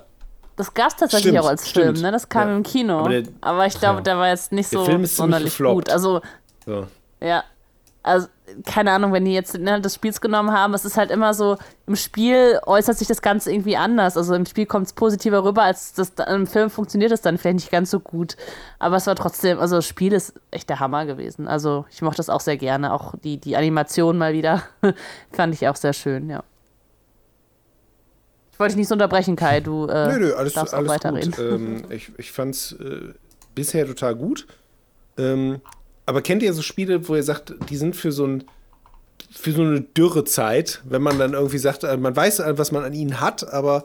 Das gab's tatsächlich Stimmt, auch als Film, stimmt. ne? Das kam Ja. im Kino. Aber Aber, der- ich glaube, Ja. der war jetzt nicht Der so Film ist sonderlich gefloppt. gut. Also, So. ja. Also, keine Ahnung, wenn die jetzt den Inhalt des Spiels genommen haben, es ist halt immer so, im Spiel äußert sich das Ganze irgendwie anders. Also im Spiel kommt es positiver rüber, als das im Film funktioniert es dann vielleicht nicht ganz so gut. Aber es war trotzdem, also das Spiel ist echt der Hammer gewesen. Also ich mochte das auch sehr gerne. Auch die, die Animation mal wieder fand ich auch sehr schön, ja. Ich wollte dich nicht so unterbrechen, Kai. Du äh, Nö, nö, alles, darfst auch alles weiterreden. gut. ähm, ich ich fand es äh, bisher total gut. Ähm, aber kennt ihr so Spiele, wo ihr sagt, die sind für so ein für so eine Dürrezeit, wenn man dann irgendwie sagt, äh, man weiß, äh, was man an ihnen hat, aber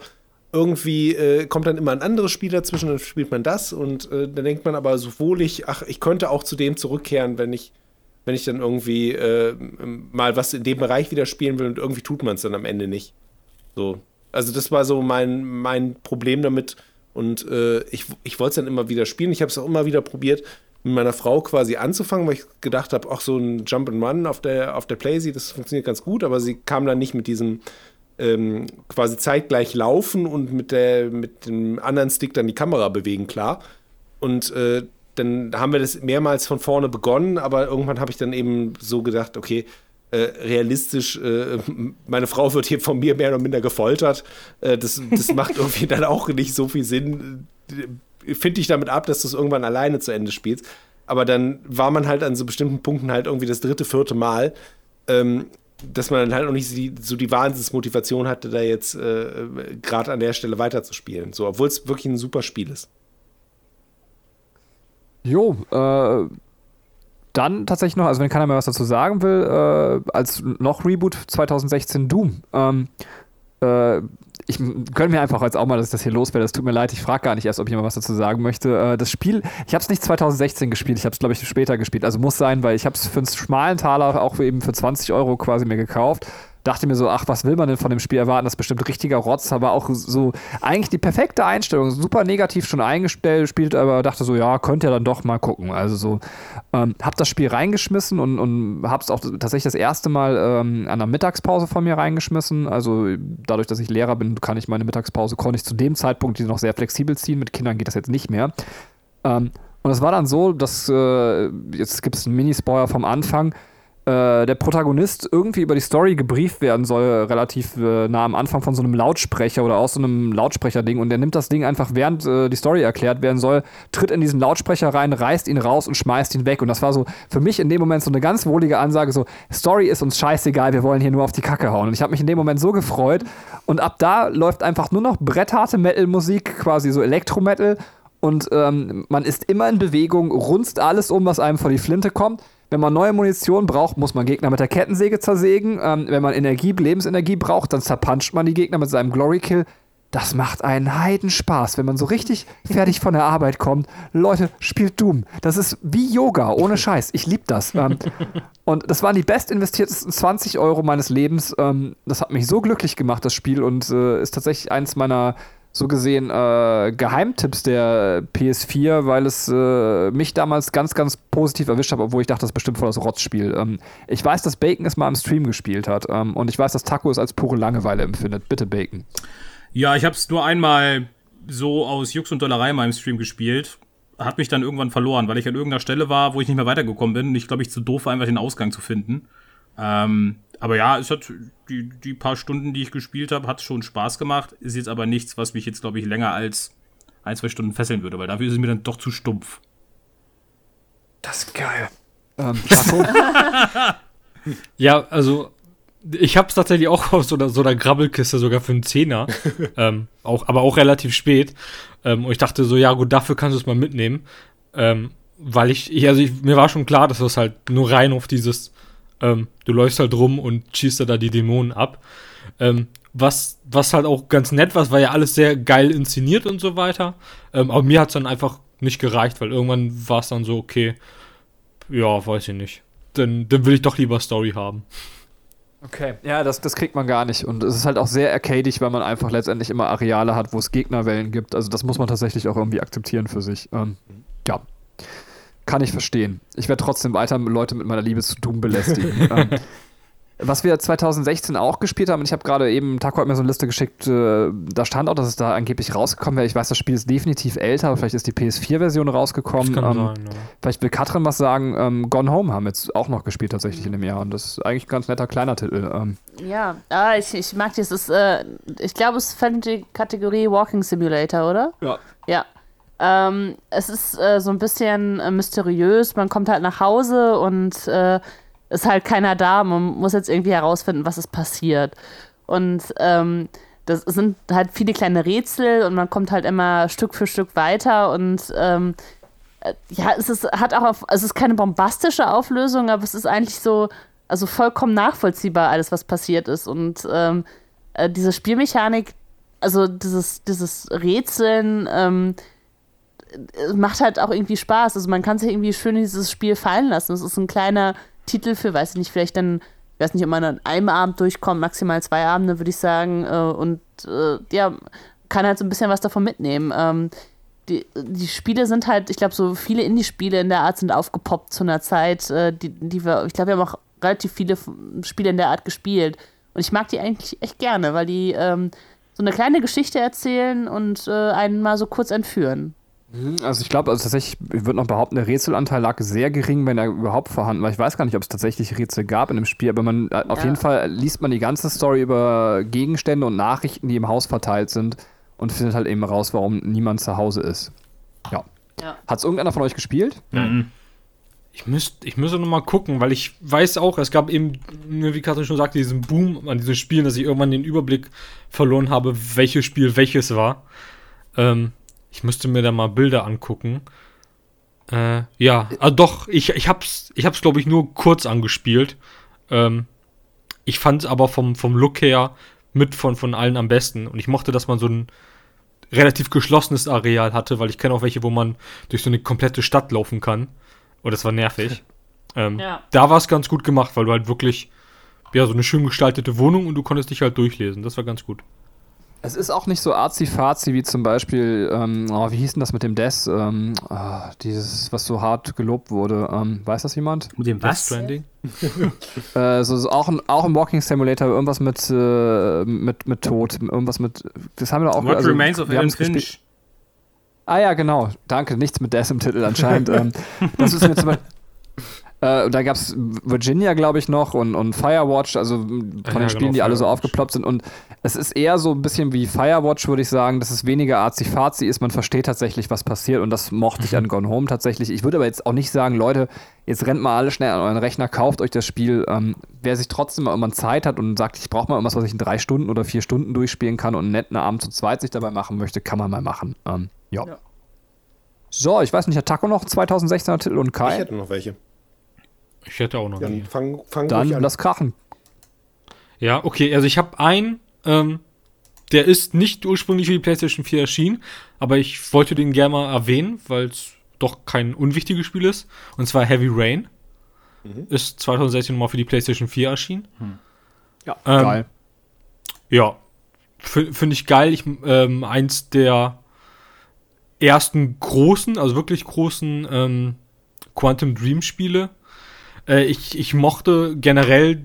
irgendwie äh, kommt dann immer ein anderes Spiel dazwischen, dann spielt man das und äh, dann denkt man aber so wohlig, ach, ich könnte auch zu dem zurückkehren, wenn ich wenn ich dann irgendwie äh, mal was in dem Bereich wieder spielen will und irgendwie tut man es dann am Ende nicht. So. Also das war so mein, mein Problem damit und äh, ich, ich wollte es dann immer wieder spielen. Ich habe es auch immer wieder probiert, mit meiner Frau quasi anzufangen, weil ich gedacht habe, ach so ein Jump and Run auf der, auf der Playsee, das funktioniert ganz gut, aber sie kam dann nicht mit diesem ähm, quasi zeitgleich laufen und mit, der, mit dem anderen Stick dann die Kamera bewegen, klar. Und äh, dann haben wir das mehrmals von vorne begonnen, aber irgendwann habe ich dann eben so gedacht, okay, äh, realistisch, äh, meine Frau wird hier von mir mehr oder minder gefoltert. Äh, das, das macht irgendwie dann auch nicht so viel Sinn. Äh, Finde ich damit ab, dass du es irgendwann alleine zu Ende spielst. Aber dann war man halt an so bestimmten Punkten halt irgendwie das dritte, vierte Mal, ähm, dass man dann halt auch nicht so die, so die Wahnsinnsmotivation hatte, da jetzt äh, gerade an der Stelle weiterzuspielen. So, obwohl es wirklich ein super Spiel ist. Jo, äh, dann tatsächlich noch, also wenn keiner mehr was dazu sagen will, äh, als noch Reboot 2016 Doom. Ähm, äh, ich gönne mir einfach jetzt auch mal, dass ich das hier loswerde. Es tut mir leid, ich frage gar nicht erst, ob jemand was dazu sagen möchte. Äh, das Spiel, ich habe es nicht 2016 gespielt, ich habe es, glaube ich, später gespielt. Also muss sein, weil ich habe es für einen schmalen Taler auch eben für 20 Euro quasi mir gekauft dachte mir so, ach, was will man denn von dem Spiel erwarten? Das ist bestimmt richtiger Rotz, aber auch so eigentlich die perfekte Einstellung, super negativ schon eingespielt, aber dachte so, ja, könnt ihr dann doch mal gucken. Also so, ähm, hab das Spiel reingeschmissen und, und hab's auch tatsächlich das erste Mal ähm, an der Mittagspause von mir reingeschmissen. Also dadurch, dass ich Lehrer bin, kann ich meine Mittagspause, konnte ich zu dem Zeitpunkt die noch sehr flexibel ziehen. Mit Kindern geht das jetzt nicht mehr. Ähm, und es war dann so, dass äh, jetzt gibt es einen Minispoiler vom Anfang äh, der Protagonist irgendwie über die Story gebrieft werden soll, relativ äh, nah am Anfang von so einem Lautsprecher oder aus so einem Lautsprecherding und der nimmt das Ding einfach, während äh, die Story erklärt werden soll, tritt in diesen Lautsprecher rein, reißt ihn raus und schmeißt ihn weg. Und das war so für mich in dem Moment so eine ganz wohlige Ansage: so, Story ist uns scheißegal, wir wollen hier nur auf die Kacke hauen. Und ich habe mich in dem Moment so gefreut. Und ab da läuft einfach nur noch brettharte Metal-Musik, quasi so Elektrometal. Und ähm, man ist immer in Bewegung, runzt alles um, was einem vor die Flinte kommt. Wenn man neue Munition braucht, muss man Gegner mit der Kettensäge zersägen. Ähm, wenn man Energie, Lebensenergie braucht, dann zerpuncht man die Gegner mit seinem Glory Kill. Das macht einen Heidenspaß, wenn man so richtig fertig von der Arbeit kommt. Leute, spielt Doom. Das ist wie Yoga, ohne Scheiß. Ich liebe das. Ähm, und das waren die best investiertesten 20 Euro meines Lebens. Ähm, das hat mich so glücklich gemacht, das Spiel, und äh, ist tatsächlich eins meiner so gesehen äh, Geheimtipps der PS4, weil es äh, mich damals ganz, ganz positiv erwischt hat, obwohl ich dachte, das ist bestimmt voll das Rotzspiel. Ähm, ich weiß, dass Bacon es mal im Stream gespielt hat ähm, und ich weiß, dass Taco es als pure Langeweile empfindet. Bitte Bacon. Ja, ich habe es nur einmal so aus Jux und Dollerei mal im Stream gespielt. Hat mich dann irgendwann verloren, weil ich an irgendeiner Stelle war, wo ich nicht mehr weitergekommen bin und ich glaube, ich zu doof war, einfach den Ausgang zu finden. Ähm, aber ja, es hat die, die paar Stunden, die ich gespielt habe, hat schon Spaß gemacht. Ist jetzt aber nichts, was mich jetzt, glaube ich, länger als ein, zwei Stunden fesseln würde, weil dafür ist es mir dann doch zu stumpf. Das ist geil. Ähm, ja, also ich habe es tatsächlich auch auf so einer, so einer Grabbelkiste, sogar für einen Zehner. ähm, auch, aber auch relativ spät. Ähm, und ich dachte so, ja gut, dafür kannst du es mal mitnehmen. Ähm, weil ich, ich also ich, mir war schon klar, dass das halt nur rein auf dieses ähm, du läufst halt rum und schießt da die Dämonen ab. Ähm, was, was halt auch ganz nett war, war ja alles sehr geil inszeniert und so weiter. Ähm, aber mir hat es dann einfach nicht gereicht, weil irgendwann war es dann so, okay, ja, weiß ich nicht. Dann, dann will ich doch lieber Story haben. Okay, ja, das, das kriegt man gar nicht. Und es ist halt auch sehr arcadig, weil man einfach letztendlich immer Areale hat, wo es Gegnerwellen gibt. Also das muss man tatsächlich auch irgendwie akzeptieren für sich. Ähm, ja. Kann ich verstehen. Ich werde trotzdem weiter Leute mit meiner Liebe zu Doom belästigen. ähm, was wir 2016 auch gespielt haben, und ich habe gerade eben, Taco hat mir so eine Liste geschickt, äh, da stand auch, dass es da angeblich rausgekommen wäre. Ich weiß, das Spiel ist definitiv älter, aber vielleicht ist die PS4-Version rausgekommen. Ähm, sein, ja. Vielleicht will Katrin was sagen. Ähm, Gone Home haben wir jetzt auch noch gespielt tatsächlich in dem Jahr und das ist eigentlich ein ganz netter kleiner Titel. Ähm, Ja, ah, ich, ich mag dieses, äh, ich glaube, es fällt in die Kategorie Walking Simulator, oder? ja. Ja. Ähm, es ist äh, so ein bisschen äh, mysteriös. Man kommt halt nach Hause und äh, ist halt keiner da. Man muss jetzt irgendwie herausfinden, was ist passiert. Und ähm, das sind halt viele kleine Rätsel und man kommt halt immer Stück für Stück weiter und ähm, äh, ja, es ist, hat auch auf, es ist keine bombastische Auflösung, aber es ist eigentlich so, also vollkommen nachvollziehbar alles, was passiert ist. Und ähm, äh, diese Spielmechanik, also dieses, dieses Rätseln, ähm, äh, macht halt auch irgendwie Spaß. Also man kann sich irgendwie schön in dieses Spiel fallen lassen. Es ist ein kleiner Titel für, weiß ich nicht, vielleicht dann, ich weiß nicht, ob man an einem Abend durchkommt, maximal zwei Abende, würde ich sagen. Äh, und äh, ja, kann halt so ein bisschen was davon mitnehmen. Ähm, die, die Spiele sind halt, ich glaube, so viele Indie-Spiele in der Art sind aufgepoppt zu einer Zeit, äh, die, die wir, ich glaube, wir haben auch relativ viele Spiele in der Art gespielt. Und ich mag die eigentlich echt gerne, weil die ähm, so eine kleine Geschichte erzählen und äh, einen mal so kurz entführen. Also ich glaube, also tatsächlich, ich würde noch behaupten, der Rätselanteil lag sehr gering, wenn er überhaupt vorhanden war. Ich weiß gar nicht, ob es tatsächlich Rätsel gab in dem Spiel, aber man äh, auf Ja. jeden Fall liest man die ganze Story über Gegenstände und Nachrichten, die im Haus verteilt sind und findet halt eben raus, warum niemand zu Hause ist. Ja. Ja. Hat es irgendeiner von euch gespielt? Ich müsste ich müsste noch mal gucken, weil ich weiß auch, es gab eben, ne, wie Katrin schon sagte, diesen Boom an diesen Spielen, dass ich irgendwann den Überblick verloren habe, welches Spiel welches war. Ähm, ich müsste mir da mal Bilder angucken. Äh, ja, ah, doch, ich, ich hab's, ich hab's, glaube ich, nur kurz angespielt. Ähm, ich fand aber vom, vom Look her mit von, von allen am besten. Und ich mochte, dass man so ein relativ geschlossenes Areal hatte, weil ich kenne auch welche, wo man durch so eine komplette Stadt laufen kann. Und das war nervig. ähm, Ja. Da war es ganz gut gemacht, weil du halt wirklich, ja, so eine schön gestaltete Wohnung und du konntest dich halt durchlesen. Das war ganz gut. Es ist auch nicht so arzi-fazi wie zum Beispiel, ähm, oh, wie hieß denn das mit dem Des? Ähm, ah, dieses, was so hart gelobt wurde. Ähm, weiß das jemand? Mit dem Death Stranding. Äh, so, so auch, ein, auch ein Walking Simulator, irgendwas mit, äh, mit, mit Tod, irgendwas mit. Das haben wir doch auch What also, Remains of gespielt- Finch. Ah ja, genau. Danke. Nichts mit Death im Titel anscheinend. ähm, das ist mir zum Beispiel. Äh, da gab es Virginia, glaube ich, noch und, und Firewatch, also von Ja, den Spielen, genau, die alle so aufgeploppt sind. Und es ist eher so ein bisschen wie Firewatch, würde ich sagen, dass es weniger arzi-fazi ist. Man versteht tatsächlich, was passiert und das mochte ich an Gone Home tatsächlich. Ich würde aber jetzt auch nicht sagen, Leute, jetzt rennt mal alle schnell an euren Rechner, kauft euch das Spiel. Ähm, wer sich trotzdem mal irgendwann Zeit hat und sagt, ich brauche mal irgendwas, was ich in drei Stunden oder vier Stunden durchspielen kann und einen netten Abend zu zweit sich dabei machen möchte, kann man mal machen. Ähm, ja. Ja. So, ich weiß nicht, hat Taco noch 2016er Titel und Ich Kai? hätte noch welche. Ich hätte auch noch Dann nie. fang, fang Dann lass krachen. Ja, okay, also ich habe einen, ähm, der ist nicht ursprünglich für die PlayStation 4 erschienen, aber ich wollte den gerne mal erwähnen, weil es doch kein unwichtiges Spiel ist. Und zwar Heavy Rain. Ist 2016 mal für die PlayStation 4 erschienen. Ja, Ähm, geil. Ja, finde ich geil. Ich, ähm, eins der ersten großen, also wirklich großen ähm, Quantum Dream Spiele. Äh, ich, ich mochte generell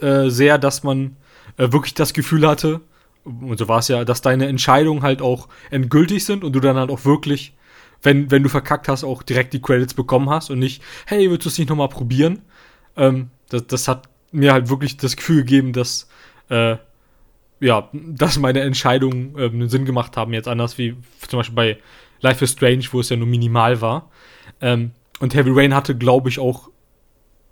äh, sehr, dass man äh, wirklich das Gefühl hatte, und so war es ja, dass deine Entscheidungen halt auch endgültig sind und du dann halt auch wirklich, wenn, wenn du verkackt hast, auch direkt die Credits bekommen hast und nicht, hey, willst du es nicht nochmal probieren? Ähm, das, das hat mir halt wirklich das Gefühl gegeben, dass äh, ja, dass meine Entscheidungen ähm, einen Sinn gemacht haben, jetzt anders wie zum Beispiel bei Life is Strange, wo es ja nur minimal war. Ähm, und Heavy Rain hatte, glaube ich, auch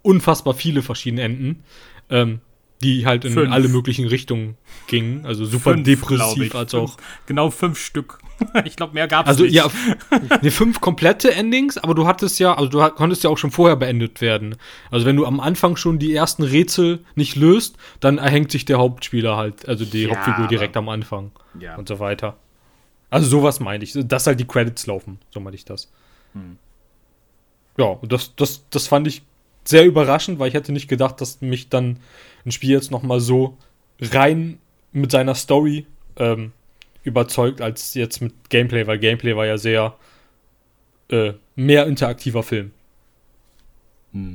unfassbar viele verschiedene Enden, ähm, die halt in Fünf. alle möglichen Richtungen gingen. Also super Fünf, depressiv als Fünf. auch. Genau fünf Stück. ich glaube, mehr gab es Also nicht. ja, ne, fünf komplette Endings, aber du hattest ja, also du konntest ja auch schon vorher beendet werden. Also wenn du am Anfang schon die ersten Rätsel nicht löst, dann erhängt sich der Hauptspieler halt, also die Ja, Hauptfigur direkt am Anfang ja. und so weiter. Also sowas meine ich, dass halt die Credits laufen, so meine ich das. Ja, und das, das, das fand ich sehr überraschend, weil ich hätte nicht gedacht, dass mich dann ein Spiel jetzt noch mal so rein mit seiner Story ähm, überzeugt als jetzt mit Gameplay, weil Gameplay war ja sehr äh, mehr interaktiver Film.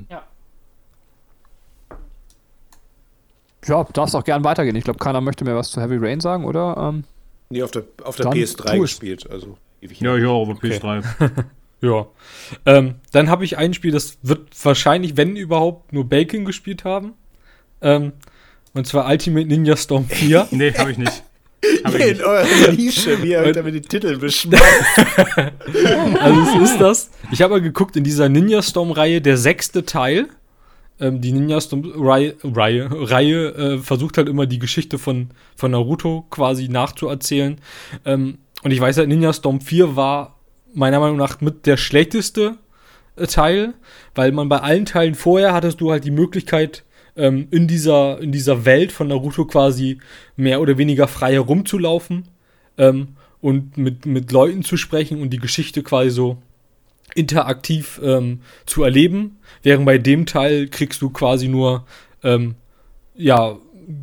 Ja. Ja, darfst auch gern weitergehen. Ich glaube, keiner möchte mehr was zu Heavy Rain sagen, oder? Ähm, Nee, auf der, auf der Dann PS3 tu es. gespielt. Also ewig Ja, ja, aber Okay. PS3. Ja. Ähm, dann habe ich ein Spiel, das wird wahrscheinlich, wenn überhaupt, nur Bacon gespielt haben. Ähm, und zwar Ultimate Ninja Storm 4. nee, habe ich nicht. Hab ich In nicht. eurer Nische, wie ihr heute mit den Titeln beschmeißt. Also es ist das. Ich habe mal geguckt in dieser Ninja Storm Reihe der sechste Teil. Ähm, die Ninja Storm Reihe, Reihe, Reihe äh, versucht halt immer die Geschichte von, von Naruto quasi nachzuerzählen. Ähm, und ich weiß halt, Ninja Storm 4 war meiner Meinung nach mit der schlechteste äh, Teil, weil man bei allen Teilen vorher hattest du halt die Möglichkeit, ähm, in, dieser, in dieser Welt von Naruto quasi mehr oder weniger frei herumzulaufen ähm, und mit, mit Leuten zu sprechen und die Geschichte quasi so interaktiv ähm, zu erleben, während bei dem Teil kriegst du quasi nur ähm, ja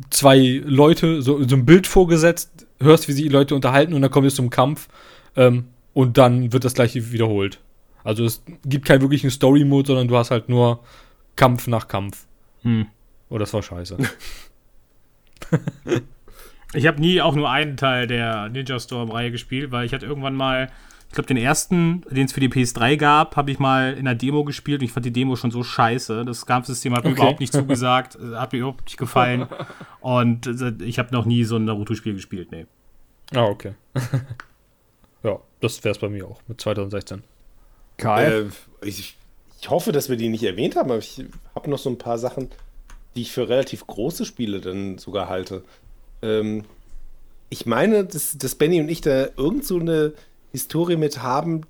zwei Leute so, so ein Bild vorgesetzt, hörst, wie sich die Leute unterhalten und dann kommt es zum Kampf. Ähm, und dann wird das gleiche wiederholt. Also es gibt keinen wirklichen Story-Mode, sondern du hast halt nur Kampf nach Kampf. Hm. Oh, das war scheiße. Ich habe nie auch nur einen Teil der Ninja Storm-Reihe gespielt, weil ich hatte irgendwann mal Ich glaube, den ersten, den es für die PS3 gab, habe ich mal in einer Demo gespielt und ich fand die Demo schon so scheiße. Das Kampfsystem hat mir Okay. überhaupt nicht zugesagt, hat mir überhaupt nicht gefallen. Und äh, ich habe noch nie so ein Naruto-Spiel gespielt, nee. Ah, okay. ja, das wäre es bei mir auch mit 2016. Kai? Äh, ich, ich hoffe, dass wir die nicht erwähnt haben, aber ich habe noch so ein paar Sachen, die ich für relativ große Spiele dann sogar halte. Ähm, ich meine, dass, dass Benny und ich da irgend so eine Historie mit haben,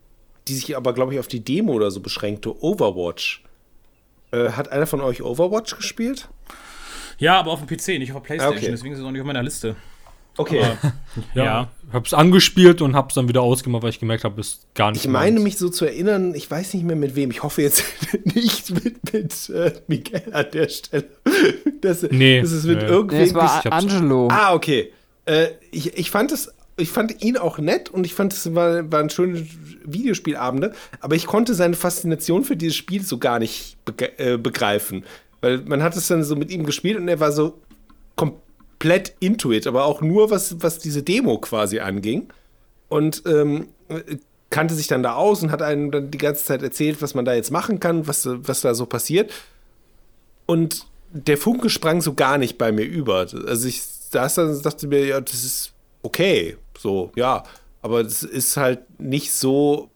die sich aber, glaube ich, auf die Demo oder so beschränkte. Overwatch. Äh, hat einer von euch Overwatch gespielt? Ja, aber auf dem PC, nicht auf der Playstation, Okay. deswegen ist es auch nicht auf meiner Liste. Okay. Ja. Ja. Hab's angespielt und hab's dann wieder ausgemacht, weil ich gemerkt habe, ist gar nicht Ich meine meins. mich so zu erinnern, ich weiß nicht mehr mit wem. Ich hoffe jetzt nicht mit, mit äh, Miguel an der Stelle. Das, Nee, das ist mit nee. irgendwem. nee, es war ich Angelo. Ah, okay. Äh, ich, ich fand es, ich fand ihn auch nett und ich fand es war, waren schöne Videospielabende, aber ich konnte seine Faszination für dieses Spiel so gar nicht äh, begreifen. Weil man hat es dann so mit ihm gespielt und er war so komplett into it, aber auch nur was, was diese Demo quasi anging. Und ähm, kannte sich dann da aus und hat einem dann die ganze Zeit erzählt, was man da jetzt machen kann, was, was da so passiert. Und der Funke sprang so gar nicht bei mir über. Also ich saß dann und dachte mir, ja, das ist okay, so, ja. Aber das ist halt nicht so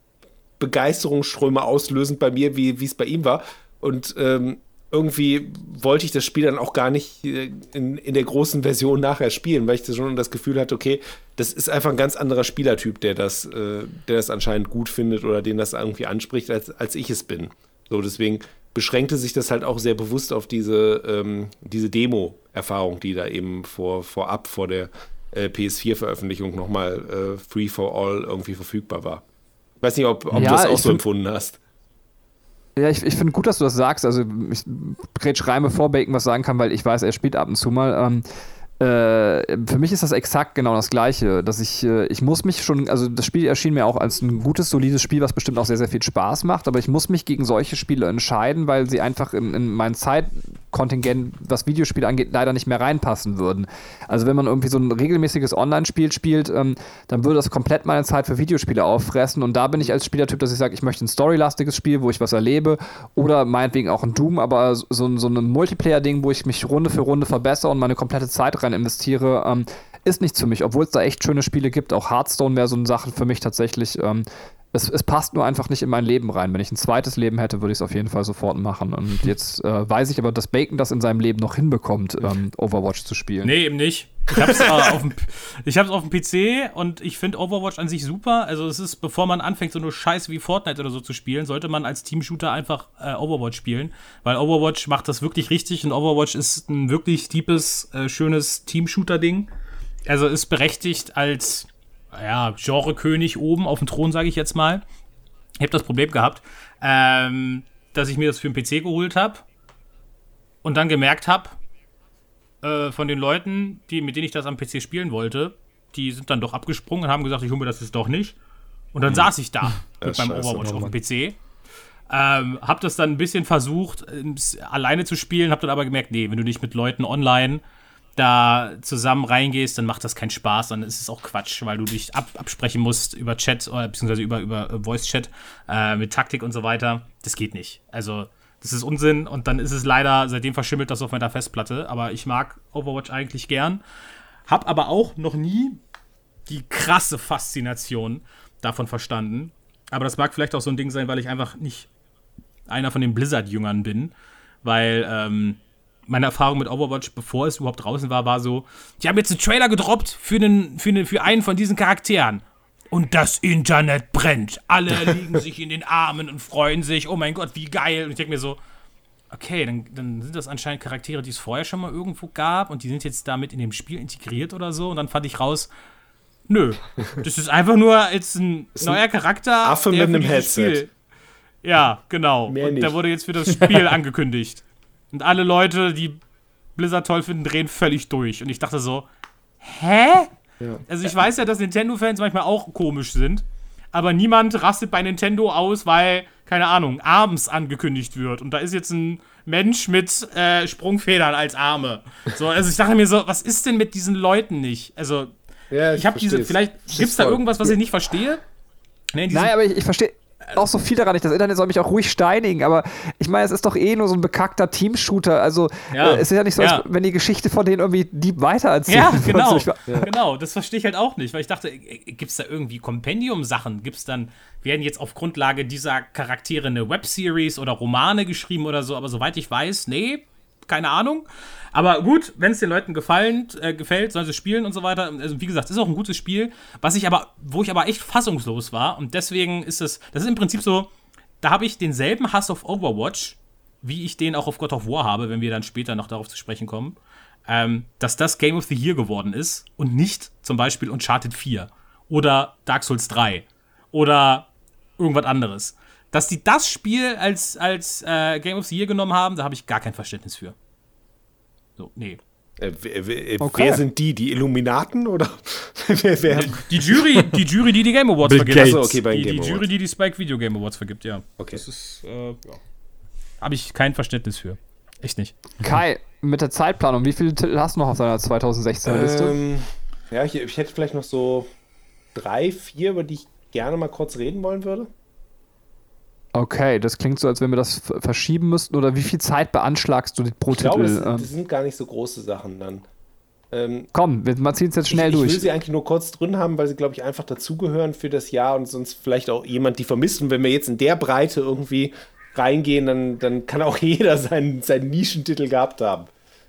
Begeisterungsströme auslösend bei mir, wie wie es bei ihm war. Und ähm, irgendwie wollte ich das Spiel dann auch gar nicht äh, in, in der großen Version nachher spielen, weil ich da schon das Gefühl hatte, okay, das ist einfach ein ganz anderer Spielertyp, der das, äh, der das anscheinend gut findet oder den das irgendwie anspricht, als, als ich es bin. So, deswegen beschränkte sich das halt auch sehr bewusst auf diese, ähm, diese Demo-Erfahrung, die da eben vor, vorab vor der äh, PS4-Veröffentlichung nochmal äh, Free for All irgendwie verfügbar war. Ich weiß nicht, ob, ob Ja, du das auch so empfunden hast. Ja, ich, ich finde gut, dass du das sagst. Also, ich grätsch rein, bevor Bacon was sagen kann, weil ich weiß, er spielt ab und zu mal. Ähm, äh, für mich ist das exakt genau das Gleiche, dass ich, äh, ich muss mich schon, also das Spiel erschien mir auch als ein gutes, solides Spiel, was bestimmt auch sehr, sehr viel Spaß macht, aber ich muss mich gegen solche Spiele entscheiden, weil sie einfach in, in mein Zeitkontingent, was Videospiele angeht, leider nicht mehr reinpassen würden. Also wenn man irgendwie so ein regelmäßiges Online-Spiel spielt, ähm, dann würde das komplett meine Zeit für Videospiele auffressen und da bin ich als Spielertyp, dass ich sage, ich möchte ein storylastiges Spiel, wo ich was erlebe oder meinetwegen auch ein Doom, aber so, so ein Multiplayer-Ding, wo ich mich Runde für Runde verbessere und meine komplette Zeit rein investiere, ähm, ist nichts für mich, obwohl es da echt schöne Spiele gibt. Auch Hearthstone wäre so eine Sache für mich tatsächlich. Ähm, es, es passt nur einfach nicht in mein Leben rein. Wenn ich ein zweites Leben hätte, würde ich es auf jeden Fall sofort machen. Und jetzt äh, weiß ich aber, dass Bacon das in seinem Leben noch hinbekommt, ähm, Overwatch zu spielen. Nee, eben nicht. Ich hab's, äh, auf, dem, ich hab's auf dem PC und ich finde Overwatch an sich super. Also es ist, bevor man anfängt, so eine Scheiße wie Fortnite oder so zu spielen, sollte man als Teamshooter einfach äh, Overwatch spielen. Weil Overwatch macht das wirklich richtig und Overwatch ist ein wirklich deepes, äh, schönes Teamshooter-Ding. Also ist berechtigt als ja, Genrekönig oben auf dem Thron, sage ich jetzt mal. Ich habe das Problem gehabt, ähm, dass ich mir das für den PC geholt habe und dann gemerkt habe, äh, von den Leuten, die, mit denen ich das am PC spielen wollte, die sind dann doch abgesprungen und haben gesagt, ich hole mir das jetzt doch nicht. Und dann saß ich da mit meinem scheiße, Overwatch oh auf dem PC. Ähm, hab das dann ein bisschen versucht, alleine zu spielen, hab dann aber gemerkt, nee, wenn du nicht mit Leuten online da zusammen reingehst, dann macht das keinen Spaß, dann ist es auch Quatsch, weil du dich ab absprechen musst über Chat oder beziehungsweise über, über äh, Voice-Chat äh, mit Taktik und so weiter. Das geht nicht. Also, das ist Unsinn und dann ist es leider, seitdem verschimmelt das auf meiner Festplatte. Aber ich mag Overwatch eigentlich gern. Hab aber auch noch nie die krasse Faszination davon verstanden. Aber das mag vielleicht auch so ein Ding sein, weil ich einfach nicht einer von den Blizzard-Jüngern bin. Weil ähm, meine Erfahrung mit Overwatch, bevor es überhaupt draußen war, war so: Die haben jetzt einen Trailer gedroppt für, einen, für, einen, für einen von diesen Charakteren. Und das Internet brennt. Alle liegen sich in den Armen und freuen sich. Oh mein Gott, wie geil. Und ich denke mir so, okay, dann, dann sind das anscheinend Charaktere, die es vorher schon mal irgendwo gab und die sind jetzt damit in dem Spiel integriert oder so. Und dann fand ich raus, nö, das ist einfach nur jetzt ein neuer Charakter. Affe mit einem Headset. Spiel- Ja, genau. Mehr und nicht. der wurde jetzt für das Spiel angekündigt. Und alle Leute, die Blizzard toll finden, drehen völlig durch. Und ich dachte so, hä? Also ich weiß ja, dass Nintendo-Fans manchmal auch komisch sind, aber niemand rastet bei Nintendo aus, weil, keine Ahnung, Arms angekündigt wird. Und da ist jetzt ein Mensch mit äh, Sprungfedern als Arme. So, also ich dachte mir so, was ist denn mit diesen Leuten nicht? Also Ja, ich habe diese, vielleicht gibt es da irgendwas, was ich nicht verstehe? Ne, diesem- Nein, aber ich, ich verstehe auch so viel daran nicht. Das Internet soll mich auch ruhig steinigen, aber ich meine, es ist doch eh nur so ein bekackter Team-Shooter. Also, Ja. äh, es ist ja nicht so, Ja. als wenn die Geschichte von denen irgendwie deep weitererzählt Ja, wird. genau. War- Genau, das verstehe ich halt auch nicht, weil ich dachte, gibt es da irgendwie Kompendium-Sachen? Gibt es dann, werden jetzt auf Grundlage dieser Charaktere eine Webseries oder Romane geschrieben oder so? Aber soweit ich weiß, nee, keine Ahnung. Aber gut, wenn es den Leuten gefallen, äh, gefällt, sollen sie spielen und so weiter. Also wie gesagt, ist auch ein gutes Spiel, was ich aber, wo ich aber echt fassungslos war und deswegen ist es, das ist im Prinzip so, da habe ich denselben Hass auf Overwatch, wie ich den auch auf God of War habe, wenn wir dann später noch darauf zu sprechen kommen ähm, dass das Game of the Year geworden ist und nicht zum Beispiel Uncharted 4 oder Dark Souls 3 oder irgendwas anderes. Dass die das Spiel als, als äh, Game of the Year genommen haben, da habe ich gar kein Verständnis für. So, nee. Äh, wer, wer, Okay. wer sind die? Die Illuminaten oder wer, wer? Die Jury, die Jury, die die Game Awards Bill vergibt. Achso, okay, bei Die, die Game Jury, Awards. die die Spike Video Game Awards vergibt, ja. Okay. Das ist, äh, ja. Habe ich kein Verständnis für. Echt nicht. Kai, mit der Zeitplanung, wie viele Titel hast du noch auf deiner 2016er Liste? Ähm, ja, ich, ich hätte vielleicht noch so drei, vier, über die ich gerne mal kurz reden wollen würde. Okay, das klingt so, als wenn wir das verschieben müssten. Oder wie viel Zeit beanschlagst du pro Ich glaube, Titel? das, Ähm, das sind gar nicht so große Sachen dann. Ähm, komm, wir ziehen es jetzt schnell ich, ich durch. will sie eigentlich nur kurz drin haben, weil sie, glaube ich, einfach dazugehören für das Jahr und sonst vielleicht auch jemand die vermisst. Und wenn wir jetzt in der Breite irgendwie reingehen, dann, dann kann auch jeder seinen, seinen Nischentitel gehabt haben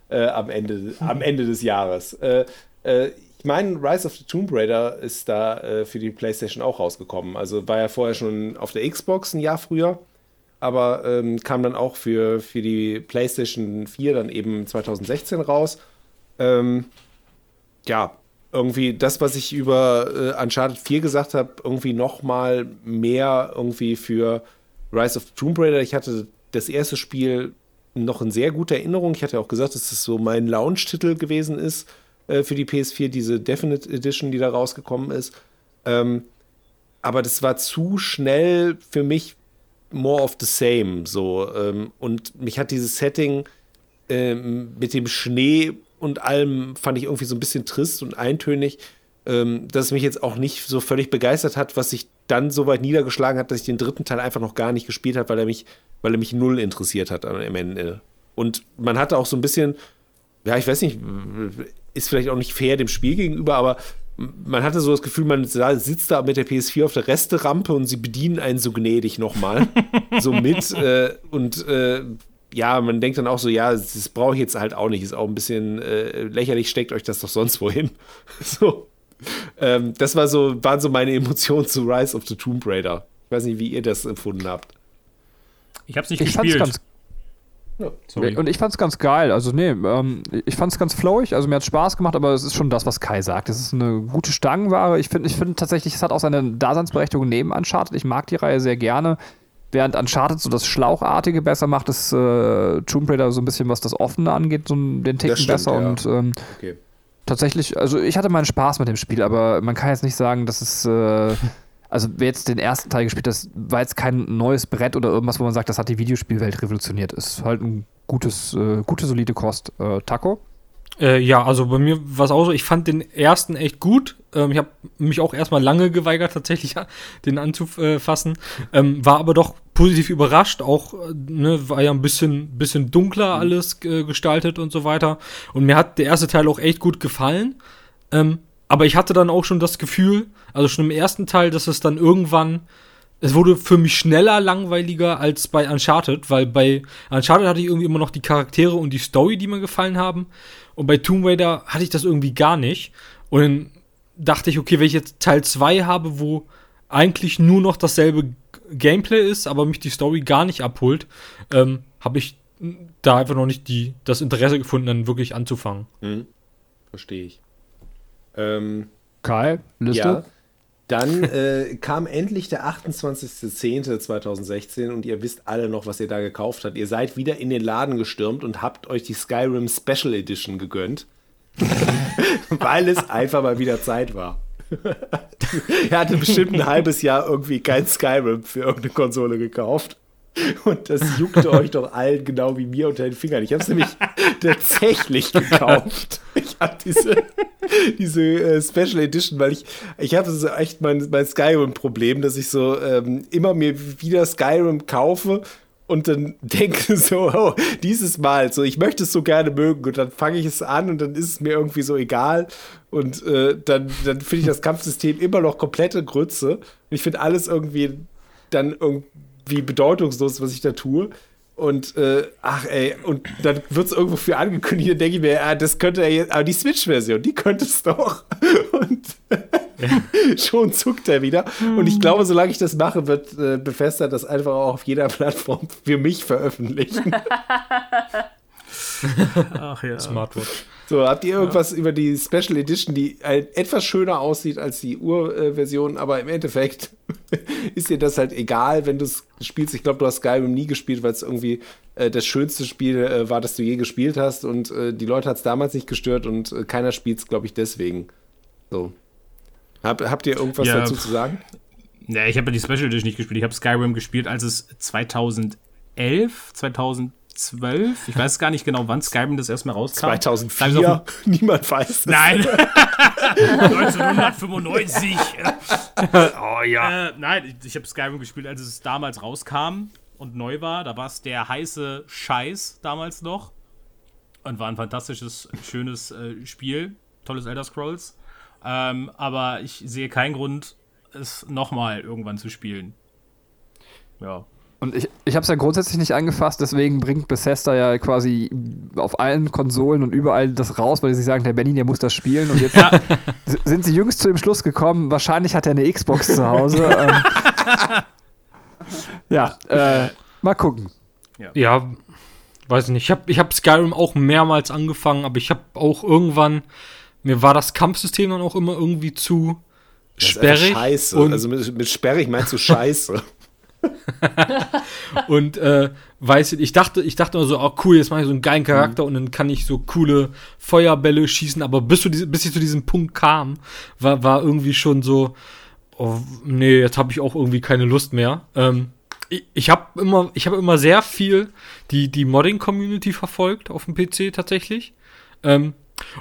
äh, am, Ende, am Ende des Jahres. Äh, äh, ich meine, Rise of the Tomb Raider ist da äh, für die PlayStation auch rausgekommen. Also war ja vorher schon auf der Xbox ein Jahr früher, aber ähm, kam dann auch für, für die PlayStation 4 dann eben 2016 raus. Ähm, ja, irgendwie das, was ich über äh, Uncharted 4 gesagt habe, irgendwie noch mal mehr irgendwie für Rise of the Tomb Raider. Ich hatte das erste Spiel noch in sehr guter Erinnerung. Ich hatte auch gesagt, dass es so mein Launch-Titel gewesen ist äh, für die PS4, diese Definite Edition, die da rausgekommen ist. Ähm, aber das war zu schnell für mich more of the same. So, ähm, und mich hat dieses Setting ähm, mit dem Schnee und allem fand ich irgendwie so ein bisschen trist und eintönig, ähm, dass es mich jetzt auch nicht so völlig begeistert hat, was sich dann so weit niedergeschlagen hat, dass ich den dritten Teil einfach noch gar nicht gespielt habe, weil er mich, weil er mich null interessiert hat am Ende. Und man hatte auch so ein bisschen, ja, ich weiß nicht, ist vielleicht auch nicht fair dem Spiel gegenüber, aber man hatte so das Gefühl, man sitzt da mit der PS4 auf der Resterampe und sie bedienen einen so gnädig nochmal. so mit. Äh, und äh, ja, man denkt dann auch so, ja, das brauche ich jetzt halt auch nicht. Ist auch ein bisschen äh, lächerlich, steckt euch das doch sonst wohin. so. Ähm, das war so, waren so meine Emotionen zu Rise of the Tomb Raider. Ich weiß nicht, wie ihr das empfunden habt. Ich habe es nicht ich fand's gespielt. ganz Ja. Und ich fand's ganz geil. Also, nee, ähm, ich fand's ganz flowig. Also, mir hat Spaß gemacht, aber es ist schon das, was Kai sagt. Es ist eine gute Stangenware. Ich finde ich find tatsächlich, es hat auch seine Daseinsberechtigung neben Uncharted. Ich mag die Reihe sehr gerne. Während Uncharted so das Schlauchartige besser macht, ist äh, Tomb Raider so ein bisschen, was das Offene angeht, so den Ticken stimmt, besser. ja. Und ähm, Okay. tatsächlich, also ich hatte meinen Spaß mit dem Spiel, aber man kann jetzt nicht sagen, dass es. Äh, also, wer jetzt den ersten Teil gespielt hat, das war jetzt kein neues Brett oder irgendwas, wo man sagt, das hat die Videospielwelt revolutioniert. Ist halt ein gutes, äh, gute, solide Kost. Äh, Taco? Äh, ja, also bei mir war es auch so, ich fand den ersten echt gut. Ähm, ich habe mich auch erstmal lange geweigert, tatsächlich den anzufassen. Ähm, war aber doch positiv überrascht. Auch, äh, ne, war ja ein bisschen, bisschen dunkler alles äh, gestaltet und so weiter. Und mir hat der erste Teil auch echt gut gefallen. Ähm, aber ich hatte dann auch schon das Gefühl, also schon im ersten Teil, dass es dann irgendwann es wurde für mich schneller langweiliger als bei Uncharted, weil bei Uncharted hatte ich irgendwie immer noch die Charaktere und die Story, die mir gefallen haben. Und bei Tomb Raider hatte ich das irgendwie gar nicht. Und dann dachte ich, okay, wenn ich jetzt Teil 2 habe, wo eigentlich nur noch dasselbe Gameplay ist, aber mich die Story gar nicht abholt, ähm, habe ich da einfach noch nicht die, das Interesse gefunden, dann wirklich anzufangen. Hm. Verstehe ich. Ähm, Kai? Liste? Ja. Dann äh, kam endlich der 28.10.2016 und ihr wisst alle noch, was ihr da gekauft habt. Ihr seid wieder in den Laden gestürmt und habt euch die Skyrim Special Edition gegönnt. Weil es einfach mal wieder Zeit war. er hatte bestimmt ein halbes Jahr irgendwie kein Skyrim für irgendeine Konsole gekauft. Und das juckte euch doch allen genau wie mir unter den Fingern. Ich habe es nämlich tatsächlich gekauft. Ich gerade diese, diese äh, Special Edition, weil ich, ich habe so echt mein, mein Skyrim-Problem, dass ich so ähm, immer mir wieder Skyrim kaufe und dann denke so, oh, dieses Mal, so, ich möchte es so gerne mögen und dann fange ich es an und dann ist es mir irgendwie so egal und äh, dann, dann finde ich das Kampfsystem immer noch komplette Grütze und ich finde alles irgendwie dann irgendwie bedeutungslos, was ich da tue. Und äh, ach ey, und dann wird es irgendwo für angekündigt, dann denke ich mir, ah, das könnte er jetzt, aber die Switch-Version, die könnte es doch. Und schon zuckt er wieder. Und ich glaube, solange ich das mache, wird äh, Bethesda das einfach auch auf jeder Plattform für mich veröffentlichen. Ach ja. Smartwatch. So, habt ihr irgendwas über die Special Edition, die halt etwas schöner aussieht als die Urversion, aber im Endeffekt ist dir das halt egal, wenn du es spielst. Ich glaube, du hast Skyrim nie gespielt, weil es irgendwie äh, das schönste Spiel äh, war, das du je gespielt hast und äh, die Leute hat es damals nicht gestört und äh, keiner spielt es, glaube ich, deswegen. So. Hab, habt ihr irgendwas Ja, dazu zu sagen? Ja, ich habe ja die Special Edition nicht gespielt. Ich habe Skyrim gespielt, als es 2011, 2012, ich weiß gar nicht genau, wann Skyrim das erstmal rauskam. 2004? Niemand weiß es. Nein. 1995. oh ja. Äh, nein, ich, ich habe Skyrim gespielt, als es damals rauskam und neu war. Da war es der heiße Scheiß damals noch. Und war ein fantastisches, schönes äh, Spiel. Tolles Elder Scrolls. Ähm, aber ich sehe keinen Grund, es nochmal irgendwann zu spielen. Ja. Und ich, ich habe es ja grundsätzlich nicht angefasst, deswegen bringt Bethesda ja quasi auf allen Konsolen und überall das raus, weil sie sagen, der Benny, der muss das spielen. Und jetzt s- sind sie jüngst zu dem Schluss gekommen, wahrscheinlich hat er eine Xbox zu Hause. ähm, ja, äh, mal gucken. Ja, weiß ich nicht. Ich habe ich hab Skyrim auch mehrmals angefangen, aber ich habe auch irgendwann, mir war das Kampfsystem dann auch immer irgendwie zu Das ist einfach sperrig. Scheiße. Und, also mit, mit sperrig meinst du Scheiße. und äh, weiß ich, dachte, ich dachte immer so, oh cool, jetzt mache ich so einen geilen Charakter und dann kann ich so coole Feuerbälle schießen, aber bis, du bis ich zu diesem Punkt kam, war, war irgendwie schon so, oh, nee, jetzt habe ich auch irgendwie keine Lust mehr. Ähm, ich ich habe immer, ich habe immer sehr viel die, die Modding-Community verfolgt auf dem PC tatsächlich. Ähm,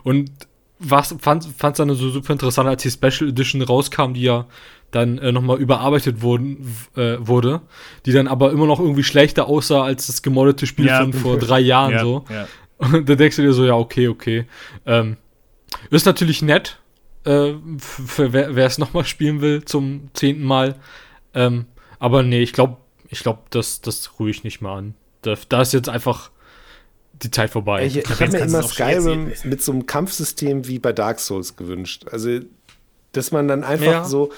und was fand es dann so super interessant, als die Special Edition rauskam, die ja dann äh, nochmal überarbeitet wurden, äh, wurde, die dann aber immer noch irgendwie schlechter aussah als das gemoddete Spiel Ja. von vor drei Jahren ja, so. Ja. Und da denkst du dir so, ja, okay, okay. Ähm, ist natürlich nett, äh, für wer es nochmal spielen will zum zehnten Mal. Ähm, aber nee, ich glaube, ich glaube, das, das ruhe ich nicht mal an. Da, da ist jetzt einfach die Zeit vorbei. Ich, ich habe mir immer Skyrim mit so einem Kampfsystem wie bei Dark Souls gewünscht. Also, dass man dann einfach Ja. so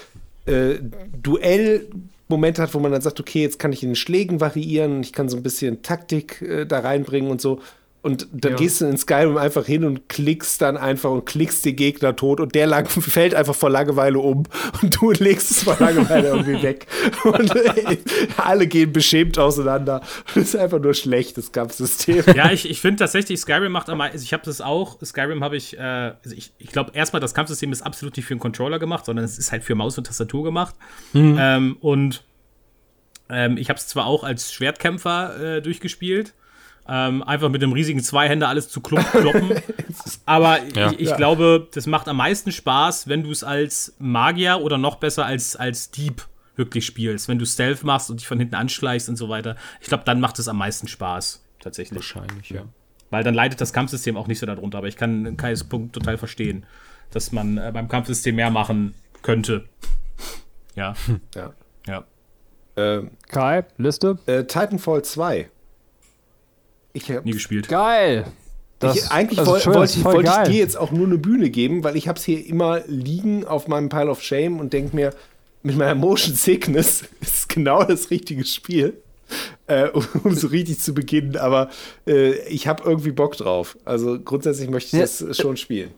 äh, Duellmomente hat, wo man dann sagt, okay, jetzt kann ich in den Schlägen variieren, ich kann so ein bisschen Taktik äh, da reinbringen und so. Und dann Ja. gehst du in Skyrim einfach hin und klickst dann einfach und klickst den Gegner tot und der lang, fällt einfach vor Langeweile um und du legst es vor Langeweile irgendwie weg. Und äh, alle gehen beschämt auseinander. Das ist einfach nur schlecht, das Kampfsystem. Ja, ich, ich finde tatsächlich, Skyrim macht am also ich habe das auch, Skyrim habe ich, äh, also ich, ich glaube erstmal, das Kampfsystem ist absolut nicht für einen Controller gemacht, sondern es ist halt für Maus und Tastatur gemacht. Ähm, und ähm, ich habe es zwar auch als Schwertkämpfer äh, durchgespielt, ähm, einfach mit einem riesigen Zweihänder alles zu klump kloppen. Aber Ja. ich, ich Ja. glaube, das macht am meisten Spaß, wenn du es als Magier oder noch besser als, als Dieb wirklich spielst. Wenn du Stealth machst und dich von hinten anschleichst und so weiter. Ich glaube, dann macht es am meisten Spaß, tatsächlich. Wahrscheinlich, ja. Weil dann leidet das Kampfsystem auch nicht so darunter. Aber ich kann Kais Punkt total verstehen, dass man äh, beim Kampfsystem mehr machen könnte. Ja, Ja. ja. Ähm, Kai, Liste? Äh, Titanfall 2. Ich, hab- Nie gespielt. Geil. Das, ich, eigentlich schön, wollte das ist ich, ich dir jetzt auch nur eine Bühne geben, weil ich habe es hier immer liegen auf meinem Pile of Shame und denke mir, mit meiner Motion Sickness ist es genau das richtige Spiel, äh, um, um so richtig zu beginnen. Aber äh, ich habe irgendwie Bock drauf. Also grundsätzlich möchte ich Ja, das schon spielen.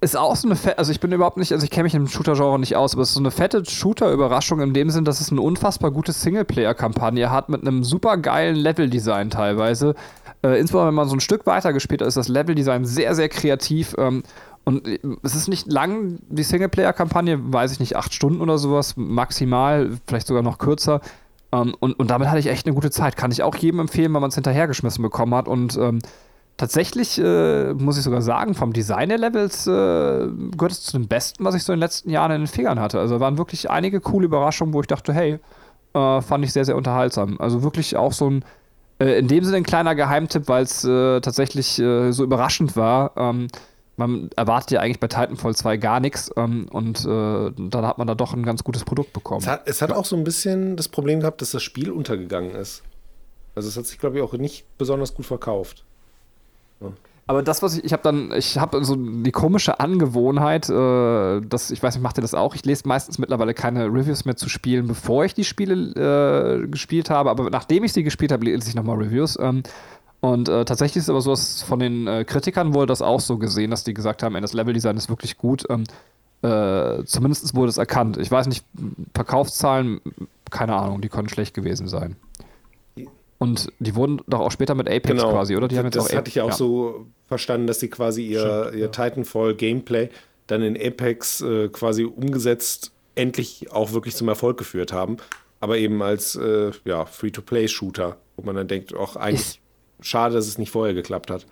Ist auch so eine fette, also ich bin überhaupt nicht, also ich kenne mich im Shooter-Genre nicht aus, aber es ist so eine fette Shooter-Überraschung in dem Sinn, dass es eine unfassbar gute Singleplayer-Kampagne hat mit einem super geilen Level-Design teilweise. Äh, insbesondere wenn man so ein Stück weiter gespielt hat, ist das Level-Design sehr, sehr kreativ. Ähm, und äh, es ist nicht lang, die Singleplayer-Kampagne, weiß ich nicht, acht Stunden oder sowas, maximal, vielleicht sogar noch kürzer. Ähm, und, und damit hatte ich echt eine gute Zeit. Kann ich auch jedem empfehlen, weil man es hinterhergeschmissen bekommen hat. Und ähm, tatsächlich, äh, muss ich sogar sagen, vom Design der Levels äh, gehört es zu dem Besten, was ich so in den letzten Jahren in den Fingern hatte. Also waren wirklich einige coole Überraschungen, wo ich dachte, hey, äh, fand ich sehr, sehr unterhaltsam. Also wirklich auch so ein, äh, in dem Sinne ein kleiner Geheimtipp, weil es äh, tatsächlich äh, so überraschend war. Ähm, man erwartet ja eigentlich bei Titanfall 2 gar nichts ähm, und äh, dann hat man da doch ein ganz gutes Produkt bekommen. Es hat, es hat auch so ein bisschen das Problem gehabt, dass das Spiel untergegangen ist. Also es hat sich, glaube ich, auch nicht besonders gut verkauft. Aber das, was ich, ich habe dann, ich habe so die komische Angewohnheit, äh, dass, ich weiß nicht, macht ihr das auch? Ich lese meistens mittlerweile keine Reviews mehr zu spielen, bevor ich die Spiele äh, gespielt habe, aber nachdem ich sie gespielt habe, lese ich nochmal Reviews. Ähm, und äh, tatsächlich ist aber so, dass von den äh, Kritikern wurde das auch so gesehen, dass die gesagt haben, ey, das Leveldesign ist wirklich gut. Ähm, äh, zumindest wurde es erkannt. Ich weiß nicht, Verkaufszahlen, keine Ahnung, die können schlecht gewesen sein. Und die wurden doch auch später mit Apex Genau. quasi, oder? Die haben jetzt das auch hatte ich ja auch ja. so verstanden, dass sie quasi ihr, Stimmt, ihr ja. Titanfall-Gameplay dann in Apex äh, quasi umgesetzt endlich auch wirklich zum Erfolg geführt haben. Aber eben als äh, ja, Free-to-Play-Shooter, wo man dann denkt, auch eigentlich schade, dass es nicht vorher geklappt hat.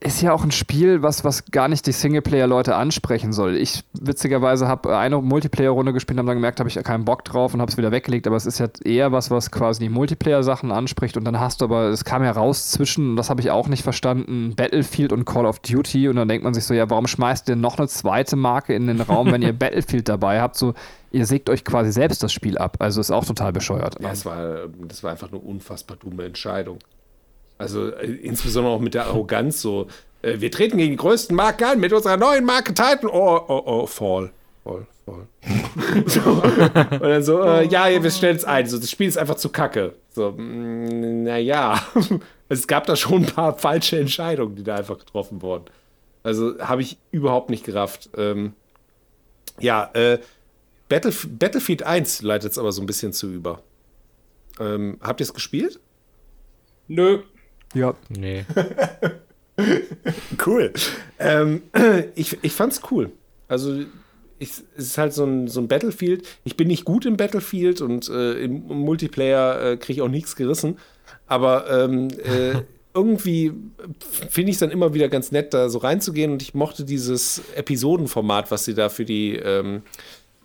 Ist ja auch ein Spiel, was, was gar nicht die Singleplayer-Leute ansprechen soll. Ich witzigerweise habe eine Multiplayer-Runde gespielt und habe dann gemerkt, habe ich keinen Bock drauf und habe es wieder weggelegt. Aber es ist ja eher was, was quasi die Multiplayer-Sachen anspricht. Und dann hast du aber, es kam ja raus zwischen, und das habe ich auch nicht verstanden, Battlefield und Call of Duty. Und dann denkt man sich so, ja, warum schmeißt ihr noch eine zweite Marke in den Raum, wenn ihr Battlefield dabei habt? So, ihr sägt euch quasi selbst das Spiel ab. Also ist auch total bescheuert. Ja, es war, das war einfach eine unfassbar dumme Entscheidung. Also äh, insbesondere auch mit der Arroganz so, äh, wir treten gegen die größten Marken an mit unserer neuen Marke Titan. Oh, oh, oh, Fall. Fall, Fall. so. Und dann so, äh, ja, wir stellen es ein. So, das Spiel ist einfach zu kacke. So, mm, naja. es gab da schon ein paar falsche Entscheidungen, die da einfach getroffen wurden. Also habe ich überhaupt nicht gerafft. Ähm, ja, äh, Battlef Battlefield 1 leitet es aber so ein bisschen zu über. Ähm, habt ihr es gespielt? Nö. Ja. Nee. Cool. Ähm, ich ich fand's cool. Also, ich, es ist halt so ein, so ein Battlefield. Ich bin nicht gut im Battlefield und äh, im Multiplayer äh, kriege ich auch nichts gerissen. Aber ähm, äh, irgendwie finde ich es dann immer wieder ganz nett, da so reinzugehen. Und ich mochte dieses Episodenformat, was sie da für die ähm,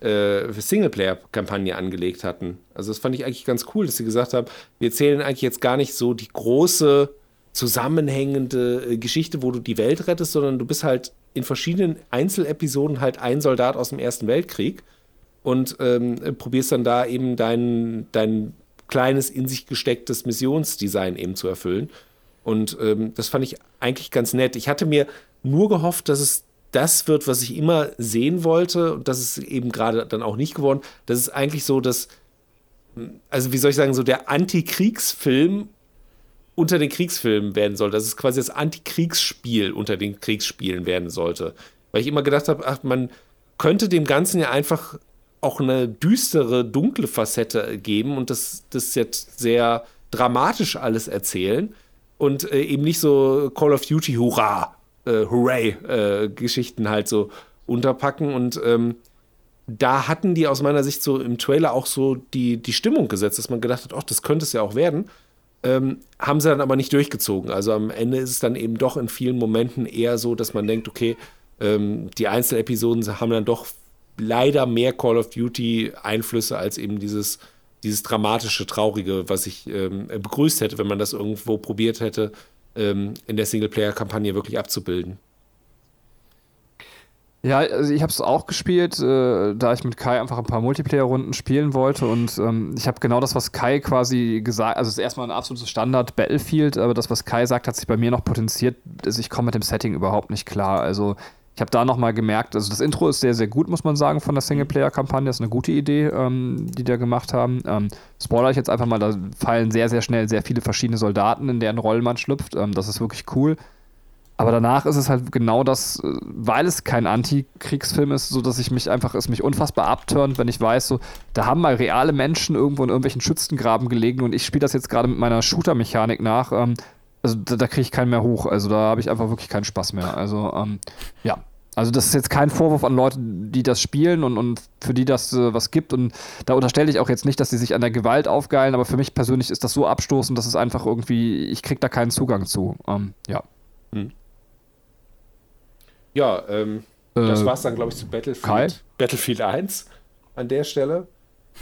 äh, Singleplayer-Kampagne angelegt hatten. Also das fand ich eigentlich ganz cool, dass sie gesagt haben, wir erzählen eigentlich jetzt gar nicht so die große zusammenhängende äh, Geschichte, wo du die Welt rettest, sondern du bist halt in verschiedenen Einzelepisoden halt ein Soldat aus dem Ersten Weltkrieg und ähm, probierst dann da eben dein, dein kleines, in sich gestecktes Missionsdesign eben zu erfüllen. Und ähm, das fand ich eigentlich ganz nett. Ich hatte mir nur gehofft, dass es das wird, was ich immer sehen wollte. Und das ist eben gerade dann auch nicht geworden. Das ist eigentlich so, dass, also wie soll ich sagen, so der Antikriegsfilm unter den Kriegsfilmen werden soll. Dass es quasi das Antikriegsspiel unter den Kriegsspielen werden sollte. Weil ich immer gedacht habe, ach, man könnte dem Ganzen ja einfach auch eine düstere, dunkle Facette geben und das, das jetzt sehr dramatisch alles erzählen und äh, eben nicht so Call of Duty Hurra, äh, Hooray äh, halt so unterpacken und ähm, da hatten die aus meiner Sicht so im Trailer auch so die, die Stimmung gesetzt, dass man gedacht hat, ach, das könnte es ja auch werden. Ähm, haben sie dann aber nicht durchgezogen. Also am Ende ist es dann eben doch in vielen Momenten eher so, dass man denkt, okay, ähm, die Einzelepisoden haben dann doch leider mehr Call of Duty Einflüsse als eben dieses, dieses dramatische, traurige, was ich ähm, begrüßt hätte, wenn man das irgendwo probiert hätte, ähm, in der Singleplayer-Kampagne wirklich abzubilden. Ja, also ich habe es auch gespielt, äh, da ich mit Kai einfach ein paar Multiplayer-Runden spielen wollte und ähm, ich habe genau das, was Kai quasi gesagt, also es ist erstmal ein absolutes Standard Battlefield, aber das, was Kai sagt, hat sich bei mir noch potenziert, also ich komme mit dem Setting überhaupt nicht klar. Also ich habe da nochmal gemerkt, also das Intro ist sehr, sehr gut, muss man sagen, von der Singleplayer-Kampagne. Das ist eine gute Idee, ähm, die da gemacht haben. Ähm, spoiler ich jetzt einfach mal, da fallen sehr, sehr schnell sehr viele verschiedene Soldaten, in deren Rollen man schlüpft. Ähm, das ist wirklich cool. Aber danach ist es halt genau das, äh, weil es kein Antikriegsfilm ist, so dass ich mich einfach, es mich unfassbar abturnt, wenn ich weiß, so, da haben mal reale Menschen irgendwo in irgendwelchen Schützengraben gelegen und ich spiele das jetzt gerade mit meiner Shooter-Mechanik nach. Ähm, also da, da kriege ich keinen mehr hoch. Also da habe ich einfach wirklich keinen Spaß mehr. Also ähm, ja, Also das ist jetzt kein Vorwurf an Leute, die das spielen und, und für die das äh, was gibt. Und da unterstelle ich auch jetzt nicht, dass sie sich an der Gewalt aufgeilen, aber für mich persönlich ist das so abstoßend, dass es einfach irgendwie, ich krieg da keinen Zugang zu. Ähm, ja. Ja, ähm, das Äh, war's dann, glaube ich, zu Battlefield, Kai? Battlefield 1 an der Stelle.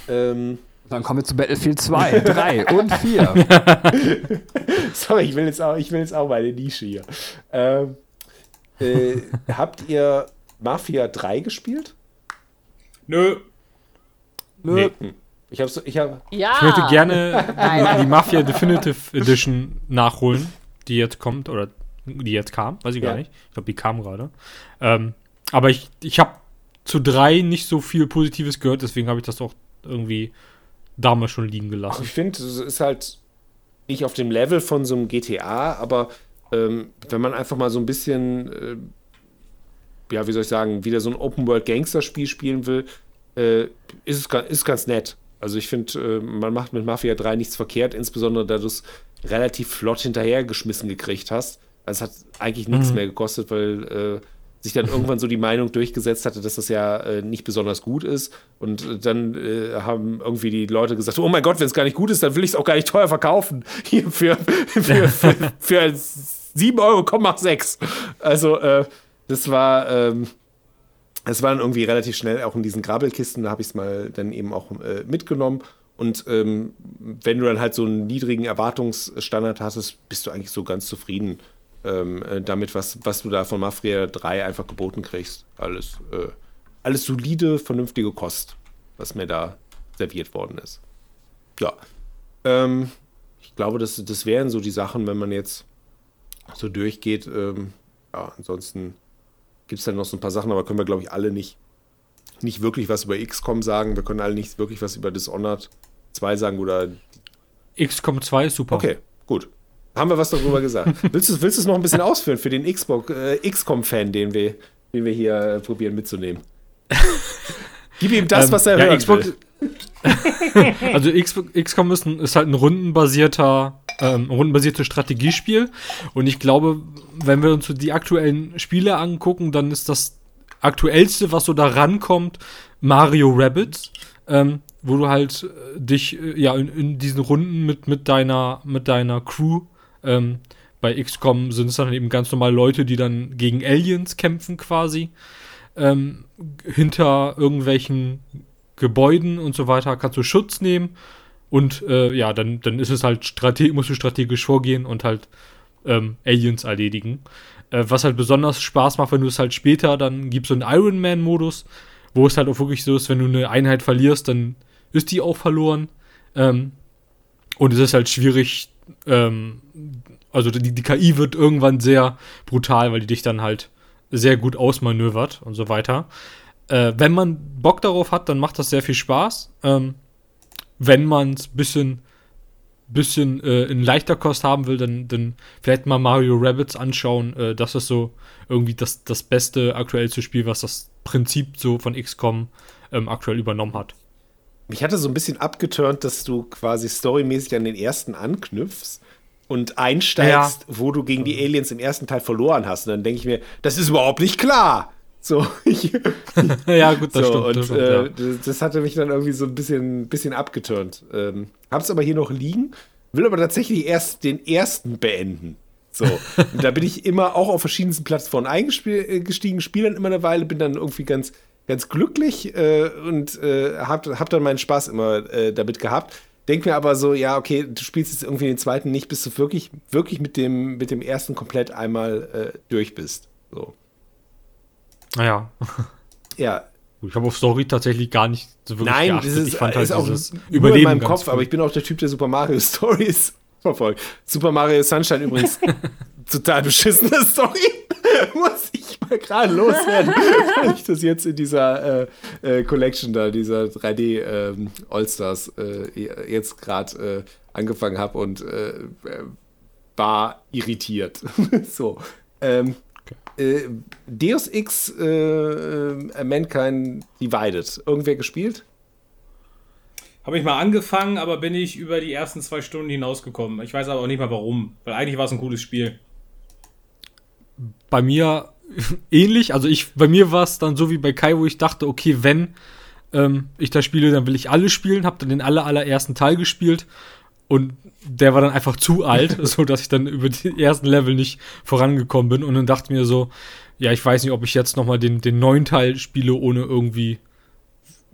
Ähm, Dann kommen wir zu Battlefield 2, 3 und 4. sorry, ich will jetzt auch, ich will jetzt auch meine Nische hier. Ähm, äh, habt ihr Mafia 3 gespielt? Nö. Nö. Ich habe so, ich hab, Ja. Ich möchte gerne die Mafia Definitive Edition nachholen, die jetzt kommt, oder die jetzt kam, weiß ich Ja. gar nicht. Ich glaube, die kam gerade. Ähm, aber ich, ich habe zu drei nicht so viel Positives gehört, deswegen habe ich das auch irgendwie damals schon liegen gelassen. ich finde, es ist halt nicht auf dem Level von so einem GTA, aber ähm, wenn man einfach mal so ein bisschen, äh, ja, wie soll ich sagen, wieder so ein Open-World-Gangster-Spiel spielen will, äh, ist, es, ist ganz nett. Also ich finde, äh, man macht mit Mafia 3 nichts verkehrt, insbesondere da du es relativ flott hinterhergeschmissen gekriegt hast. Also es hat eigentlich nichts mehr gekostet, weil äh, sich dann irgendwann so die Meinung durchgesetzt hatte, dass das ja äh, nicht besonders gut ist. Und äh, dann äh, haben irgendwie die Leute gesagt, oh mein Gott, wenn es gar nicht gut ist, dann will ich es auch gar nicht teuer verkaufen. Hier für, für, für, für 7 Euro, komm, mach 6. Also äh, das war... Ähm, es war dann irgendwie relativ schnell auch in diesen Grabbelkisten, da habe ich es mal dann eben auch äh, mitgenommen. Und ähm, wenn du dann halt so einen niedrigen Erwartungsstandard hattest, bist du eigentlich so ganz zufrieden ähm, äh, damit, was, was du da von Mafia 3 einfach geboten kriegst. Alles, äh, alles solide, vernünftige Kost, was mir da serviert worden ist. Ja. Ähm, ich glaube, das, das wären so die Sachen, wenn man jetzt so durchgeht. Ähm, ja, ansonsten gibt es dann noch so ein paar Sachen, aber können wir, glaube ich, alle nicht, nicht wirklich was über XCOM sagen. Wir können alle nicht wirklich was über Dishonored 2 sagen oder. XCOM 2 ist super. Okay, gut. Haben wir was darüber gesagt? willst du es noch ein bisschen ausführen für den Xbox, äh, XCOM-Fan, den wir, den wir hier äh, probieren mitzunehmen? Gib ihm das, Ähm, was er ja, hören Xbox- will. Also XCOM ist, ein, ist halt ein rundenbasierter, ähm, rundenbasiertes Strategiespiel. Und ich glaube, wenn wir uns so die aktuellen Spiele angucken, dann ist das aktuellste, was so da rankommt, Mario Rabbids, ähm, wo du halt äh, dich äh, ja in, in diesen Runden mit, mit deiner mit deiner Crew ähm, bei XCOM sind es dann eben ganz normal Leute, die dann gegen Aliens kämpfen quasi ähm, hinter irgendwelchen Gebäuden und so weiter kannst du Schutz nehmen und äh, ja, dann, dann ist es halt strate musst du strategisch vorgehen und halt ähm, Aliens erledigen. Äh, was halt besonders Spaß macht, wenn du es halt später, dann gibt es so einen Iron Man-Modus, wo es halt auch wirklich so ist, wenn du eine Einheit verlierst, dann ist die auch verloren. Ähm, und es ist halt schwierig, ähm, also die, die KI wird irgendwann sehr brutal, weil die dich dann halt sehr gut ausmanövert und so weiter. Äh, wenn man Bock darauf hat, dann macht das sehr viel Spaß. Ähm, wenn man es bisschen, bisschen äh, in leichter Kost haben will, dann, dann vielleicht mal Mario Rabbits anschauen. Äh, das ist so irgendwie das, das beste, aktuellste Spiel, was das Prinzip so von XCOM ähm, aktuell übernommen hat. Mich hatte so ein bisschen abgeturnt, dass du quasi storymäßig an den ersten anknüpfst und einsteigst, wo du gegen die Aliens im ersten Teil verloren hast. Und dann denke ich mir, das ist überhaupt nicht klar. So, ich, ja, gut, das so stimmt. und das, stimmt äh, ja. das, das hatte mich dann irgendwie so ein bisschen, bisschen abgeturnt. Ähm, hab's aber hier noch liegen, will aber tatsächlich erst den ersten beenden. So, und da bin ich immer auch auf verschiedensten Plattformen eingestiegen, spiele dann immer eine Weile, bin dann irgendwie ganz, ganz glücklich äh, und äh, hab, hab dann meinen Spaß immer äh, damit gehabt. Denk mir aber so, ja, okay, du spielst jetzt irgendwie den zweiten nicht, bis du wirklich, wirklich mit dem, mit dem ersten komplett einmal äh, durch bist. So. Naja. Ja, Ich habe auf Story tatsächlich gar nicht so wirklich Nein, geachtet. das ist, ich fand halt ist auch dieses Überleben in meinem Kopf, cool. aber ich bin auch der Typ, der Super Mario Stories verfolgt. Super Mario Sunshine übrigens total beschissene Story. Muss ich mal gerade loswerden, weil ich das jetzt in dieser äh, äh, Collection da, dieser 3D ähm, All-Stars äh, jetzt gerade äh, angefangen habe und äh, äh, war irritiert. so. Ähm, äh, Deus Ex Mankind Divided. Irgendwer gespielt? Habe ich mal angefangen, aber bin ich über die ersten zwei Stunden hinausgekommen. Ich weiß aber auch nicht mal warum, weil eigentlich war es ein cooles Spiel. bei mir ähnlich. Also ich, bei mir war es dann so wie bei Kai, wo ich dachte, okay, wenn ähm, ich das spiele, dann will ich alle spielen. Hab dann den aller, allerersten Teil gespielt und der war dann einfach zu alt, so dass ich dann über die ersten Level nicht vorangekommen bin. Und dann dachte ich mir so, ja, ich weiß nicht, ob ich jetzt noch mal den, den neuen Teil spiele, ohne irgendwie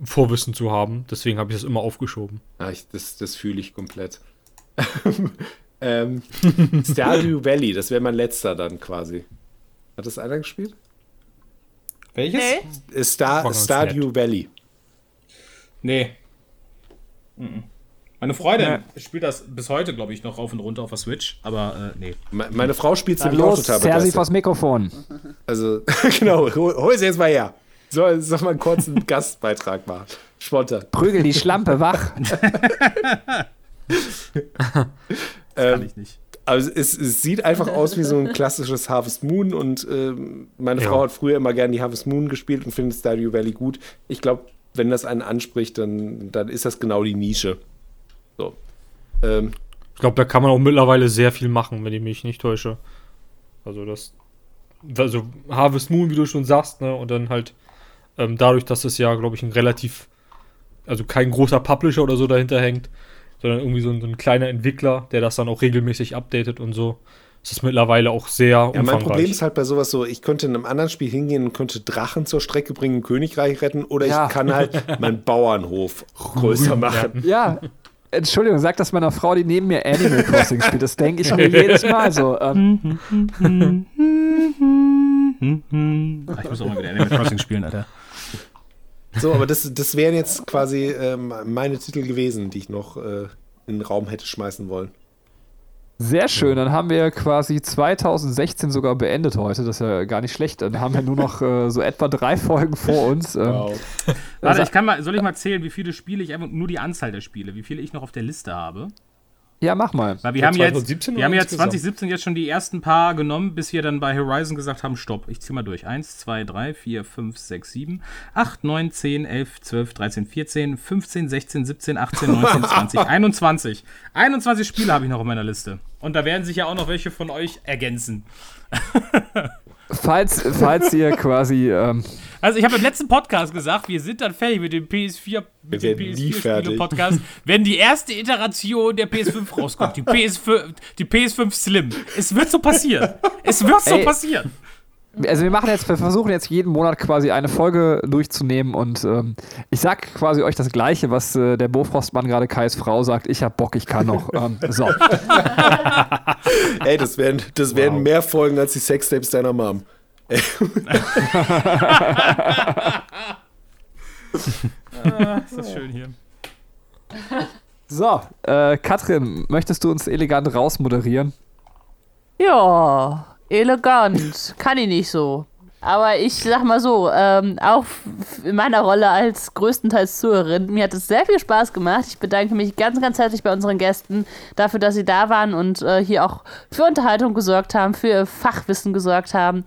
Vorwissen zu haben. Deswegen habe ich das immer aufgeschoben. Ah, ich, das das fühle ich komplett. ähm, Stardew Valley, das wäre mein letzter dann quasi. Hat das einer gespielt? Welches? Äh, Star, Stardew Valley. Nee. Mhm. Meine Freundin spielt das bis heute, glaube ich, noch rauf und runter auf der Switch, aber äh, nee. Me- Meine Frau spielt Dann nämlich auch total zerr sie begeistert. vors Mikrofon. Also, genau, hol, hol sie jetzt mal her. Soll, soll mal einen Gastbeitrag machen. Spontan. Prügel die Schlampe wach. Kann Ähm, ich nicht. Also es, es sieht einfach aus wie so ein klassisches Harvest Moon und ähm, meine Ja. Frau hat früher immer gerne die Harvest Moon gespielt und findet Stardew Valley gut. Ich glaube, wenn das einen anspricht, dann, dann ist das genau die Nische. So. Ähm, Ich glaube, da kann man auch mittlerweile sehr viel machen, wenn ich mich nicht täusche. Also das, also Harvest Moon, wie du schon sagst, ne, und dann halt ähm, dadurch, dass es ja, glaube ich, ein relativ, also kein großer Publisher oder so dahinter hängt, sondern irgendwie so ein, so ein kleiner Entwickler, der das dann auch regelmäßig updatet und so, ist es mittlerweile auch sehr ja, umfangreich. mein Problem ist halt bei sowas so, ich könnte in einem anderen Spiel hingehen und könnte Drachen zur Strecke bringen, Königreich retten oder Ja. ich kann halt meinen Bauernhof größer machen. Ja. Entschuldigung, sag das meiner Frau, die neben mir Animal Crossing spielt. Das denke ich mir jedes Mal so. Ähm, Ach, ich muss auch mal wieder Animal Crossing spielen, Alter. So, aber das, das wären jetzt quasi ähm, meine Titel gewesen, die ich noch äh, in den Raum hätte schmeißen wollen. sehr schön, dann haben wir quasi 2016 sogar beendet heute. Das ist ja gar nicht schlecht. Dann haben wir nur noch äh, so etwa drei Folgen vor uns. Ähm, Warte, ich kann mal, soll ich mal zählen, wie viele Spiele ich einfach nur die Anzahl der Spiele, wie viele ich noch auf der Liste habe? Ja, mach mal. Weil wir Ja, haben jetzt, 2017 wir haben jetzt insgesamt? 2017 jetzt schon die ersten paar genommen, bis wir dann bei Horizon gesagt haben, stopp. Ich zieh mal durch. 1, 2, 3, 4, 5, 6, 7, 8, 9, 10, 11, 12, 13, 14, 15, 16, 17, 18, 19, 20, 21. 21 Spiele habe ich noch auf meiner Liste. Und da werden sich ja auch noch welche von euch ergänzen. Falls, falls ihr quasi. Ähm, Also ich habe im letzten Podcast gesagt, wir sind dann fertig mit dem PS4, mit dem werden nie fertig. PS4-Spiele-Podcast, wenn die erste Iteration der PS5 rauskommt, die PS5, die PS5 Slim. Es wird so passieren. Es wird so Ey. passieren. also wir machen jetzt, wir versuchen jetzt jeden Monat quasi eine Folge durchzunehmen und ähm, ich sag quasi euch das Gleiche, was äh, der Bofrostmann gerade Kais Frau sagt. Ich hab Bock, ich kann noch. ähm, so. Ey, das wären, das wären mehr Folgen als die Sextapes deiner Mom. Ist das schön hier. So, äh, Katrin, möchtest du uns elegant rausmoderieren? Ja, elegant. Kann ich nicht so. Aber ich sag mal so, ähm, auch in meiner Rolle als größtenteils Zuhörerin, mir hat es sehr viel Spaß gemacht. Ich bedanke mich ganz, ganz herzlich bei unseren Gästen dafür, dass sie da waren und äh, hier auch für Unterhaltung gesorgt haben, für Fachwissen gesorgt haben.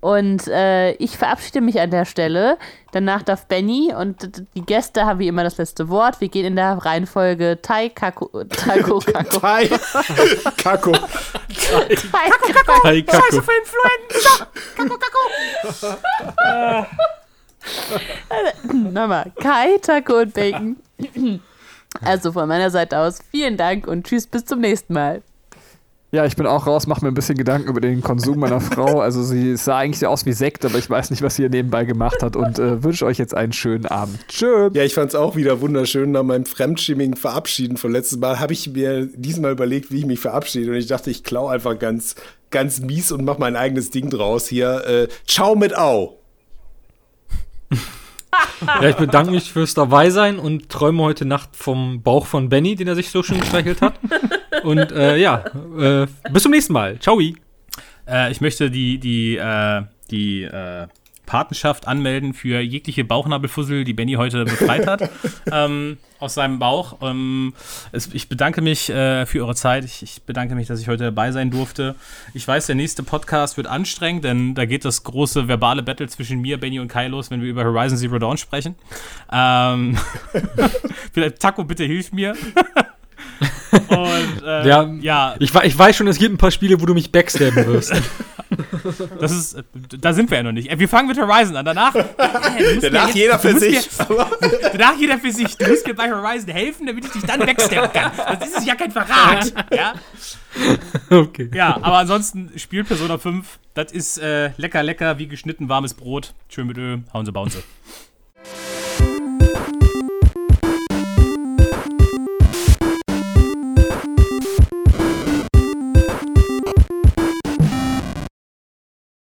Und äh, ich verabschiede mich an der Stelle. Danach darf Benny und die Gäste haben wie immer das letzte Wort. Wir gehen in der Reihenfolge Tai, Kako, Taiko, Kako. Hi! Kako. Tai, Hi, Kako. Nochmal. Kai, Taco und Bacon. Also von meiner Seite aus vielen Dank und tschüss, bis zum nächsten Mal. Ja, ich bin auch raus, mache mir ein bisschen Gedanken über den Konsum meiner Frau. Also sie sah eigentlich aus wie Sekt, aber ich weiß nicht, was sie hier nebenbei gemacht hat und äh, wünsche euch jetzt einen schönen Abend. Tschö. Ja, ich fand es auch wieder wunderschön. Nach meinem fremdschimmigen Verabschieden von letztes Mal habe ich mir diesmal überlegt, wie ich mich verabschiede. Und ich dachte, ich klau einfach ganz, ganz mies und mache mein eigenes Ding draus. Hier, äh, ciao mit Au. Ja, ich bedanke mich fürs Dabeisein und träume heute Nacht vom Bauch von Benny, den er sich so schön gestreichelt hat. Und äh, ja, äh, bis zum nächsten Mal. Ciao. Äh, ich möchte die, die, äh, die äh, Patenschaft anmelden für jegliche Bauchnabelfussel, die Benny heute befreit hat ähm, aus seinem Bauch. Ähm, es, ich bedanke mich äh, für eure Zeit. Ich, ich bedanke mich, dass ich heute dabei sein durfte. Ich weiß, der nächste Podcast wird anstrengend, denn da geht das große verbale Battle zwischen mir, Benny und Kai los, wenn wir über Horizon Zero Dawn sprechen. Ähm, vielleicht, Taco, bitte hilf mir. und äh, Ja, ja, Ich, ich weiß schon, es gibt ein paar Spiele, wo du mich backstabben wirst. Das ist, äh, da sind wir ja noch nicht. Äh, Wir fangen mit Horizon an. Danach, äh, Danach jetzt- jeder für sich. Mir, danach jeder für sich. Du musst mir bei Horizon helfen, damit ich dich dann wegsteppen kann. Das ist ja kein Verrat. Ja? Okay. ja, aber ansonsten spielt Persona 5. Das ist äh, lecker, lecker, wie geschnitten warmes Brot. Schön mit Öl. Hauen sie, bauen sie.